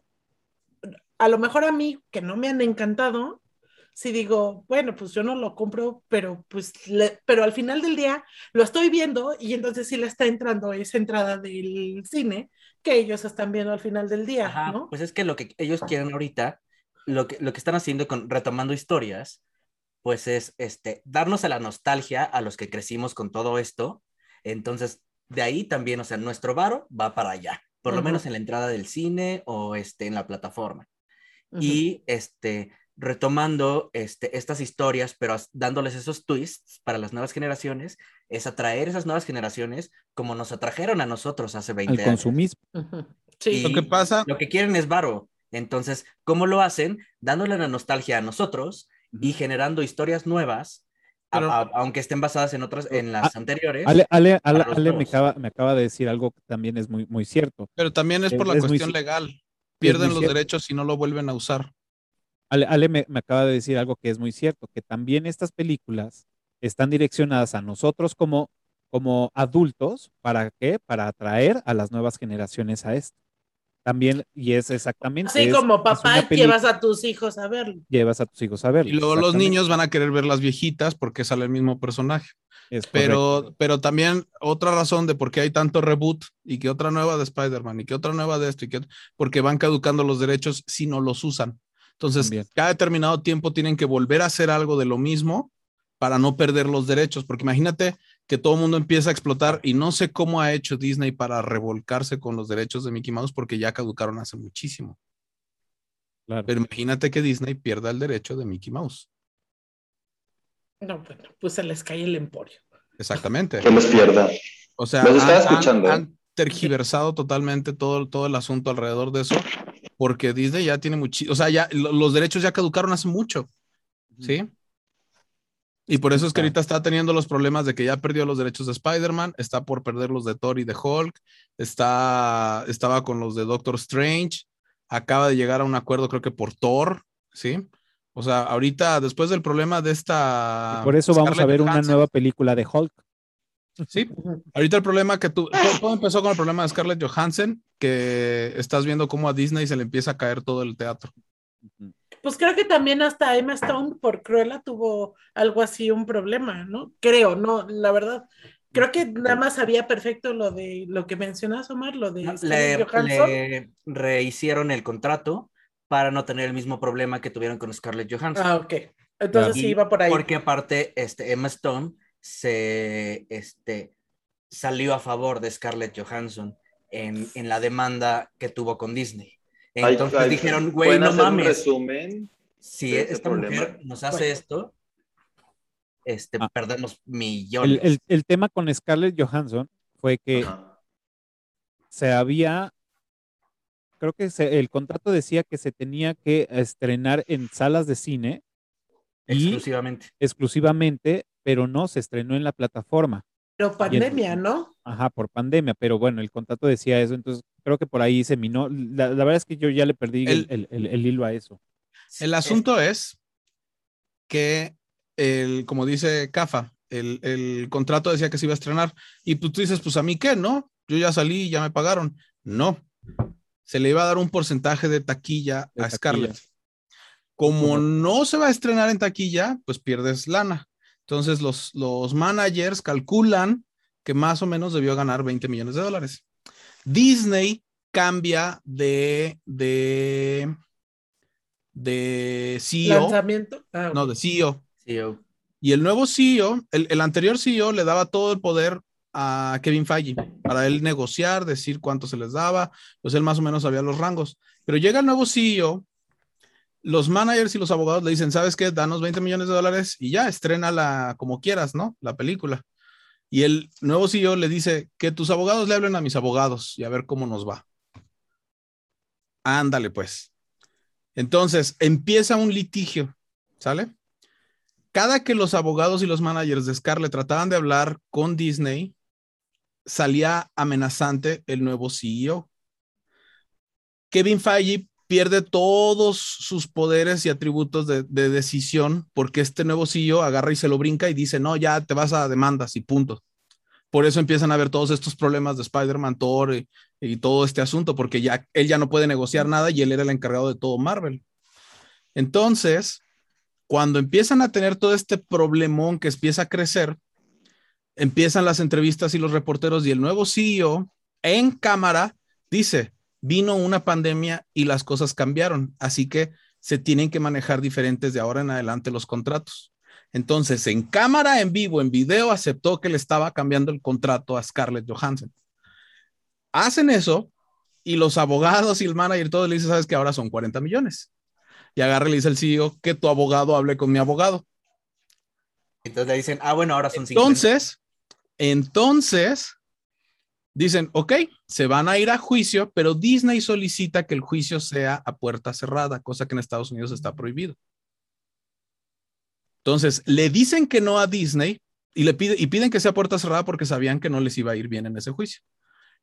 a lo mejor a mí, que no me han encantado, si digo, bueno, pues yo no lo compro, pero pues, le- pero al final del día lo estoy viendo y entonces sí le está entrando esa entrada del cine que ellos están viendo al final del día, Ajá, ¿no? pues es que lo que ellos quieren ahorita, lo que, lo que están haciendo con retomando historias, pues es este, darnos a la nostalgia a los que crecimos con todo esto. Entonces, de ahí también, o sea, nuestro varo va para allá, por lo menos en la entrada del cine o este, en la plataforma. Y este, retomando este, estas historias, pero as- dándoles esos twists para las nuevas generaciones, es atraer esas nuevas generaciones como nos atrajeron a nosotros hace 20 al años. consumismo. Sí. Y Lo que pasa- Lo que quieren es varo. Entonces, ¿cómo lo hacen? Dándole la nostalgia a nosotros y generando historias nuevas, a- Pero- a- aunque estén basadas en otras, en las anteriores. Ale, Ale, Ale- Ale me, acaba, me acaba de decir algo que también es muy, muy cierto. Pero también es por la Es- es muy cuestión legal. Pierden los cierto. derechos si no lo vuelven a usar. Ale, Ale me, me acaba de decir algo que es muy cierto, que también estas películas están direccionadas a nosotros como, como adultos, ¿para qué? Para atraer a las nuevas generaciones a esto. También, y es exactamente. Así es- como papá llevas a tus hijos a verlo. llevas a tus hijos a verlo. Y luego los niños van a querer ver las viejitas porque sale el mismo personaje. Es correcto. Pero, pero también otra razón de por qué hay tanto reboot y que otra nueva de Spider-Man y que otra nueva de esto y que porque van caducando los derechos si no los usan. Entonces, También. cada determinado tiempo tienen que volver a hacer algo de lo mismo para no perder los derechos, porque imagínate que todo el mundo empieza a explotar y no sé cómo ha hecho Disney para revolcarse con los derechos de Mickey Mouse porque ya caducaron hace muchísimo. Claro. Pero imagínate que Disney pierda el derecho de Mickey Mouse. No, bueno, pues se les cae el emporio. Exactamente. Que los pierda. O sea, Los estaba han- han- escuchando. Han, tergiversado totalmente todo, todo el asunto alrededor de eso, porque Disney ya tiene muchísimo, o sea, ya lo- los derechos ya caducaron hace mucho, ¿sí? Y por eso es que ahorita está teniendo los problemas de que ya perdió los derechos de Spider-Man, está por perder los de Thor y de Hulk, está, estaba con los de Doctor Strange, acaba de llegar a un acuerdo creo que por Thor, ¿sí? O sea, ahorita después del problema de esta... Y por eso vamos a ver una nueva película de Hulk. Sí, ahorita el problema que tú, todo empezó con el problema de Scarlett Johansson, que estás viendo cómo a Disney se le empieza a caer todo el teatro. Pues creo que también hasta Emma Stone por Cruella tuvo algo así, un problema, ¿no? Creo, no, la verdad. Creo que nada más sabía perfecto lo de lo que mencionas, Omar, lo de Le, le rehicieron el contrato para no tener el mismo problema que tuvieron con Scarlett Johansson. Ah, ok. Entonces sí Y iba por ahí. Porque aparte, este, Emma Stone se este, salió a favor de Scarlett Johansson en, en la demanda que tuvo con Disney. Entonces ay, dijeron, güey, ¿pueden no hacer un mames. resumen Si esta problema? mujer nos hace esto, este, Ah. perdemos El, millones. el- el tema con Scarlett Johansson fue que Ajá. se había, creo que se- el contrato decía que se tenía que estrenar en salas de cine y exclusivamente. exclusivamente, pero no se estrenó en la plataforma. Pero pandemia, ¿no? Ajá, por pandemia, pero bueno, el contrato decía eso, entonces creo que por ahí se minó. La, la verdad es que yo ya le perdí el, el- el- el hilo a eso. El asunto es que, el, como dice Cafa, el, el contrato decía que se iba a estrenar y pues tú dices, pues a mí qué, ¿no? Yo ya salí y ya me pagaron. No, se le iba a dar un porcentaje de taquilla De a taquilla. Scarlett. Como no se va a estrenar en taquilla, pues pierdes lana. Entonces los, los managers calculan que más o menos debió ganar 20 millones de dólares. Disney cambia de, de, de CEO, Lanzamiento. Ah, no, de CEO. Sí, yo- Y el nuevo CEO, el, el anterior CEO le daba todo el poder a Kevin Feige para él negociar, decir cuánto se les daba, pues él más o menos sabía los rangos. Pero llega el nuevo CEO, los managers y los abogados le dicen, ¿sabes qué? Danos 20 millones de dólares y ya, estrena como quieras, ¿no? La película. Y el nuevo CEO le dice, que tus abogados le hablen a mis abogados y a ver cómo nos va. Ándale, pues. Entonces, empieza un litigio, ¿sale? Cada que los abogados y los managers de Scarlett trataban de hablar con Disney, salía amenazante el nuevo CEO. Kevin Feige pierde todos sus poderes y atributos de, de decisión porque este nuevo CEO agarra y se lo brinca y dice, no, ya te vas a demandas y punto. Por eso empiezan a haber todos estos problemas de Spider-Man, Thor y, y todo este asunto, porque ya él ya no puede negociar nada y él era el encargado de todo Marvel. Entonces, cuando empiezan a tener todo este problemón que empieza a crecer, empiezan las entrevistas y los reporteros y el nuevo CEO en cámara dice, vino una pandemia y las cosas cambiaron, así que se tienen que manejar diferentes de ahora en adelante los contratos. Entonces, en cámara, en vivo, en video, aceptó que le estaba cambiando el contrato a Scarlett Johansson. Hacen eso y los abogados y el manager todo le dicen, sabes que ahora son 40 millones. Y agarra y le dice al CEO que tu abogado hable con mi abogado. Entonces le dicen, ah, bueno, ahora son 50. Entonces, entonces, dicen, ok, se van a ir a juicio, pero Disney solicita que el juicio sea a puerta cerrada, cosa que en Estados Unidos está prohibido. Entonces, le dicen que no a Disney y, le pide, y piden que sea a puerta cerrada porque sabían que no les iba a ir bien en ese juicio.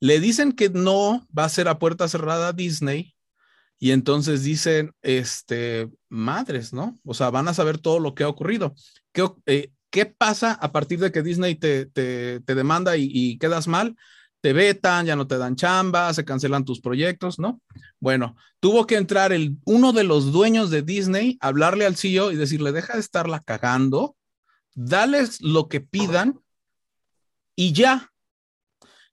Le dicen que no va a ser a puerta cerrada a Disney y entonces dicen, este, madres, ¿no? O sea, van a saber todo lo que ha ocurrido. ¿Qué, eh, ¿qué pasa a partir de que Disney te, te, te demanda y, y, quedas mal? Te vetan, ya no te dan chamba, se cancelan tus proyectos, ¿no? Bueno, tuvo que entrar el, uno de los dueños de Disney, hablarle al CEO y decirle, deja de estarla cagando, dales lo que pidan y ya.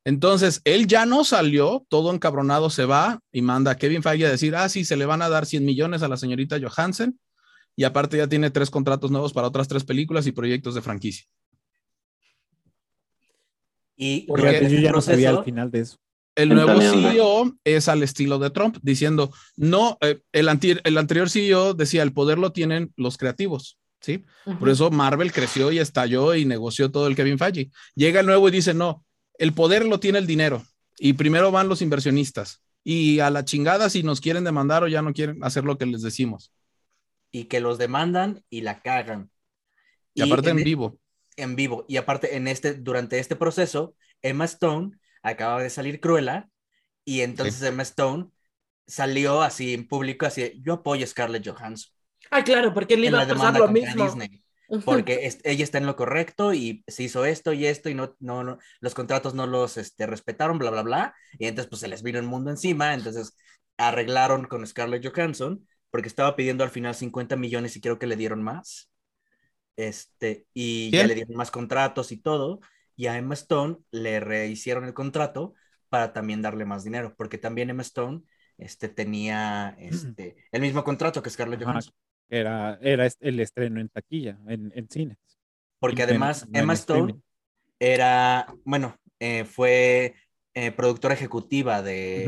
Entonces, él ya no salió, todo encabronado se va y manda a Kevin Feige a decir, ah, sí, se le van a dar 100 millones a la señorita Johansen y aparte ya tiene tres contratos nuevos para otras tres películas y proyectos de franquicia. Y Porque yo ya no sabía al final de eso. El nuevo CEO es al estilo de Trump, diciendo, no, eh, el, anti el, anterior CEO decía, el poder lo tienen los creativos, ¿sí? Uh -huh. Por eso Marvel creció y estalló y negoció todo el Kevin Feige. Llega el nuevo y dice, no, el poder lo tiene el dinero y primero van los inversionistas y a la chingada si nos quieren demandar o ya no quieren hacer lo que les decimos. Y que los demandan y la cagan. Y aparte en e- vivo. En vivo. Y aparte, en este, durante este proceso, Emma Stone acaba de salir Cruella y entonces Emma Stone salió así en público, así, yo apoyo a Scarlett Johansson. Ah, claro, porque en iba la a pasar lo mismo. Disney. Porque es- ella está en lo correcto y se hizo esto y esto y no, no, no- los contratos no los este, respetaron, bla, bla, bla. Y entonces pues se les vino el mundo encima. Entonces arreglaron con Scarlett Johansson porque estaba pidiendo al final 50 millones y creo que le dieron más. Este, y ya le dieron más contratos y todo. Y a Emma Stone le rehicieron el contrato para también darle más dinero, porque también Emma Stone este, tenía este, el mismo contrato que Scarlett Ajá, Johansson. Era, era el estreno en taquilla, en, en cines. Porque en- además en Emma Stone streaming. era, bueno, eh, fue eh, productora ejecutiva de,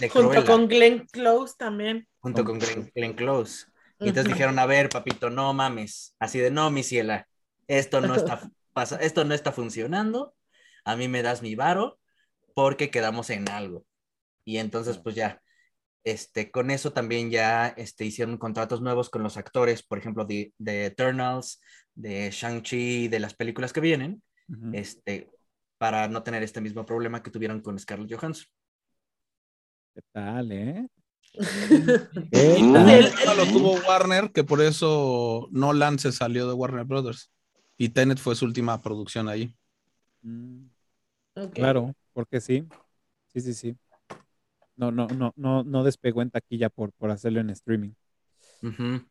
de Junto Cruella, con Glenn Close también. junto con Glenn, Glenn Close. Y entonces dijeron, a ver, papito, no mames. Así de, no, mi ciela, esto no está, pasa, esto no está funcionando. A mí me das mi varo porque quedamos en algo. Y entonces, pues ya, este, con eso también ya este, hicieron contratos nuevos con los actores, por ejemplo, de, de Eternals, de Shang-Chi, de las películas que vienen, Ujú. este, para no tener este mismo problema que tuvieron con Scarlett Johansson. ¿Qué tal, eh? El- encima lo tuvo Warner, que por eso Nolan se salió de Warner Brothers. Y Tenet fue su última producción ahí. Mm. Claro, porque sí. Sí, sí, sí. No, no, no, no, no despegó en taquilla por, por hacerlo en streaming. Ujú.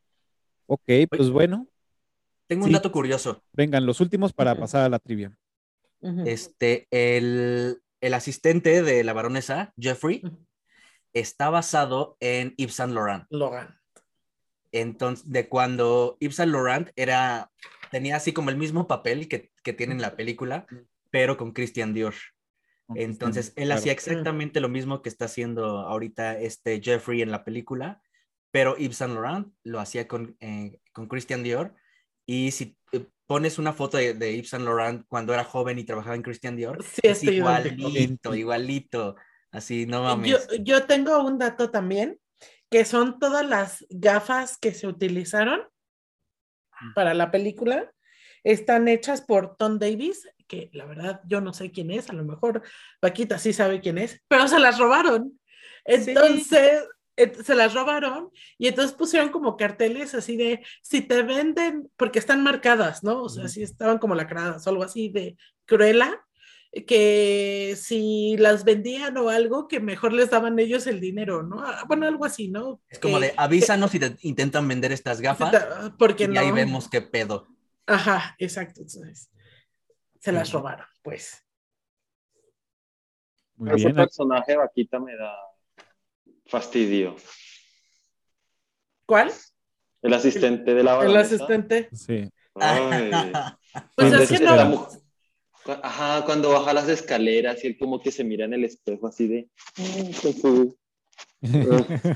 Ok, pues bueno, Tengo un dato curioso. vengan los últimos para pasar a la trivia. Este, el, el asistente de la baronesa, Jeffrey. Está basado en Yves Saint Laurent. Logan. Entonces, de cuando Yves Saint Laurent era, tenía así como el mismo papel que, que tiene en la película, pero con Christian Dior. Entonces, él claro. hacía exactamente lo mismo que está haciendo ahorita este Jeffrey en la película, pero Yves Saint Laurent lo hacía con, eh, con Christian Dior. Y si eh, pones una foto de, de Yves Saint Laurent cuando era joven y trabajaba en Christian Dior, Sí, es igualito, Idéntico. igualito. Así, no mames. Yo, yo tengo un dato también, que son todas las gafas que se utilizaron para la película. Están hechas por Tom Davis, que la verdad yo no sé quién es, a lo mejor Paquita sí sabe quién es, pero se las robaron. Entonces, se las robaron y entonces pusieron como carteles así de, si te venden, porque están marcadas, ¿no? O sea, Ujú. si estaban como lacradas o algo así de Cruella, que si las vendían o algo, que mejor les daban ellos el dinero, ¿no? Ah, Bueno, algo así, ¿no? Es como Que- de avísanos si te intentan vender estas gafas que- porque y no. ahí vemos qué pedo. Ajá, exacto. Entonces, se las robaron, pues. Muy Ese bien. personaje vaquita me da fastidio. ¿Cuál? El asistente de la El baronesa. asistente. Sí. Ay. Pues es que desespera. no. Ajá, cuando baja las escaleras y él como que se mira en el espejo así de... "Mm, con su-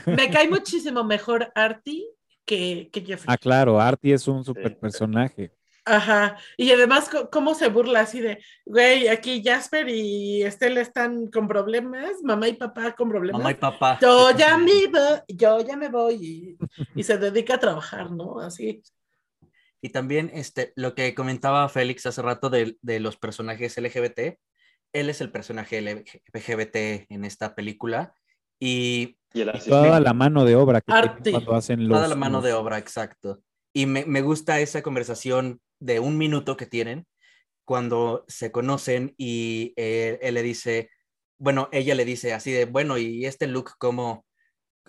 Me cae muchísimo mejor Artie que, que Jeffrey. Ah, claro, Artie es un super personaje. Ajá. Y además, ¿cómo se burla así de, güey, aquí Jasper y Estela están con problemas, mamá y papá con problemas? Mamá y papá. Yo ya me voy, yo ya me voy y, y se dedica a trabajar, ¿no? Así. Y también este, lo que comentaba Félix hace rato de, de los personajes LGBT, él es el personaje LGBT en esta película y Y el Y asistente. toda la mano de obra que cuando hacen los. toda la mano de obra, exacto. Y me, me gusta esa conversación de un minuto que tienen cuando se conocen y él, él le dice, bueno, ella le dice así de, bueno, ¿y este look cómo,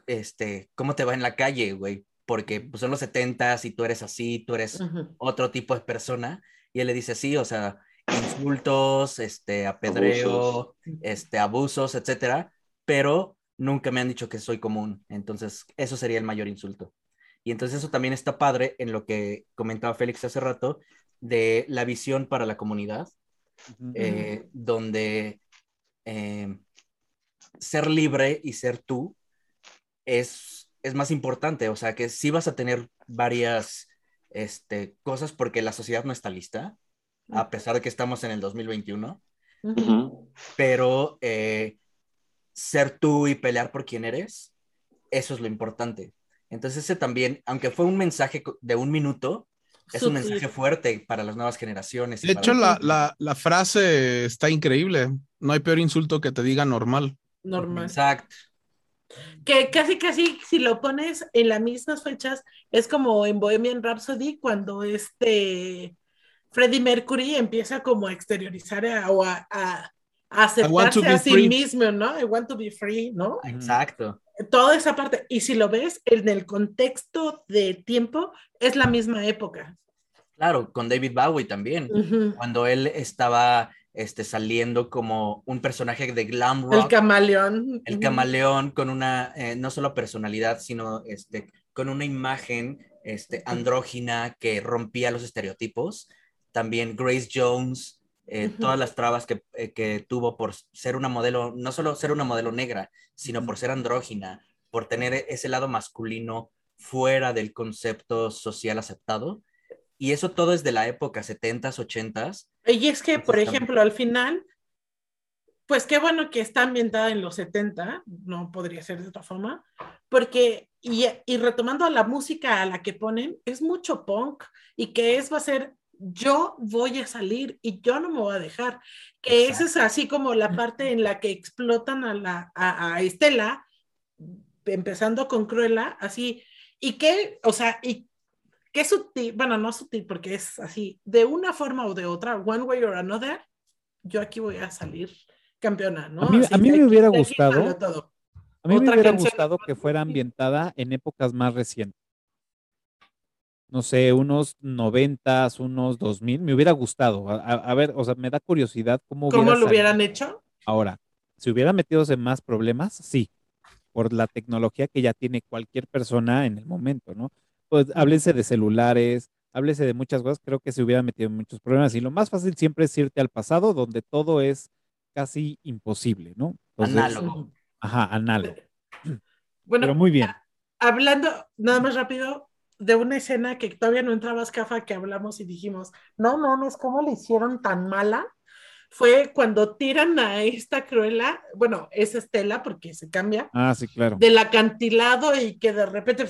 este, cómo te va en la calle, güey? Porque pues, son los setentas y tú eres así, tú eres Ujú. otro tipo de persona. Y él le dice, sí, o sea, insultos, este, apedreo, este, abusos, etcétera, pero nunca me han dicho que soy común. Entonces, eso sería el mayor insulto. Y entonces eso también está padre en lo que comentaba Félix hace rato de la visión para la comunidad, Ujú. eh, donde eh, ser libre y ser tú es, es más importante. O sea, que sí vas a tener varias este, cosas porque la sociedad no está lista, a pesar de que estamos en el 2021, Ujú. Ujú. pero eh, ser tú y pelear por quién eres, eso es lo importante. Entonces ese también, aunque fue un mensaje de un minuto, Es un mensaje fuerte para las nuevas generaciones. De hecho, la, la, la, frase está increíble. No hay peor insulto que te diga normal. Normal. Exacto. Que casi, casi, si lo pones en las mismas fechas, es como en Bohemian Rhapsody, cuando este Freddie Mercury empieza como a exteriorizar o a, a, aceptarse a sí mismo, ¿no? I want to be free, ¿no? Exacto. Toda esa parte. Y si lo ves en el contexto de tiempo, es la misma época. Claro, con David Bowie también. Cuando él estaba este, saliendo como un personaje de glam rock. El camaleón. El camaleón con una, eh, no solo personalidad, sino este, con una imagen este, andrógina que rompía los estereotipos. También Grace Jones, eh, todas las trabas que, eh, que, tuvo por ser una modelo, no solo ser una modelo negra, sino por ser andrógina, por tener ese lado masculino fuera del concepto social aceptado. Y eso todo es de la época 70s, 80s. Y es que, por ejemplo, al final, pues qué bueno que está ambientada en los 70, no podría ser de otra forma, porque, y, y retomando a la música a la que ponen, es mucho punk y que es, va a ser, yo voy a salir y yo no me voy a dejar, que esa es así como la parte en la que explotan a, la, a, a Estela, empezando con Cruella, así, y que, o sea, y qué sutil, bueno, no sutil porque es así, de una forma o de otra, one way or another, yo aquí voy a salir campeona, ¿no? A mí, a mí me hubiera gustado, a mí me hubiera gustado que fuera ambientada en épocas más recientes. No sé, unos noventas, unos dos mil, me hubiera gustado. A, a, ver, o sea, me da curiosidad cómo ¿Cómo lo hubieran hecho? Ahora, si hubiera metido en más problemas, sí, por la tecnología que ya tiene cualquier persona en el momento, ¿no? Pues háblese de celulares, háblese de muchas cosas, creo que se hubiera metido en muchos problemas. Y lo más fácil siempre es irte al pasado, donde todo es casi imposible, ¿no? análogo. Ajá, análogo. Bueno, Pero muy bien. Hablando, nada más rápido, de una escena que todavía no entrabas, Cafa, que hablamos y dijimos, no no, es ¿cómo le hicieron tan mala? Fue cuando tiran a esta Cruella, bueno, es Estela porque se cambia. Ah, sí, claro. Del acantilado y que de repente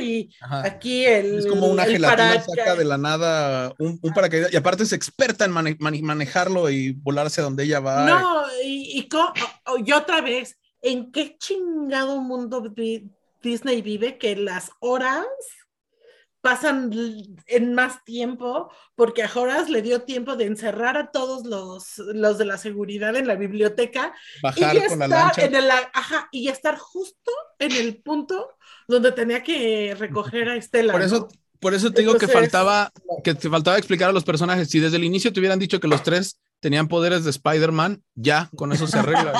y aquí el es como una gelatina saca de la nada un, un, paracaídas y aparte es experta en manejarlo y volar hacia donde ella va. No, y, y, otra vez, ¿en qué chingado mundo Disney vive que las horas pasan en más tiempo, porque a Horace le dio tiempo de encerrar a todos los, los de la seguridad en la biblioteca Bajar y con la lancha. En el, ajá, y estar justo en el punto donde tenía que recoger a Estela. Por eso, ¿no? por eso te digo Entonces, que faltaba, que te faltaba explicar a los personajes. Si desde el inicio te hubieran dicho que los tres tenían poderes de Spider-Man, ya, con eso se arregla.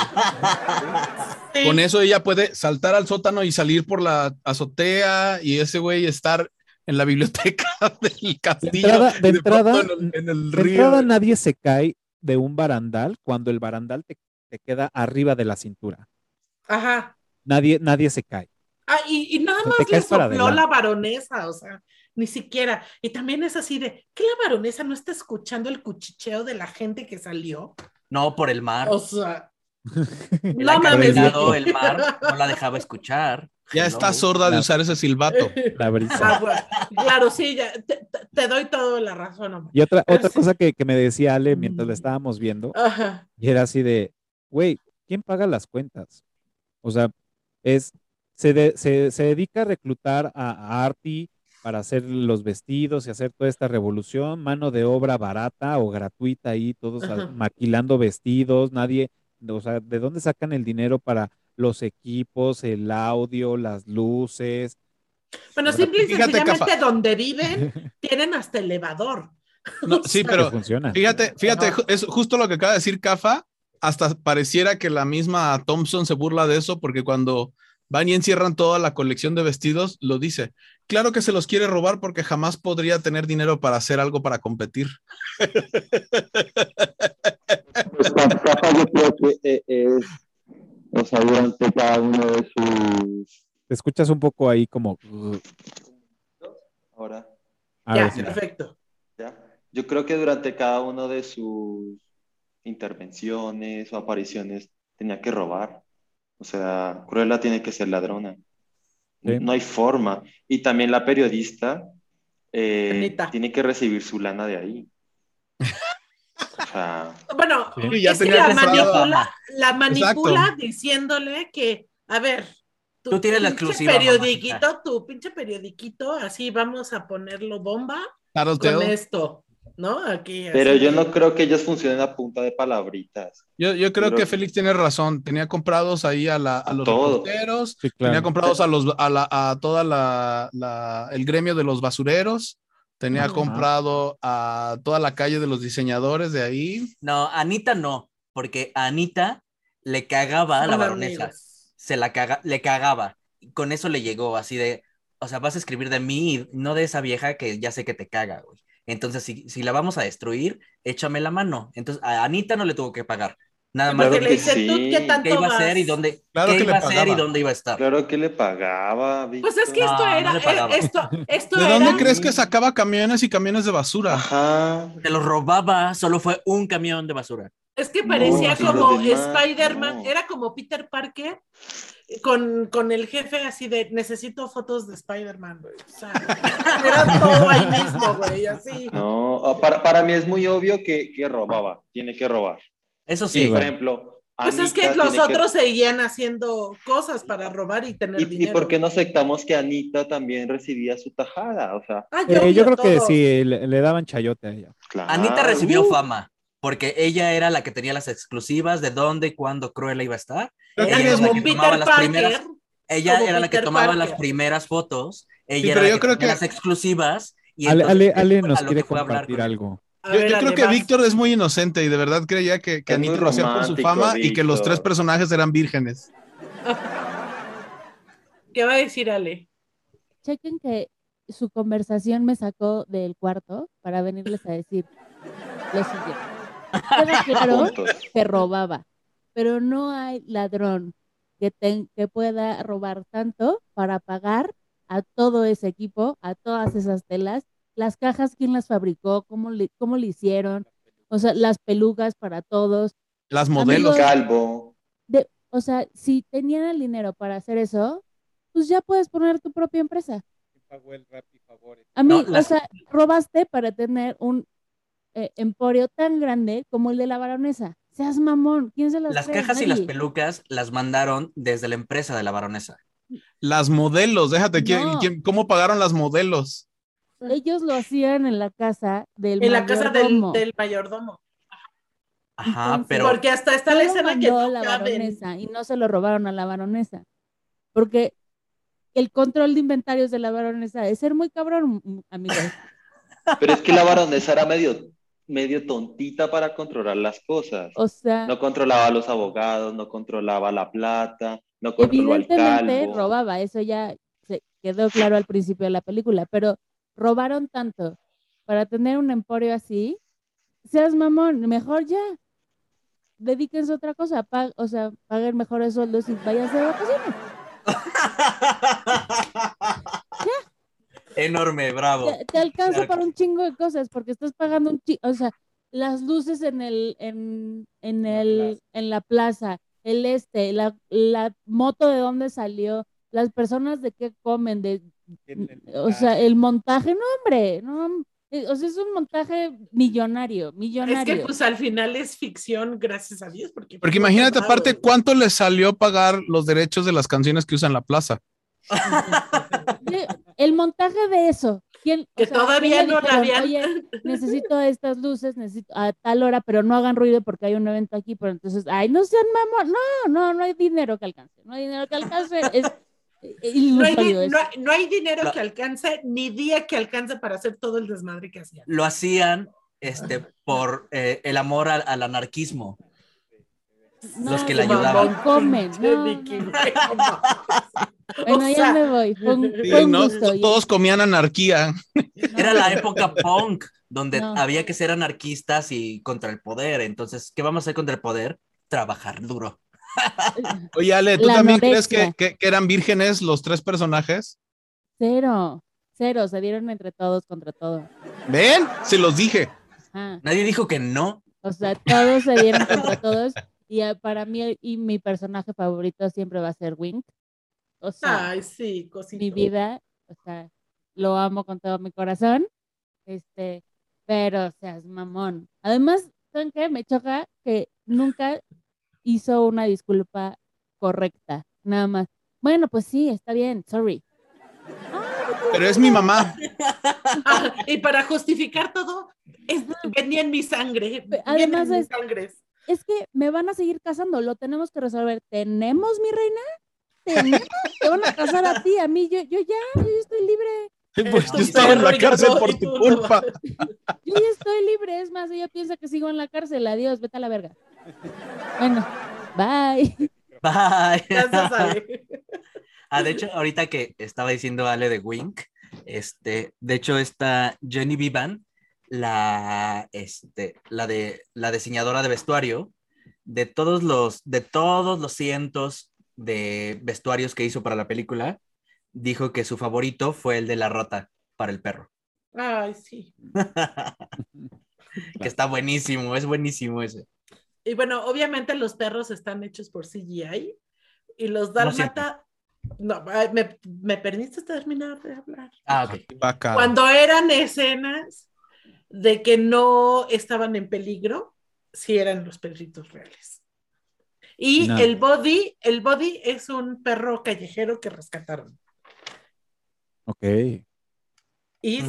sí. Con eso ella puede saltar al sótano y salir por la azotea y ese güey estar en la biblioteca del castillo. De entrada, de entrada, en el, en el de río. entrada nadie se cae de un barandal cuando el barandal te, te, queda arriba de la cintura. Ajá. Nadie, nadie se cae. Ah, y, y nada o sea, más le sopló la baronesa, o sea, ni siquiera. Y también es así de, ¿que la baronesa no está escuchando el cuchicheo de la gente que salió? No, por el mar. O sea, no mames. El mar no la dejaba escuchar. Ya no, está sorda de usar ese silbato. La brisa. Ah, bueno, claro, sí, ya, te, te, doy toda la razón. Hombre. Y otra, otra cosa que, que, me decía Ale mientras la estábamos viendo, Ajá. y era así de, güey, ¿quién paga las cuentas? O sea, es, se, de, se, se dedica a reclutar a, a Artie para hacer los vestidos y hacer toda esta revolución, mano de obra barata o gratuita ahí, todos Ajá. maquilando vestidos, nadie, o sea, ¿de dónde sacan el dinero para los equipos, el audio, las luces. Bueno, simple y sencillamente Cafa. donde viven tienen hasta elevador. No, sí, pero funciona. fíjate, fíjate, es justo lo que acaba de decir Cafa, hasta pareciera que la misma Thompson se burla de eso porque cuando van y encierran toda la colección de vestidos, lo dice. Claro que se los quiere robar porque jamás podría tener dinero para hacer algo para competir. Cafa yo creo que eh, es o sea, durante cada uno de sus... Te escuchas un poco ahí como... Ahora. A ya, ver, perfecto. Ya. Yo creo que durante cada uno de sus intervenciones o apariciones tenía que robar. O sea, Cruella tiene que ser ladrona. Sí. No hay forma. Y también la periodista eh, tiene que recibir su lana de ahí. O sea, Bueno, Sí, ya es que la manipula, la manipula Exacto. diciéndole que, a ver, tu Tú tienes la pinche exclusiva, periodiquito, tu pinche periodiquito, así vamos a ponerlo bomba con Tattletale. esto, ¿no? Aquí. pero así. yo no creo que ellos funcionen a punta de palabritas. Yo, yo creo Pero- que Félix tiene razón. Tenía comprados ahí a, la- a los Todo. reporteros, Sí, claro. tenía comprados a los a, la, a toda la, la- el gremio de los basureros, tenía Ajá. comprado a toda la calle de los diseñadores de ahí. No, Anita no, porque a Anita le cagaba a la baronesa. Se la caga, le cagaba. Y Con eso le llegó así de, o sea, vas a escribir de mí, y no de esa vieja que ya sé que te caga, güey. Entonces, si, si la vamos a destruir, échame la mano. Entonces, a Anita no le tuvo que pagar. Nada más Claro le que dice, ¿tú sí. qué tanto qué iba a hacer y dónde, Claro qué que le iba a hacer y pagaba. dónde iba a estar. Claro que le pagaba. Pues es que esto No, era, le eh, esto, esto ¿De era, dónde crees que sacaba camiones y camiones de basura? Ajá. Te lo robaba, solo fue un camión de basura. es que parecía como los Spider-Man, no. era como Peter Parker con, con el jefe así de, necesito fotos de Spider-Man, güey. O sea, era todo ahí mismo, güey, así. No, para, para mí es muy obvio que, que robaba, tiene que robar. Eso Sí, sí, Por ejemplo, Pues es que los que- otros seguían haciendo cosas para robar y tener ¿Y, y dinero. por qué no aceptamos que Anita también recibía su tajada? O sea, Ah, Eh, yo creo que sí, le, le daban chayote a ella. claro. Anita recibió Uh, fama, porque ella era la que tenía las exclusivas de dónde y cuándo Cruella iba a estar. Creo que Era Ella es era la que muy- tomaba las primeras, ella era la que tomaba las primeras fotos, ella Sí, era la yo que tenía que- las exclusivas. Y Ale, Ale, Ale nos quiere compartir con- algo. A Yo, ver, yo creo que. Víctor es muy inocente y de verdad creía que, que Anita lo hacía por su fama y que los tres personajes eran vírgenes. ¿Qué va a decir Ale? Chequen que su conversación me sacó del cuarto para venirles a decir lo siguiente. Claro que robaba, pero no hay ladrón que, que pueda robar tanto para pagar a todo ese equipo, a todas esas telas, las cajas, quién las fabricó, cómo le, cómo le hicieron, o sea, las pelucas para todos. Las Amigos, modelos. Calvo. de, o sea, si tenían el dinero para hacer eso, pues ya puedes poner tu propia empresa. A mí, No, las- o sea, robaste para tener un eh, emporio tan grande como el de la baronesa. Seas mamón, ¿quién se las Las cree? cajas y las pelucas las mandaron desde la empresa de la baronesa. Las modelos, déjate, ¿quién- No. quién- ¿cómo pagaron las modelos? Ellos lo hacían en la casa del En la casa del, mayordomo. del mayordomo. Ajá, Entonces, pero Porque hasta está la escena que no la baronesa y no se lo robaron a la baronesa. Porque el control de inventarios de la baronesa es ser muy cabrón, amigos. Pero es que la baronesa era medio, medio tontita para controlar las cosas. O sea, No controlaba a los abogados, no controlaba la plata, no controló al evidentemente calvo. robaba, eso ya se quedó claro al principio de la película, pero robaron tanto para tener un emporio así, seas mamón, mejor ya. Dedíquense a otra cosa, pa- o sea, paguen mejores sueldos y váyanse de vacaciones. enorme, bravo. te, te alcanza Claro. para un chingo de cosas porque estás pagando un chingo, o sea, las luces en el, en, en el, en la plaza, el este, la, la moto de dónde salió, las personas de qué comen, de, o sea, el montaje, no hombre, no, eh, o sea, es un montaje millonario, Es millonario. que pues al final es ficción, gracias a Dios. Porque, Porque no imagínate aparte cuánto les salió pagar los derechos de las canciones que usan la plaza. El montaje de eso. ¿quién, o Que sea, todavía ¿quién le no la habían- Oye, necesito estas luces, necesito a tal hora, pero no hagan ruido porque hay un evento aquí, pero entonces, ay, no sean mamón, no, no, no hay dinero que alcance, no hay dinero que alcance, es No hay, ilusorio di- eso. no hay- no hay dinero que alcance, ni día que alcance para hacer todo el desmadre que hacían. Lo hacían este, por eh, el amor al, al anarquismo. No, los que le ayudaban. comen, Pinche no, Vicky, no. güey, no mames. Bueno, O ya sea, me voy, fue un, Sí, fue un ¿no? gusto, y- Todos comían anarquía. Era la época punk, donde No. había que ser anarquistas y contra el poder. Entonces, ¿qué vamos a hacer contra el poder? Trabajar duro. Oye, Ale, ¿tú La también crees que, que- que eran vírgenes los tres personajes? Cero, cero, se dieron entre todos contra todo. ¿Ven? Se los dije. Ajá. Nadie dijo que no. O sea, todos se dieron contra todos. Y ah, para mí, y mi personaje favorito siempre va a ser Wink. O sea, Ay, sí, mi vida, o sea, lo amo con todo mi corazón. Este, pero seas mamón. Además, ¿saben qué? Me choca que nunca hizo una disculpa correcta, nada más. Bueno, pues sí, está bien, sorry. Pero es mi mamá. Ah, y para justificar todo, es, venía en mi sangre. Además en es- mi sangre. Es que me van a seguir casando, lo tenemos que resolver. ¿Tenemos, mi reina? ¿Tenemos? Te van a casar a ti, a mí, yo, yo ya, yo ya estoy libre. Pues yo estaba en la cárcel por tu culpa. Yo ya estoy libre, es más, ella piensa que sigo en la cárcel. Adiós, vete a la verga. Bueno, bye. Bye. Gracias, Ale. Ah, de hecho, ahorita que estaba diciendo Ale de Wink, este, de hecho, esta Jenny Vivan, la, este, la de la diseñadora de vestuario, de todos los, de todos los cientos de vestuarios que hizo para la película, dijo que su favorito fue el de la rata para el perro. Ay, sí. que está buenísimo, es buenísimo ese. Y bueno, obviamente los perros están hechos por CGI y los dálmata. No, me, me permites terminar de hablar. Ah, ok. Vaca. Cuando eran escenas de que no estaban en peligro, sí eran los perritos reales. Y No. el body, el body es un perro callejero que rescataron. Ok. Y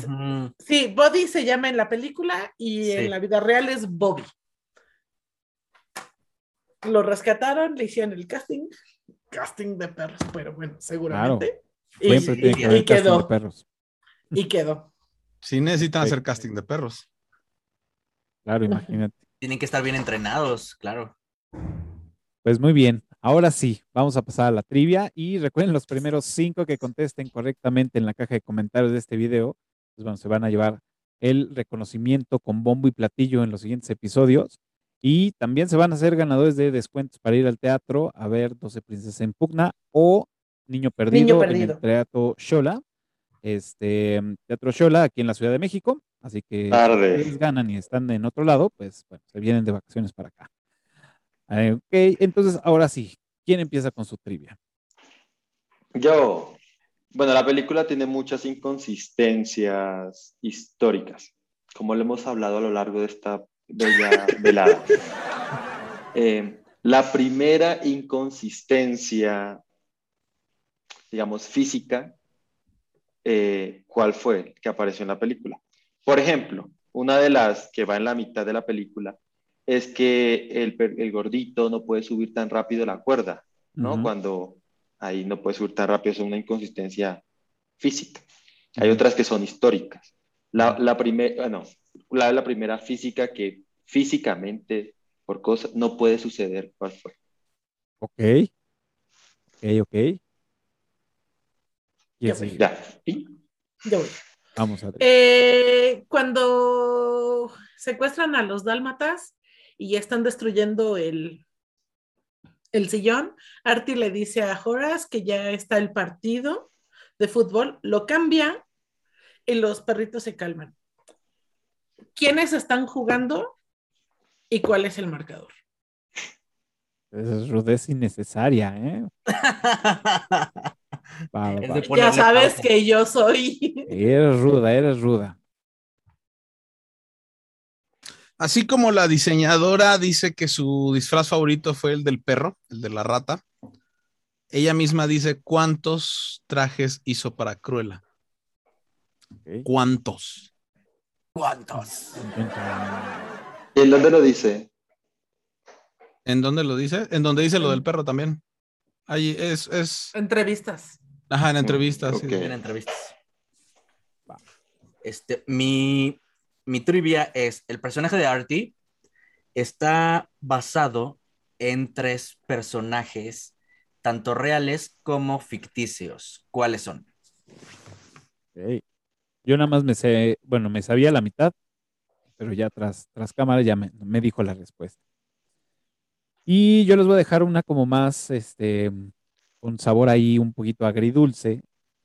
sí, Body se llama en la película y Sí. en la vida real es Bobby. Lo rescataron, le hicieron el casting, casting de perros, pero bueno, seguramente. Y, Siempre tiene que y- haber y casting de quedó, perros. y quedó. Sí necesitan Sí. hacer casting de perros. Claro, imagínate. Tienen que estar bien entrenados, claro. Pues muy bien, ahora sí, vamos a pasar a la trivia y recuerden los primeros cinco que contesten correctamente en la caja de comentarios de este video, pues bueno, se van a llevar el reconocimiento con bombo y platillo en los siguientes episodios y también se van a hacer ganadores de descuentos para ir al teatro a ver 12 princesas en pugna o Niño Perdido, en Perdido. el Teatro Shola, este Teatro Shola aquí en la Ciudad de México, así que Tarde. si ganan y están en otro lado, pues bueno, se vienen de vacaciones para acá. Eh, Ok, entonces ahora sí, ¿quién empieza con su trivia? Yo, bueno, la película tiene muchas inconsistencias históricas, como lo hemos hablado a lo largo de esta bella velada. Eh, la primera inconsistencia, digamos, física, eh, ¿cuál fue que apareció en la película? Por ejemplo, una de las que va en la mitad de la película es que el, el gordito no puede subir tan rápido la cuerda, ¿no? Cuando ahí no puede subir tan rápido, es una inconsistencia física. Hay otras que son históricas. La, la, primer- bueno, la, la primera física que físicamente, por cosas, no puede suceder, ¿cuál fue? Ok. Ok, ok. ¿Quién Ya voy. sigue? Ya. Voy. Vamos a ver. Eh, cuando secuestran a los dálmatas y ya están destruyendo el, el sillón, Artie le dice a Horace que ya está el partido de fútbol, lo cambia y los perritos se calman. ¿Quiénes están jugando y cuál es el marcador? Es rudez innecesaria, ¿eh? Va, va, Es va. de Ya sabes pausa. que yo soy. Eres ruda, eres ruda. Así como la diseñadora dice que su disfraz favorito fue el del perro, el de la rata, ella misma dice cuántos trajes hizo para Cruella. ¿Cuántos? ¿Cuántos? ¿Y en dónde lo dice? ¿En dónde lo dice? En donde dice lo del perro también. Ahí es, es, Entrevistas. ajá, en entrevistas. sí. Ok. en entrevistas. Este, mi, mi trivia es, el personaje de Artie está basado en tres personajes, tanto reales como ficticios. ¿Cuáles son? Ok. Yo nada más me sé, bueno, me sabía la mitad, pero ya tras, tras cámara ya me, me dijo la respuesta. Y yo les voy a dejar una como más, este, con sabor ahí un poquito agridulce,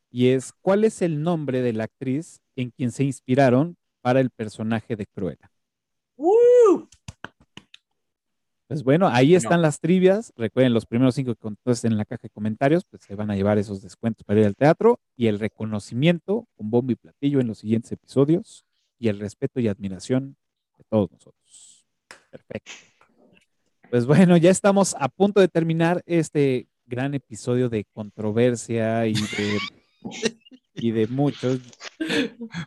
y es, ¿cuál es el nombre de la actriz en quien se inspiraron para el personaje de Cruella? ¡Uh! Pues bueno, ahí están las trivias. Recuerden, los primeros cinco que contesten en la caja de comentarios, pues se van a llevar esos descuentos para ir al teatro y el reconocimiento con bombo y platillo en los siguientes episodios y el respeto y admiración de todos nosotros. Perfecto. Pues bueno, ya estamos a punto de terminar este gran episodio de controversia y de, y de muchos,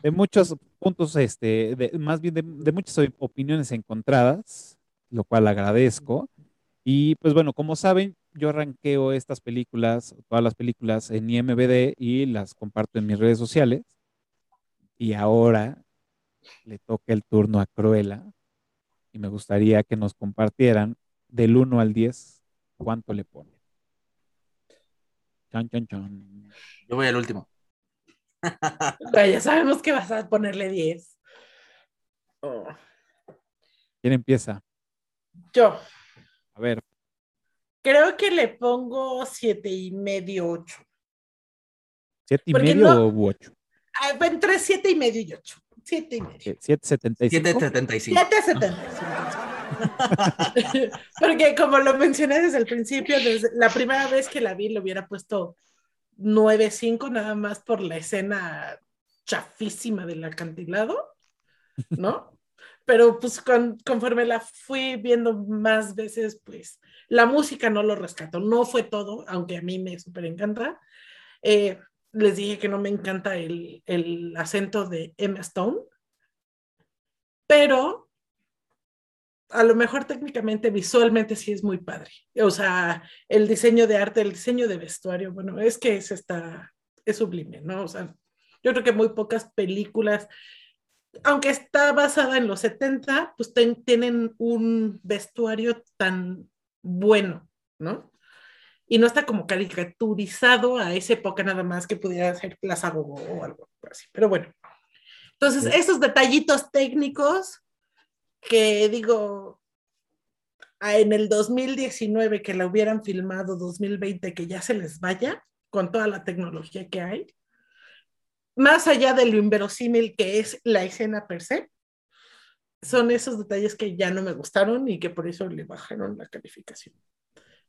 de muchos puntos, este, de- más bien de, de muchas opiniones encontradas, lo cual agradezco. Y pues bueno, como saben, yo arranqueo estas películas, todas las películas en IMBD y las comparto en mis redes sociales. Y ahora le toca el turno a Cruella y me gustaría que nos compartieran del 1 al 10 cuánto le ponen. Chan, chan, chan. Yo voy al último. Pero ya sabemos que vas a ponerle 10. Oh, ¿Quién empieza? Yo A ver, creo que le pongo siete y medio, ocho. ¿siete y Porque medio no- o ocho? Ah, Entre siete y medio y ocho. Siete y medio. ¿Qué? ¿Siete setenta y cinco? 775. 7.75. Porque como lo mencioné desde el principio, desde la primera vez que la vi le hubiera puesto 9.5 nada más por la escena chafísima del acantilado, ¿no? Pero pues con- conforme la fui viendo más veces, pues la música no lo rescató, no fue todo, aunque a mí me súper encanta. Eh, les dije que no me encanta el, el acento de Emma Stone, pero a lo mejor técnicamente, visualmente sí es muy padre. O sea, el diseño de arte, el diseño de vestuario, bueno, es que es, está, es sublime, ¿no? O sea, yo creo que muy pocas películas, aunque está basada en los 70, pues ten- tienen un vestuario tan bueno, ¿no? Y no está como caricaturizado a esa época nada más que pudiera ser Plaza Gogo o algo así. Pero bueno, entonces esos detallitos técnicos que digo, en el 2019 que la hubieran filmado, 2020 que ya se les vaya con toda la tecnología que hay, más allá de lo inverosímil que es la escena per se, son esos detalles que ya no me gustaron y que por eso le bajaron la calificación.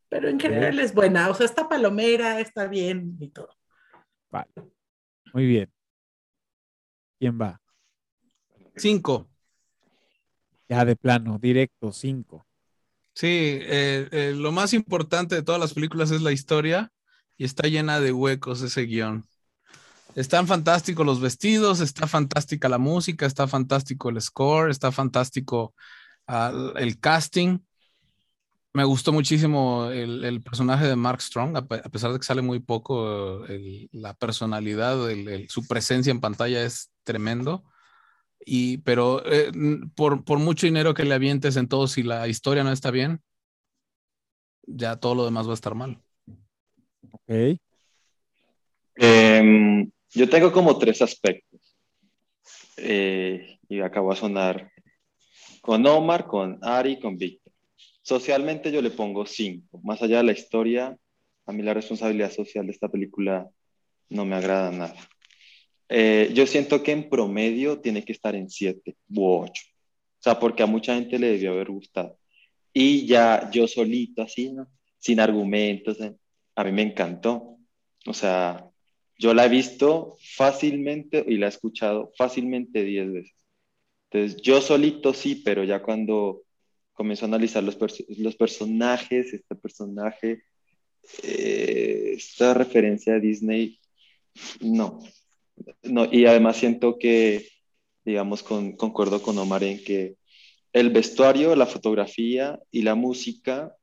Pero en general es buena, o sea, está palomera, está bien y todo. Vale. Muy bien. ¿Quién va? Cinco. Ya de plano, directo, cinco. Sí, eh, eh, lo más importante de todas las películas es la historia y está llena de huecos ese guion. Están fantásticos los vestidos, está fantástica la música, está fantástico el score, está fantástico ah, el casting. Me gustó muchísimo el, el personaje de Mark Strong, a, pe- a pesar de que sale muy poco, el- la personalidad, el- el- su presencia en pantalla es tremendo. Y, pero eh, por, por mucho dinero que le avientes en todo, si la historia no está bien, ya todo lo demás va a estar mal. Ok. Em, yo tengo como tres aspectos. Eh, y acabo de sonar con Omar, con Ari, con Víctor. Socialmente yo le pongo cinco. Más allá de la historia, a mí la responsabilidad social de esta película no me agrada nada. Eh, yo siento que en promedio tiene que estar en siete u ocho. O sea, porque a mucha gente le debió haber gustado. Y ya yo solito, así, ¿no? Sin argumentos, ¿eh? a mí me encantó. O sea, yo la he visto fácilmente y la he escuchado fácilmente 10 veces. Entonces, yo solito sí, pero ya cuando comenzó a analizar los, los personajes, este personaje, eh, esta referencia a Disney, no. no. Y además siento que, digamos, con, concuerdo con Omar en que el vestuario, la fotografía y la música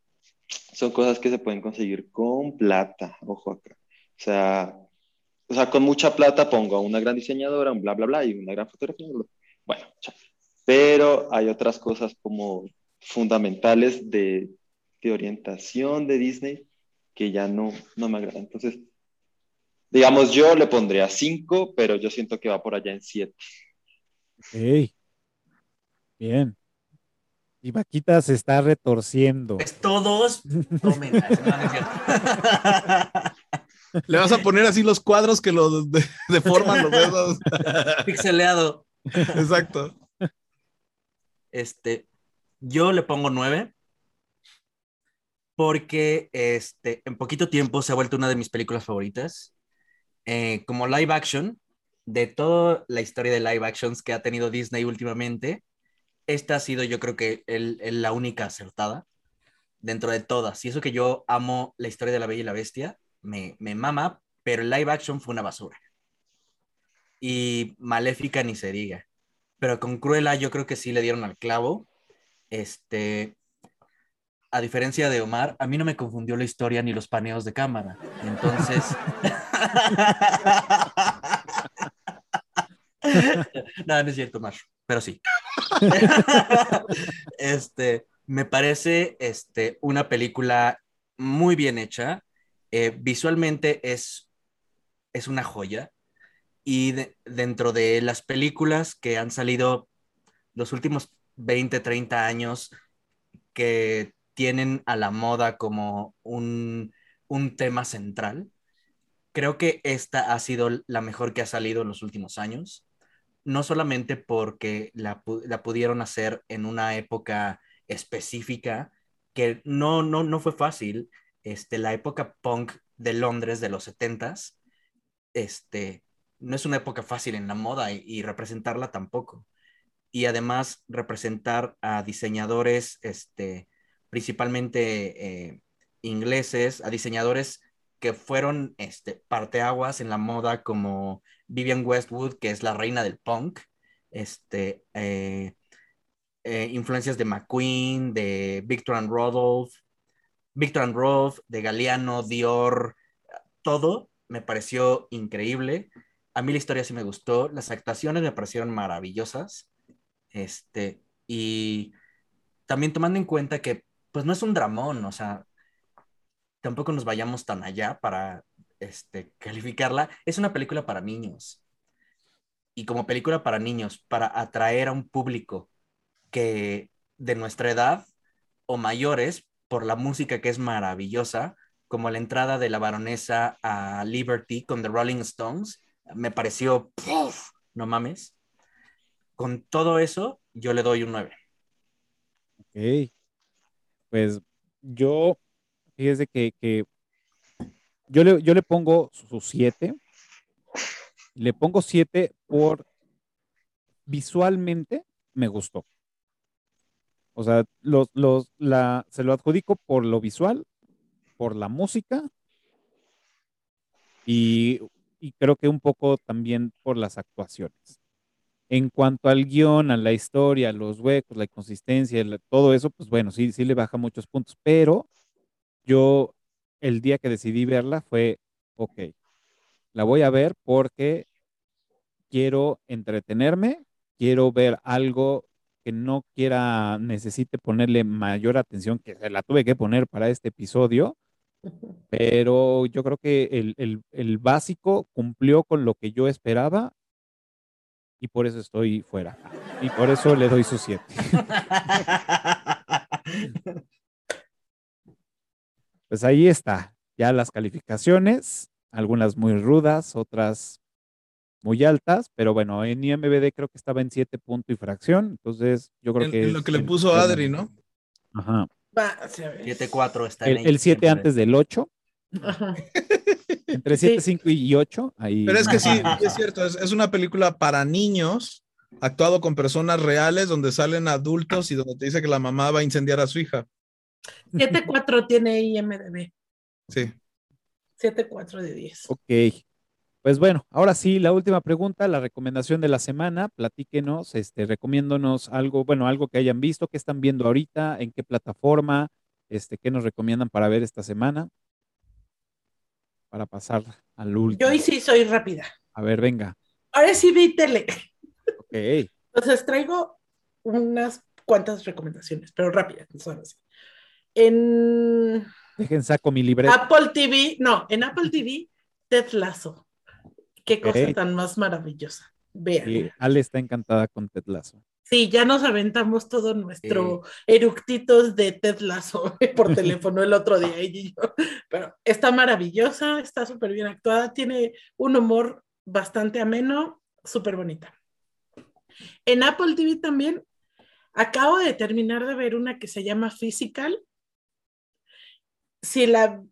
son cosas que se pueden conseguir con plata, ojo acá. O sea, o sea, con mucha plata pongo a una gran diseñadora, un bla, bla, bla, y una gran fotografía. Bueno, chao. Pero hay otras cosas como fundamentales de, de orientación de Disney que ya no, no me agradan. Entonces, digamos, yo le pondría 5, pero yo siento que va por allá en 7. Ok. Bien. Y Vaquita se está retorciendo. Pues todos tomen. Le vas a poner así los cuadros que lo de- deforman los dedos. Pixeleado. Exacto. Este, yo le pongo nueve. porque este, en poquito tiempo se ha vuelto una de mis películas favoritas. Eh, como live action, de toda la historia de live actions que ha tenido Disney últimamente, esta ha sido yo creo que el, el- la única acertada dentro de todas. Y eso que yo amo la historia de la Bella y la Bestia, me, me mama, pero el live action fue una basura. Y Maléfica ni se diga. Pero con Cruella yo creo que sí le dieron al clavo. Este, a diferencia de Omar, a mí no me confundió la historia ni los paneos de cámara. Entonces... no, no es cierto, Omar, pero sí. este, me parece este, una película muy bien hecha. Eh, visualmente es, es una joya. Y de- dentro de las películas que han salido los últimos 20, 30 años, que tienen a la moda como un, un tema central, creo que esta ha sido la mejor que ha salido en los últimos años no solamente porque la, la pudieron hacer en una época específica, que no, no, no fue fácil, este, la época punk de Londres de los 70s, este, no es una época fácil en la moda y, representarla tampoco. Y además representar a diseñadores, este, principalmente eh, ingleses, a diseñadores que fueron este, parteaguas en la moda como Vivian Westwood, que es la reina del punk, este, eh, eh, influencias de McQueen, de Victor and Rodolph, Victor and de Galeano, Dior, todo me pareció increíble. A mí la historia sí me gustó, las actuaciones me parecieron maravillosas. Este, y también tomando en cuenta que pues no es un dramón, o sea, tampoco nos vayamos tan allá para este, calificarla. Es una película para niños. Y como película para niños, para atraer a un público que de nuestra edad o mayores, por la música que es maravillosa, como la entrada de la baronesa a Liberty con The Rolling Stones, me pareció, no mames. Con todo eso, yo le doy un 9. Ok. Pues yo, fíjese que, que yo, le, yo le pongo su 7. Le pongo 7 por visualmente me gustó. O sea, se lo adjudico por lo visual, por la música y, creo que un poco también por las actuaciones. En cuanto al guion, a la historia, los huecos, la inconsistencia, todo eso, pues bueno, sí, sí le baja muchos puntos, pero yo el día que decidí verla fue, ok, la voy a ver porque quiero entretenerme, quiero ver algo que no quiera, necesite ponerle mayor atención, que se la tuve que poner para este episodio, pero yo creo que el, el- el básico cumplió con lo que yo esperaba y por eso estoy fuera. Y por eso le doy su 7. Pues ahí está, ya las calificaciones, algunas muy rudas, otras muy altas, pero bueno, en IMBD creo que estaba en 7 punto y fracción, entonces yo creo En- que... en lo que le puso el- Adri, ¿no? Ajá. Va, sí, a ver. 7-4 está El, en el 7 antes del 8, Ajá. entre 7, 5 y 8, ahí... Pero es que sí, es cierto, es, es una película para niños, actuado con personas reales, donde salen adultos y donde te dice que la mamá va a incendiar a su hija. 7.4 tiene IMDB. Sí. 7.4 de 10. Ok. Pues bueno, ahora sí, la última pregunta, la recomendación de la semana. Platíquenos, este, recomiéndonos algo, bueno, algo que hayan visto, que están viendo ahorita, en qué plataforma, este, qué nos recomiendan para ver esta semana. Para pasar al último. Yo hoy sí soy rápida. A ver, venga. Ahora sí vi tele. Ok. Entonces traigo unas cuantas recomendaciones, pero rápidas, son así. En Dejen saco mi libreta. Apple TV, no, en Apple TV, Ted Lasso. Qué cosa tan más maravillosa. Vean. Y Ale está encantada con Ted Lasso. Sí, ya nos aventamos todo nuestro eructitos de Ted Lasso por teléfono el otro día ella y yo. Pero está maravillosa, está súper bien actuada, tiene un humor bastante ameno, súper bonita. En Apple TV también acabo de terminar de ver una que se llama Physical si la...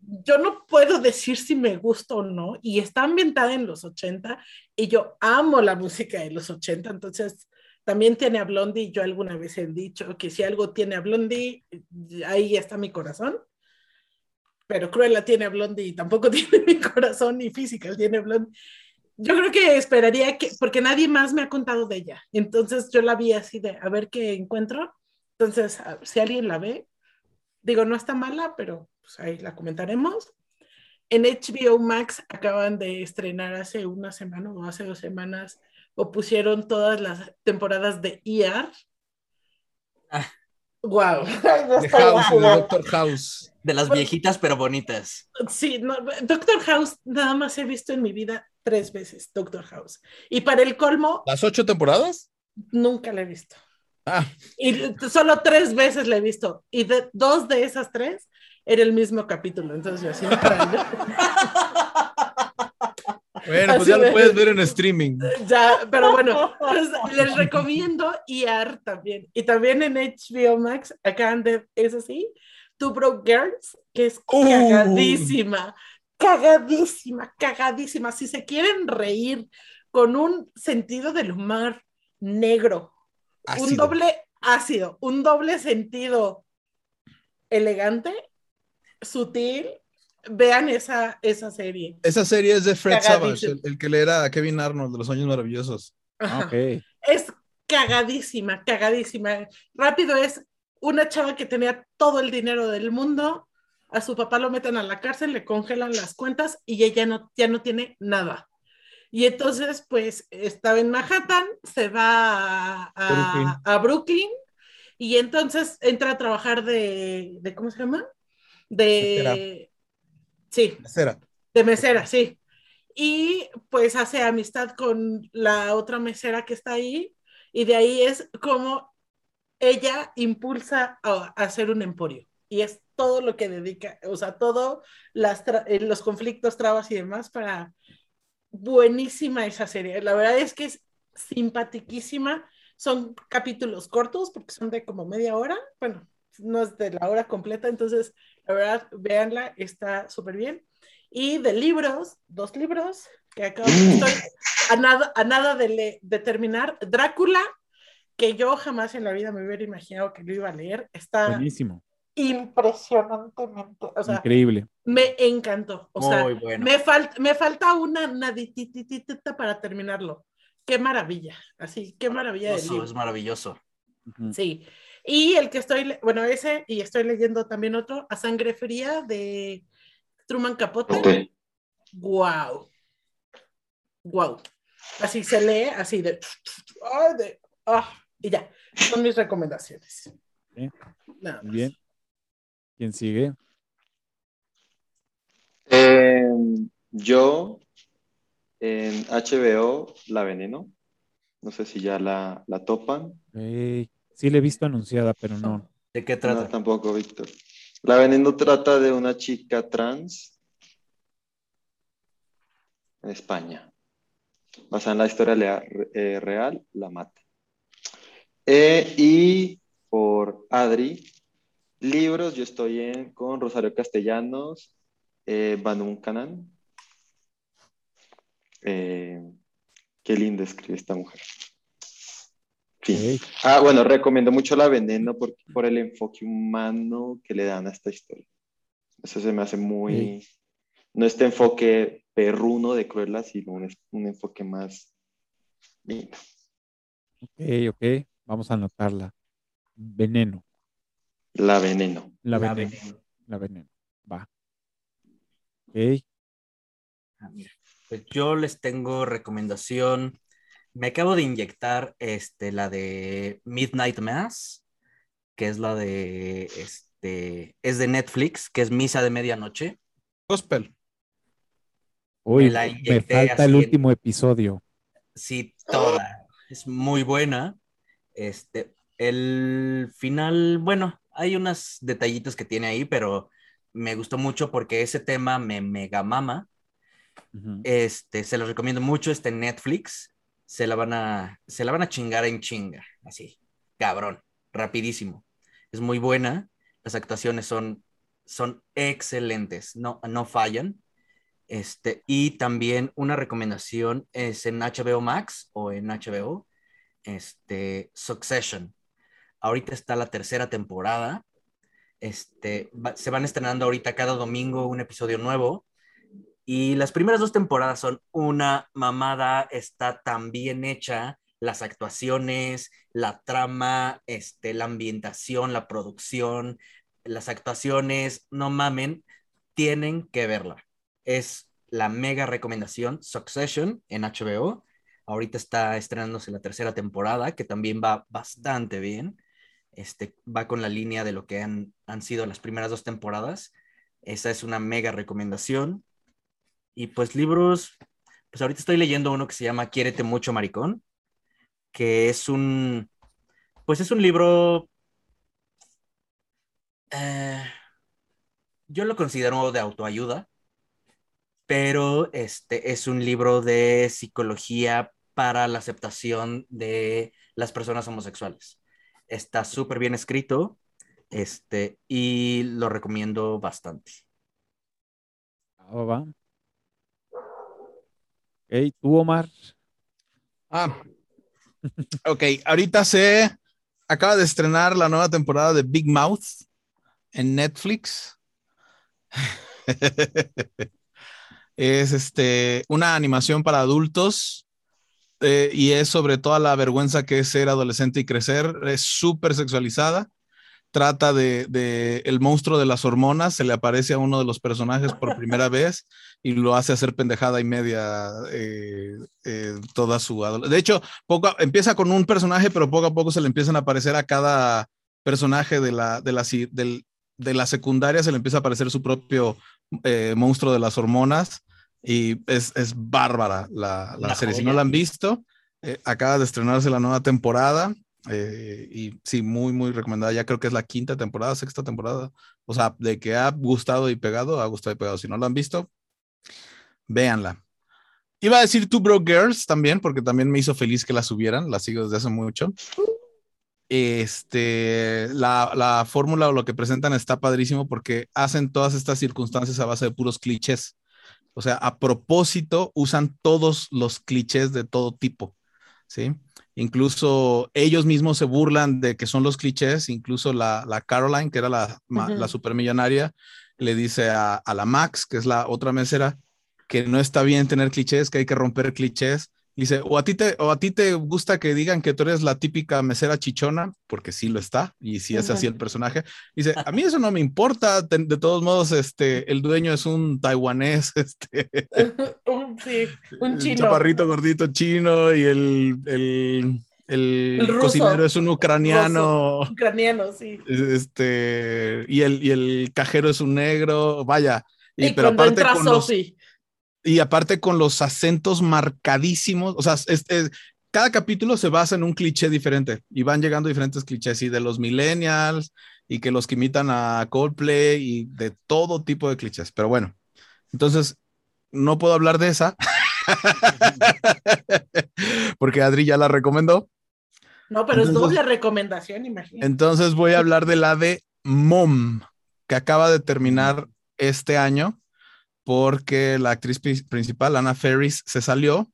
Yo no puedo decir si me gusta o no, y está ambientada en los 80, y yo amo la música de los 80, entonces también tiene a Blondie, y yo alguna vez he dicho que si algo tiene a Blondie, ahí está mi corazón. Pero Cruella tiene a Blondie y tampoco tiene mi corazón, ni Physical tiene Blondie. Yo creo que esperaría que, porque nadie más me ha contado de ella. Entonces yo la vi así de, a ver qué encuentro. Entonces, si alguien la ve, digo, no está mala, pero pues, ahí la comentaremos. En HBO Max acaban de estrenar hace una semana o hace dos semanas, o pusieron todas las temporadas de ER. Wow. The House, de Doctor House. De las viejitas pero bonitas. Sí, no, Doctor House nada más he visto en mi vida tres veces, Doctor House. Y para el colmo, ¿Las ocho temporadas? nunca la he visto. Ah, Y solo tres veces la he visto. Y de, dos de esas tres era el mismo capítulo. Entonces yo así. bueno, pues Así ya lo puedes ver en streaming. ya, pero bueno, pues, les recomiendo ER también. Y también en HBO Max acaban de, eso sí, Two Broke Girls, que es Uh. cagadísima, cagadísima, cagadísima. Si se quieren reír con un sentido del humor negro, un doble ácido, un doble sentido elegante, sutil, vean esa, esa serie. Esa serie es de Fred Savage, el, el que le era a Kevin Arnold de los años maravillosos. Ok. Es cagadísima, cagadísima. Rápido es una chava que tenía todo el dinero del mundo, a su papá lo meten a la cárcel, le congelan las cuentas y ella no, ya no tiene nada. Y entonces, pues, estaba en Manhattan, se va a, a- Brooklyn. a Brooklyn y entonces entra a trabajar de, de ¿cómo se llama? De... Sí, Mesera. de mesera, sí. Y pues hace amistad con la otra mesera que está ahí y de ahí es como ella impulsa a, a hacer un emporio y es todo lo que dedica, o sea, todo las tra- eh, los conflictos, trabas y demás para buenísima esa serie. La verdad es que es simpatiquísima. Son capítulos cortos porque son de como media hora. Bueno, no es de la hora completa, entonces la verdad, véanla, está súper bien. Y de libros, dos libros que acabo estoy a nada, a nada de, le- de terminar. Drácula, que yo jamás en la vida me hubiera imaginado que lo iba a leer. Está Buenísimo. Impresionantemente, o sea, Increíble. me encantó. O sea, Muy bueno. me, fal- me falta una naditititita para terminarlo. Qué maravilla, así, qué maravilla de Eso es maravilloso. Sí. Y el que estoy, bueno, ese, y estoy leyendo también otro, A Sangre Fría de Truman Capote. Ok. Wow. Wow. Así se lee, así de. ah, y ya. Son mis recomendaciones. Nada más. bien. ¿Quién sigue? Eh, yo en HBO La Veneno. No sé si ya la, la topan. Sí, le he visto anunciada, pero no. ¿De qué No, trata? tampoco, Víctor. La Veneno trata de una chica trans en España. Basada en la historia lea- eh, real, la mata. Eh, y por Adri, libros, yo estoy en, con Rosario Castellanos, eh, Banu Canan. Eh, qué linda escribe esta mujer. Fin. Ah, bueno, recomiendo mucho La Veneno por, por el enfoque humano que le dan a esta historia. Eso se me hace muy... No este enfoque perruno de Cruella, sino un, un enfoque más lindo. Ok, ok. Vamos a anotarla. Veneno. La Veneno. La, La veneno. La veneno. Va. Ok. Ah, mira. Pues yo les tengo recomendación. Me acabo de inyectar este, la de Midnight Mass, que es la de este, es de Netflix, que es Misa de Medianoche. Gospel. Uy, Me la me inyecté falta el en- último episodio. Sí, toda. Es muy buena. Este, el final, bueno, hay unos detallitos que tiene ahí, pero me gustó mucho porque ese tema me mega mama. Este, se los recomiendo mucho, está en Netflix. Se la van a, se la van a chingar en chinga, así, cabrón, rapidísimo. Es muy buena, las actuaciones son son excelentes, no, no fallan. Este, y también una recomendación es en HBO Max o en HBO, este, Succession. Ahorita está la tercera temporada. Este, se van estrenando ahorita cada domingo un episodio nuevo. Y las primeras dos temporadas son una mamada, está tan bien hecha, las actuaciones, la trama, este, la ambientación, la producción, las actuaciones, no mamen, tienen que verla. Es la mega recomendación Succession en HBO. Ahorita está estrenándose la tercera temporada, que también va bastante bien. Este, va con la línea de lo que han, han sido las primeras dos temporadas. Esa es una mega recomendación. Y pues libros, pues ahorita estoy leyendo uno que se llama Quiérete mucho, maricón, que es un, pues es un libro eh, yo lo considero de autoayuda, pero este es un libro de psicología para la aceptación de las personas homosexuales. Está súper bien escrito este, y lo recomiendo bastante. Ah, va. Ok, tú, Omar. Ah, ok, ahorita se acaba de estrenar la nueva temporada de Big Mouth en Netflix. es este, una animación para adultos eh, y es sobre toda la vergüenza que es ser adolescente y crecer. Es súper sexualizada. Trata de, el monstruo de las hormonas, se le aparece a uno de los personajes por primera vez y lo hace hacer pendejada y media eh, eh, toda su De hecho, poco, empieza con un personaje, pero poco a poco se le empiezan a aparecer a cada personaje de la, de la, del, de la secundaria se le empieza a aparecer su propio monstruo de las hormonas y es, bárbara la, serie. Si no la han visto, eh, acaba de estrenarse la nueva temporada eh, y sí, muy, muy recomendada. Ya creo que es la quinta temporada, sexta temporada. O sea, de que ha gustado y pegado, ha gustado y pegado. Si no la han visto, véanla. Iba a decir Two Broke Girls también, porque también me hizo feliz que la subieran. La sigo desde hace mucho este, la, la fórmula o lo que presentan está padrísimo porque hacen todas estas circunstancias a base de puros clichés. O sea, a propósito usan todos los clichés de todo tipo, ¿sí? Incluso ellos mismos se burlan de que son los clichés, incluso la, la Caroline, que era la, la supermillonaria, le dice a, a, la Max, que es la otra mesera, que no está bien tener clichés, que hay que romper clichés, Dice, o a, ti te, o a ti te gusta que digan que tú eres la típica mesera chichona, porque sí lo está, y sí es así el personaje. Dice, a mí eso no me importa, de, todos modos, este, el dueño es un taiwanés, este, un, sí, un chino. chaparrito gordito chino, y el, el, el, cocinero es un ucraniano. Ucraniano, sí. Este, y el, y el cajero es un negro, vaya. Y, pero aparte con los, y aparte con los acentos marcadísimos, o sea, cada capítulo se basa en un cliché diferente y van llegando diferentes clichés y de los millennials y que los que imitan a Coldplay y de todo tipo de clichés. Pero bueno, entonces no puedo hablar de esa porque Adri ya la recomendó. No, pero es doble recomendación, imagínate. Entonces voy a hablar de la de Mom, que acaba de terminar este año porque la actriz principal, Anna Ferris, se salió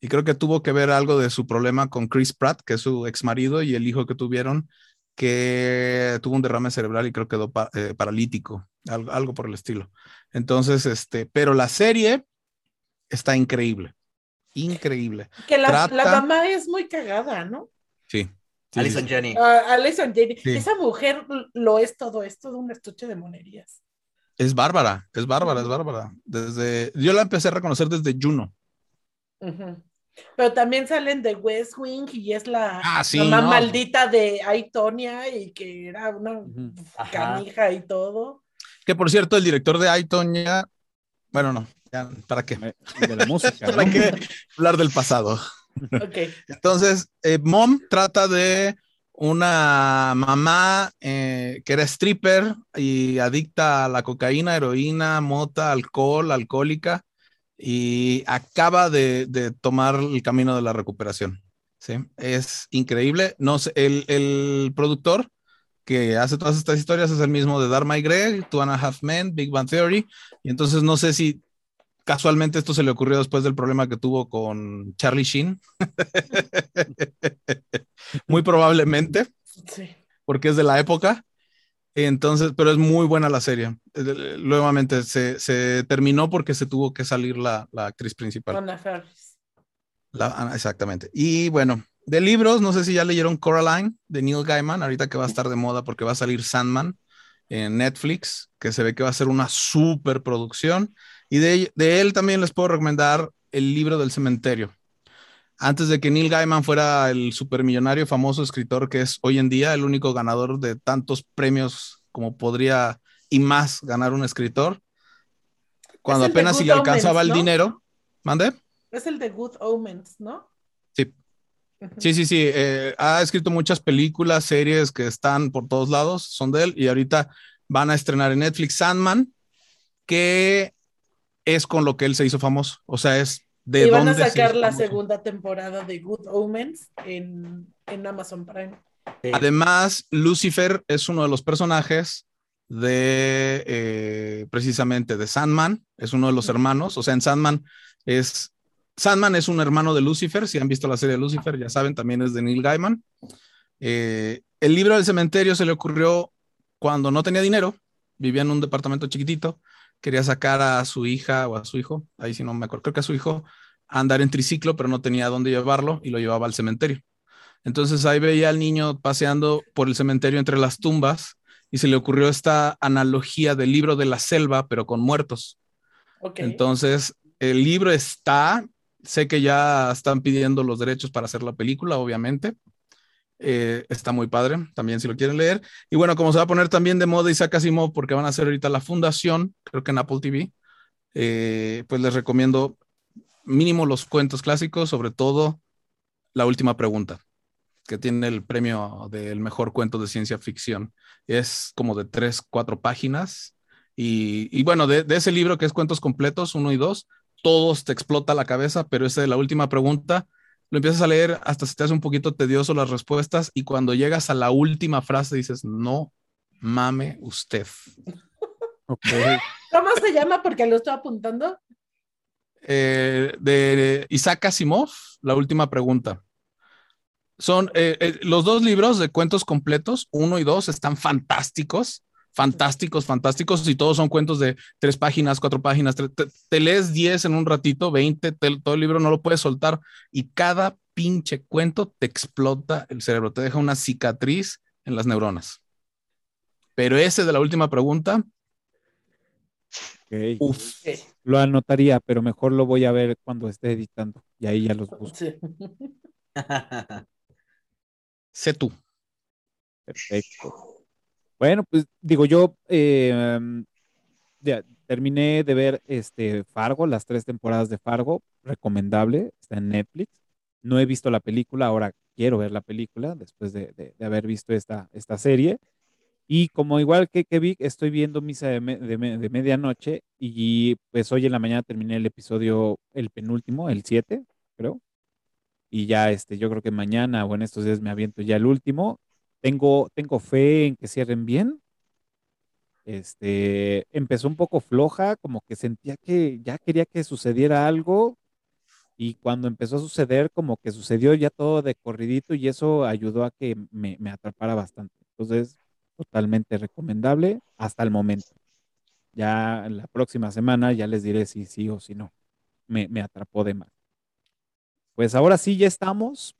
y creo que tuvo que ver algo de su problema con Chris Pratt, que es su ex marido, y el hijo que tuvieron, que tuvo un derrame cerebral y creo que quedó eh, paralítico, algo, por el estilo. Entonces, este, pero la serie está increíble, increíble. Que la, mamá es muy cagada, ¿no? Sí. Alison Jenny. Ah, Alison Jenny. Esa mujer lo es todo, es todo un estuche de monerías. Es bárbara, es bárbara, es bárbara. Desde, yo la empecé a reconocer desde Juno. Pero también salen de West Wing y es la ah, mamá maldita de Aitonia y que era una canija y todo. Que por cierto, el director de Aitonia, bueno, no, ¿para qué? De la música. ¿Para qué hablar del pasado? Ok. Entonces, eh, Mom trata de una mamá eh, que era stripper y adicta a la cocaína, heroína, mota, alcohol, alcohólica, y acaba de, tomar el camino de la recuperación. ¿sí? Es increíble. No el, productor que hace todas estas historias, es el mismo de Dharma y Greg, Two and a Half Men, Big Bang Theory. Y entonces no sé si casualmente esto se le ocurrió después del problema que tuvo con Charlie Sheen. muy probablemente. Sí. Porque es de la época. Entonces, pero es muy buena la serie. Eh, Nuevamente se, se terminó porque se tuvo que salir la, la actriz principal. Faris. La- ah, exactamente. Y bueno, de libros, no sé si ya leyeron Coraline de Neil Gaiman, ahorita que va a estar de moda porque va a salir Sandman en Netflix, que se ve que va a ser una super producción. Y de, de él también les puedo recomendar el libro del cementerio. Antes de que Neil Gaiman fuera el supermillonario famoso escritor que es hoy en día, el único ganador de tantos premios como podría y más ganar un escritor, cuando Es el apenas si le alcanzaba Omens, el ¿no? dinero. ¿Mande? Es el de Good Omens, ¿no? Sí. Sí, sí, sí. eh, ha escrito muchas películas, series que están por todos lados, son de él, y ahorita van a estrenar en Netflix Sandman, que es con lo que él se hizo famoso. O sea, es de y van a dónde se sacar hizo la famoso. segunda temporada de Good Omens en, en Amazon Prime. Además, Lucifer es uno de los personajes de eh, precisamente de Sandman, es uno de los hermanos, o sea, en Sandman es Sandman es un hermano de Lucifer, si han visto la serie de Lucifer, ya saben, también es de Neil Gaiman. Eh, el libro del cementerio se le ocurrió cuando no tenía dinero, vivía en un departamento chiquitito, quería sacar a su hija o a su hijo, ahí sí no me acuerdo, creo que a su hijo, a andar en triciclo, pero no tenía dónde llevarlo y lo llevaba al cementerio. Entonces ahí veía al niño paseando por el cementerio entre las tumbas y se le ocurrió esta analogía del libro de la selva, pero con muertos. Entonces, el libro está, sé que ya están pidiendo los derechos para hacer la película, obviamente. Eh, está muy padre, también si lo quieren leer. Y bueno, como se va a poner también de moda Isaac Asimov, porque van a hacer ahorita la fundación, creo que en Apple TV, eh, pues les recomiendo mínimo los cuentos clásicos, sobre todo La Última Pregunta, que tiene el premio del mejor cuento de ciencia ficción. Es como de tres, cuatro páginas. Y, bueno, de, de ese libro que es Cuentos Completos, uno y dos, todos te explota la cabeza, pero ese de la última pregunta, lo empiezas a leer hasta se te hace un poquito tedioso las respuestas y cuando llegas a la última frase dices, no mame usted. ¿Cómo se llama? Porque lo estoy apuntando. Eh, de Isaac Asimov, la última pregunta. Son eh, eh, los dos libros de cuentos completos, uno y dos, están fantásticos, fantásticos, fantásticos, y todos son cuentos de tres páginas, cuatro páginas. tre- te, te lees 10 en un ratito, 20, te- todo el libro no lo puedes soltar, y cada pinche cuento te explota el cerebro, te deja una cicatriz en las neuronas. Pero ese de la última pregunta. Uf. Lo anotaría, pero mejor lo voy a ver cuando esté editando. Y ahí ya los busco. Sí. sé tú. Perfecto. Bueno, pues digo yo, eh, um, ya terminé de ver este Fargo, las tres temporadas de Fargo, recomendable, está en Netflix. No he visto la película, ahora quiero ver la película después de, de- haber visto esta, esta serie. Y como igual que, Vic, estoy viendo Misa de, de de Medianoche y pues hoy en la mañana terminé el episodio, el penúltimo, el 7, creo. Y ya este, yo creo que mañana o en estos días me aviento ya el último. Tengo, tengo fe en que cierren bien. Este, empezó un poco floja, como que sentía que ya quería que sucediera algo y cuando empezó a suceder, como que sucedió ya todo de corridito y eso ayudó a que me, me atrapara bastante. Entonces, totalmente recomendable hasta el momento. Ya la próxima semana ya les diré si sí o si no. Me, me atrapó de más. Pues ahora sí, ya estamos.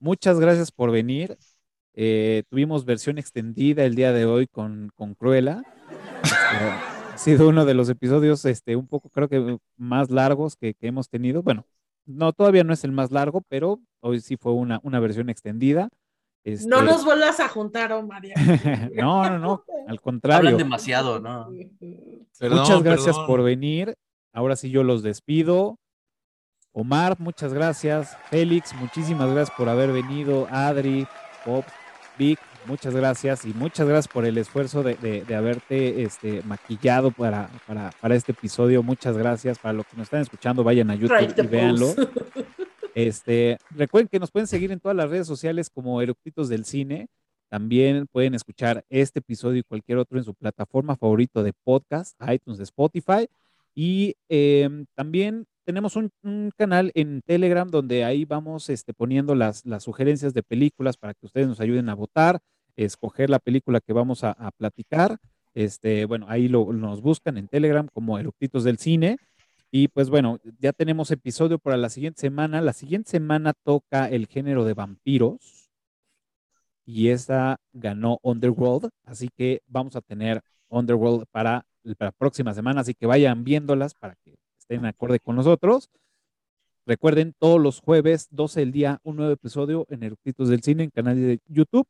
Muchas gracias por venir. Eh, tuvimos versión extendida el día de hoy con, con Cruella. Este, ha sido uno de los episodios, este, un poco creo que más largos que, que hemos tenido. Bueno, no, todavía no es el más largo, pero hoy sí fue una, una versión extendida. Este, No nos vuelvas a juntar, oh María. no, no, no, al Hablan contrario. demasiado, ¿no? Perdón, Muchas gracias perdón. por venir. Ahora sí yo los despido. Omar, muchas gracias. Félix, muchísimas gracias por haber venido. Adri, Pop, Vic, muchas gracias. Y muchas gracias por el esfuerzo de, de- de haberte este, maquillado para, para, para este episodio. Muchas gracias. Para los que nos están escuchando, vayan a YouTube y véanlo. Este, recuerden que nos pueden seguir en todas las redes sociales como Eructitos del Cine. También pueden escuchar este episodio y cualquier otro en su plataforma favorito de podcast, iTunes, Spotify. Y em, también tenemos un, canal en Telegram donde ahí vamos este, poniendo las, sugerencias de películas para que ustedes nos ayuden a votar, escoger la película que vamos a, platicar. Este, bueno, ahí nos buscan en Telegram como Eructitos del Cine. Y pues bueno, ya tenemos episodio para la siguiente semana. La siguiente semana toca el género de vampiros. Y esa ganó Underworld. Así que vamos a tener Underworld para la próxima semana. Así que vayan viéndolas para que estén acorde con nosotros. Recuerden, todos los jueves, 12 del día, un nuevo episodio en Eructitos del Cine, en canal de YouTube.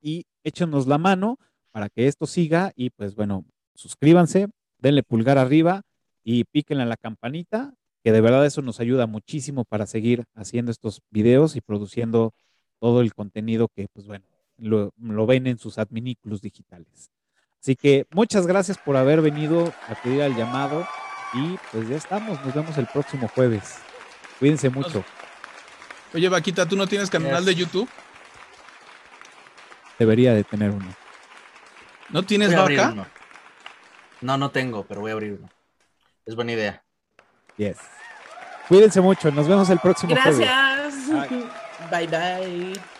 Y échenos la mano para que esto siga. Y pues bueno, suscríbanse, denle pulgar arriba y píquenle a la campanita, que de verdad eso nos ayuda muchísimo para seguir haciendo estos videos y produciendo todo el contenido que, pues bueno, lo, ven en sus adminículos digitales. Así que muchas gracias por haber venido a pedir al llamado y pues ya estamos, nos vemos el próximo jueves. Cuídense mucho. Oye, Vaquita, ¿tú no tienes canal de YouTube? Debería de tener uno. ¿No tienes vaca? No, no tengo, pero voy a abrir uno. Es buena idea. Yes. Cuídense mucho. Nos vemos el próximo Gracias. bye. bye.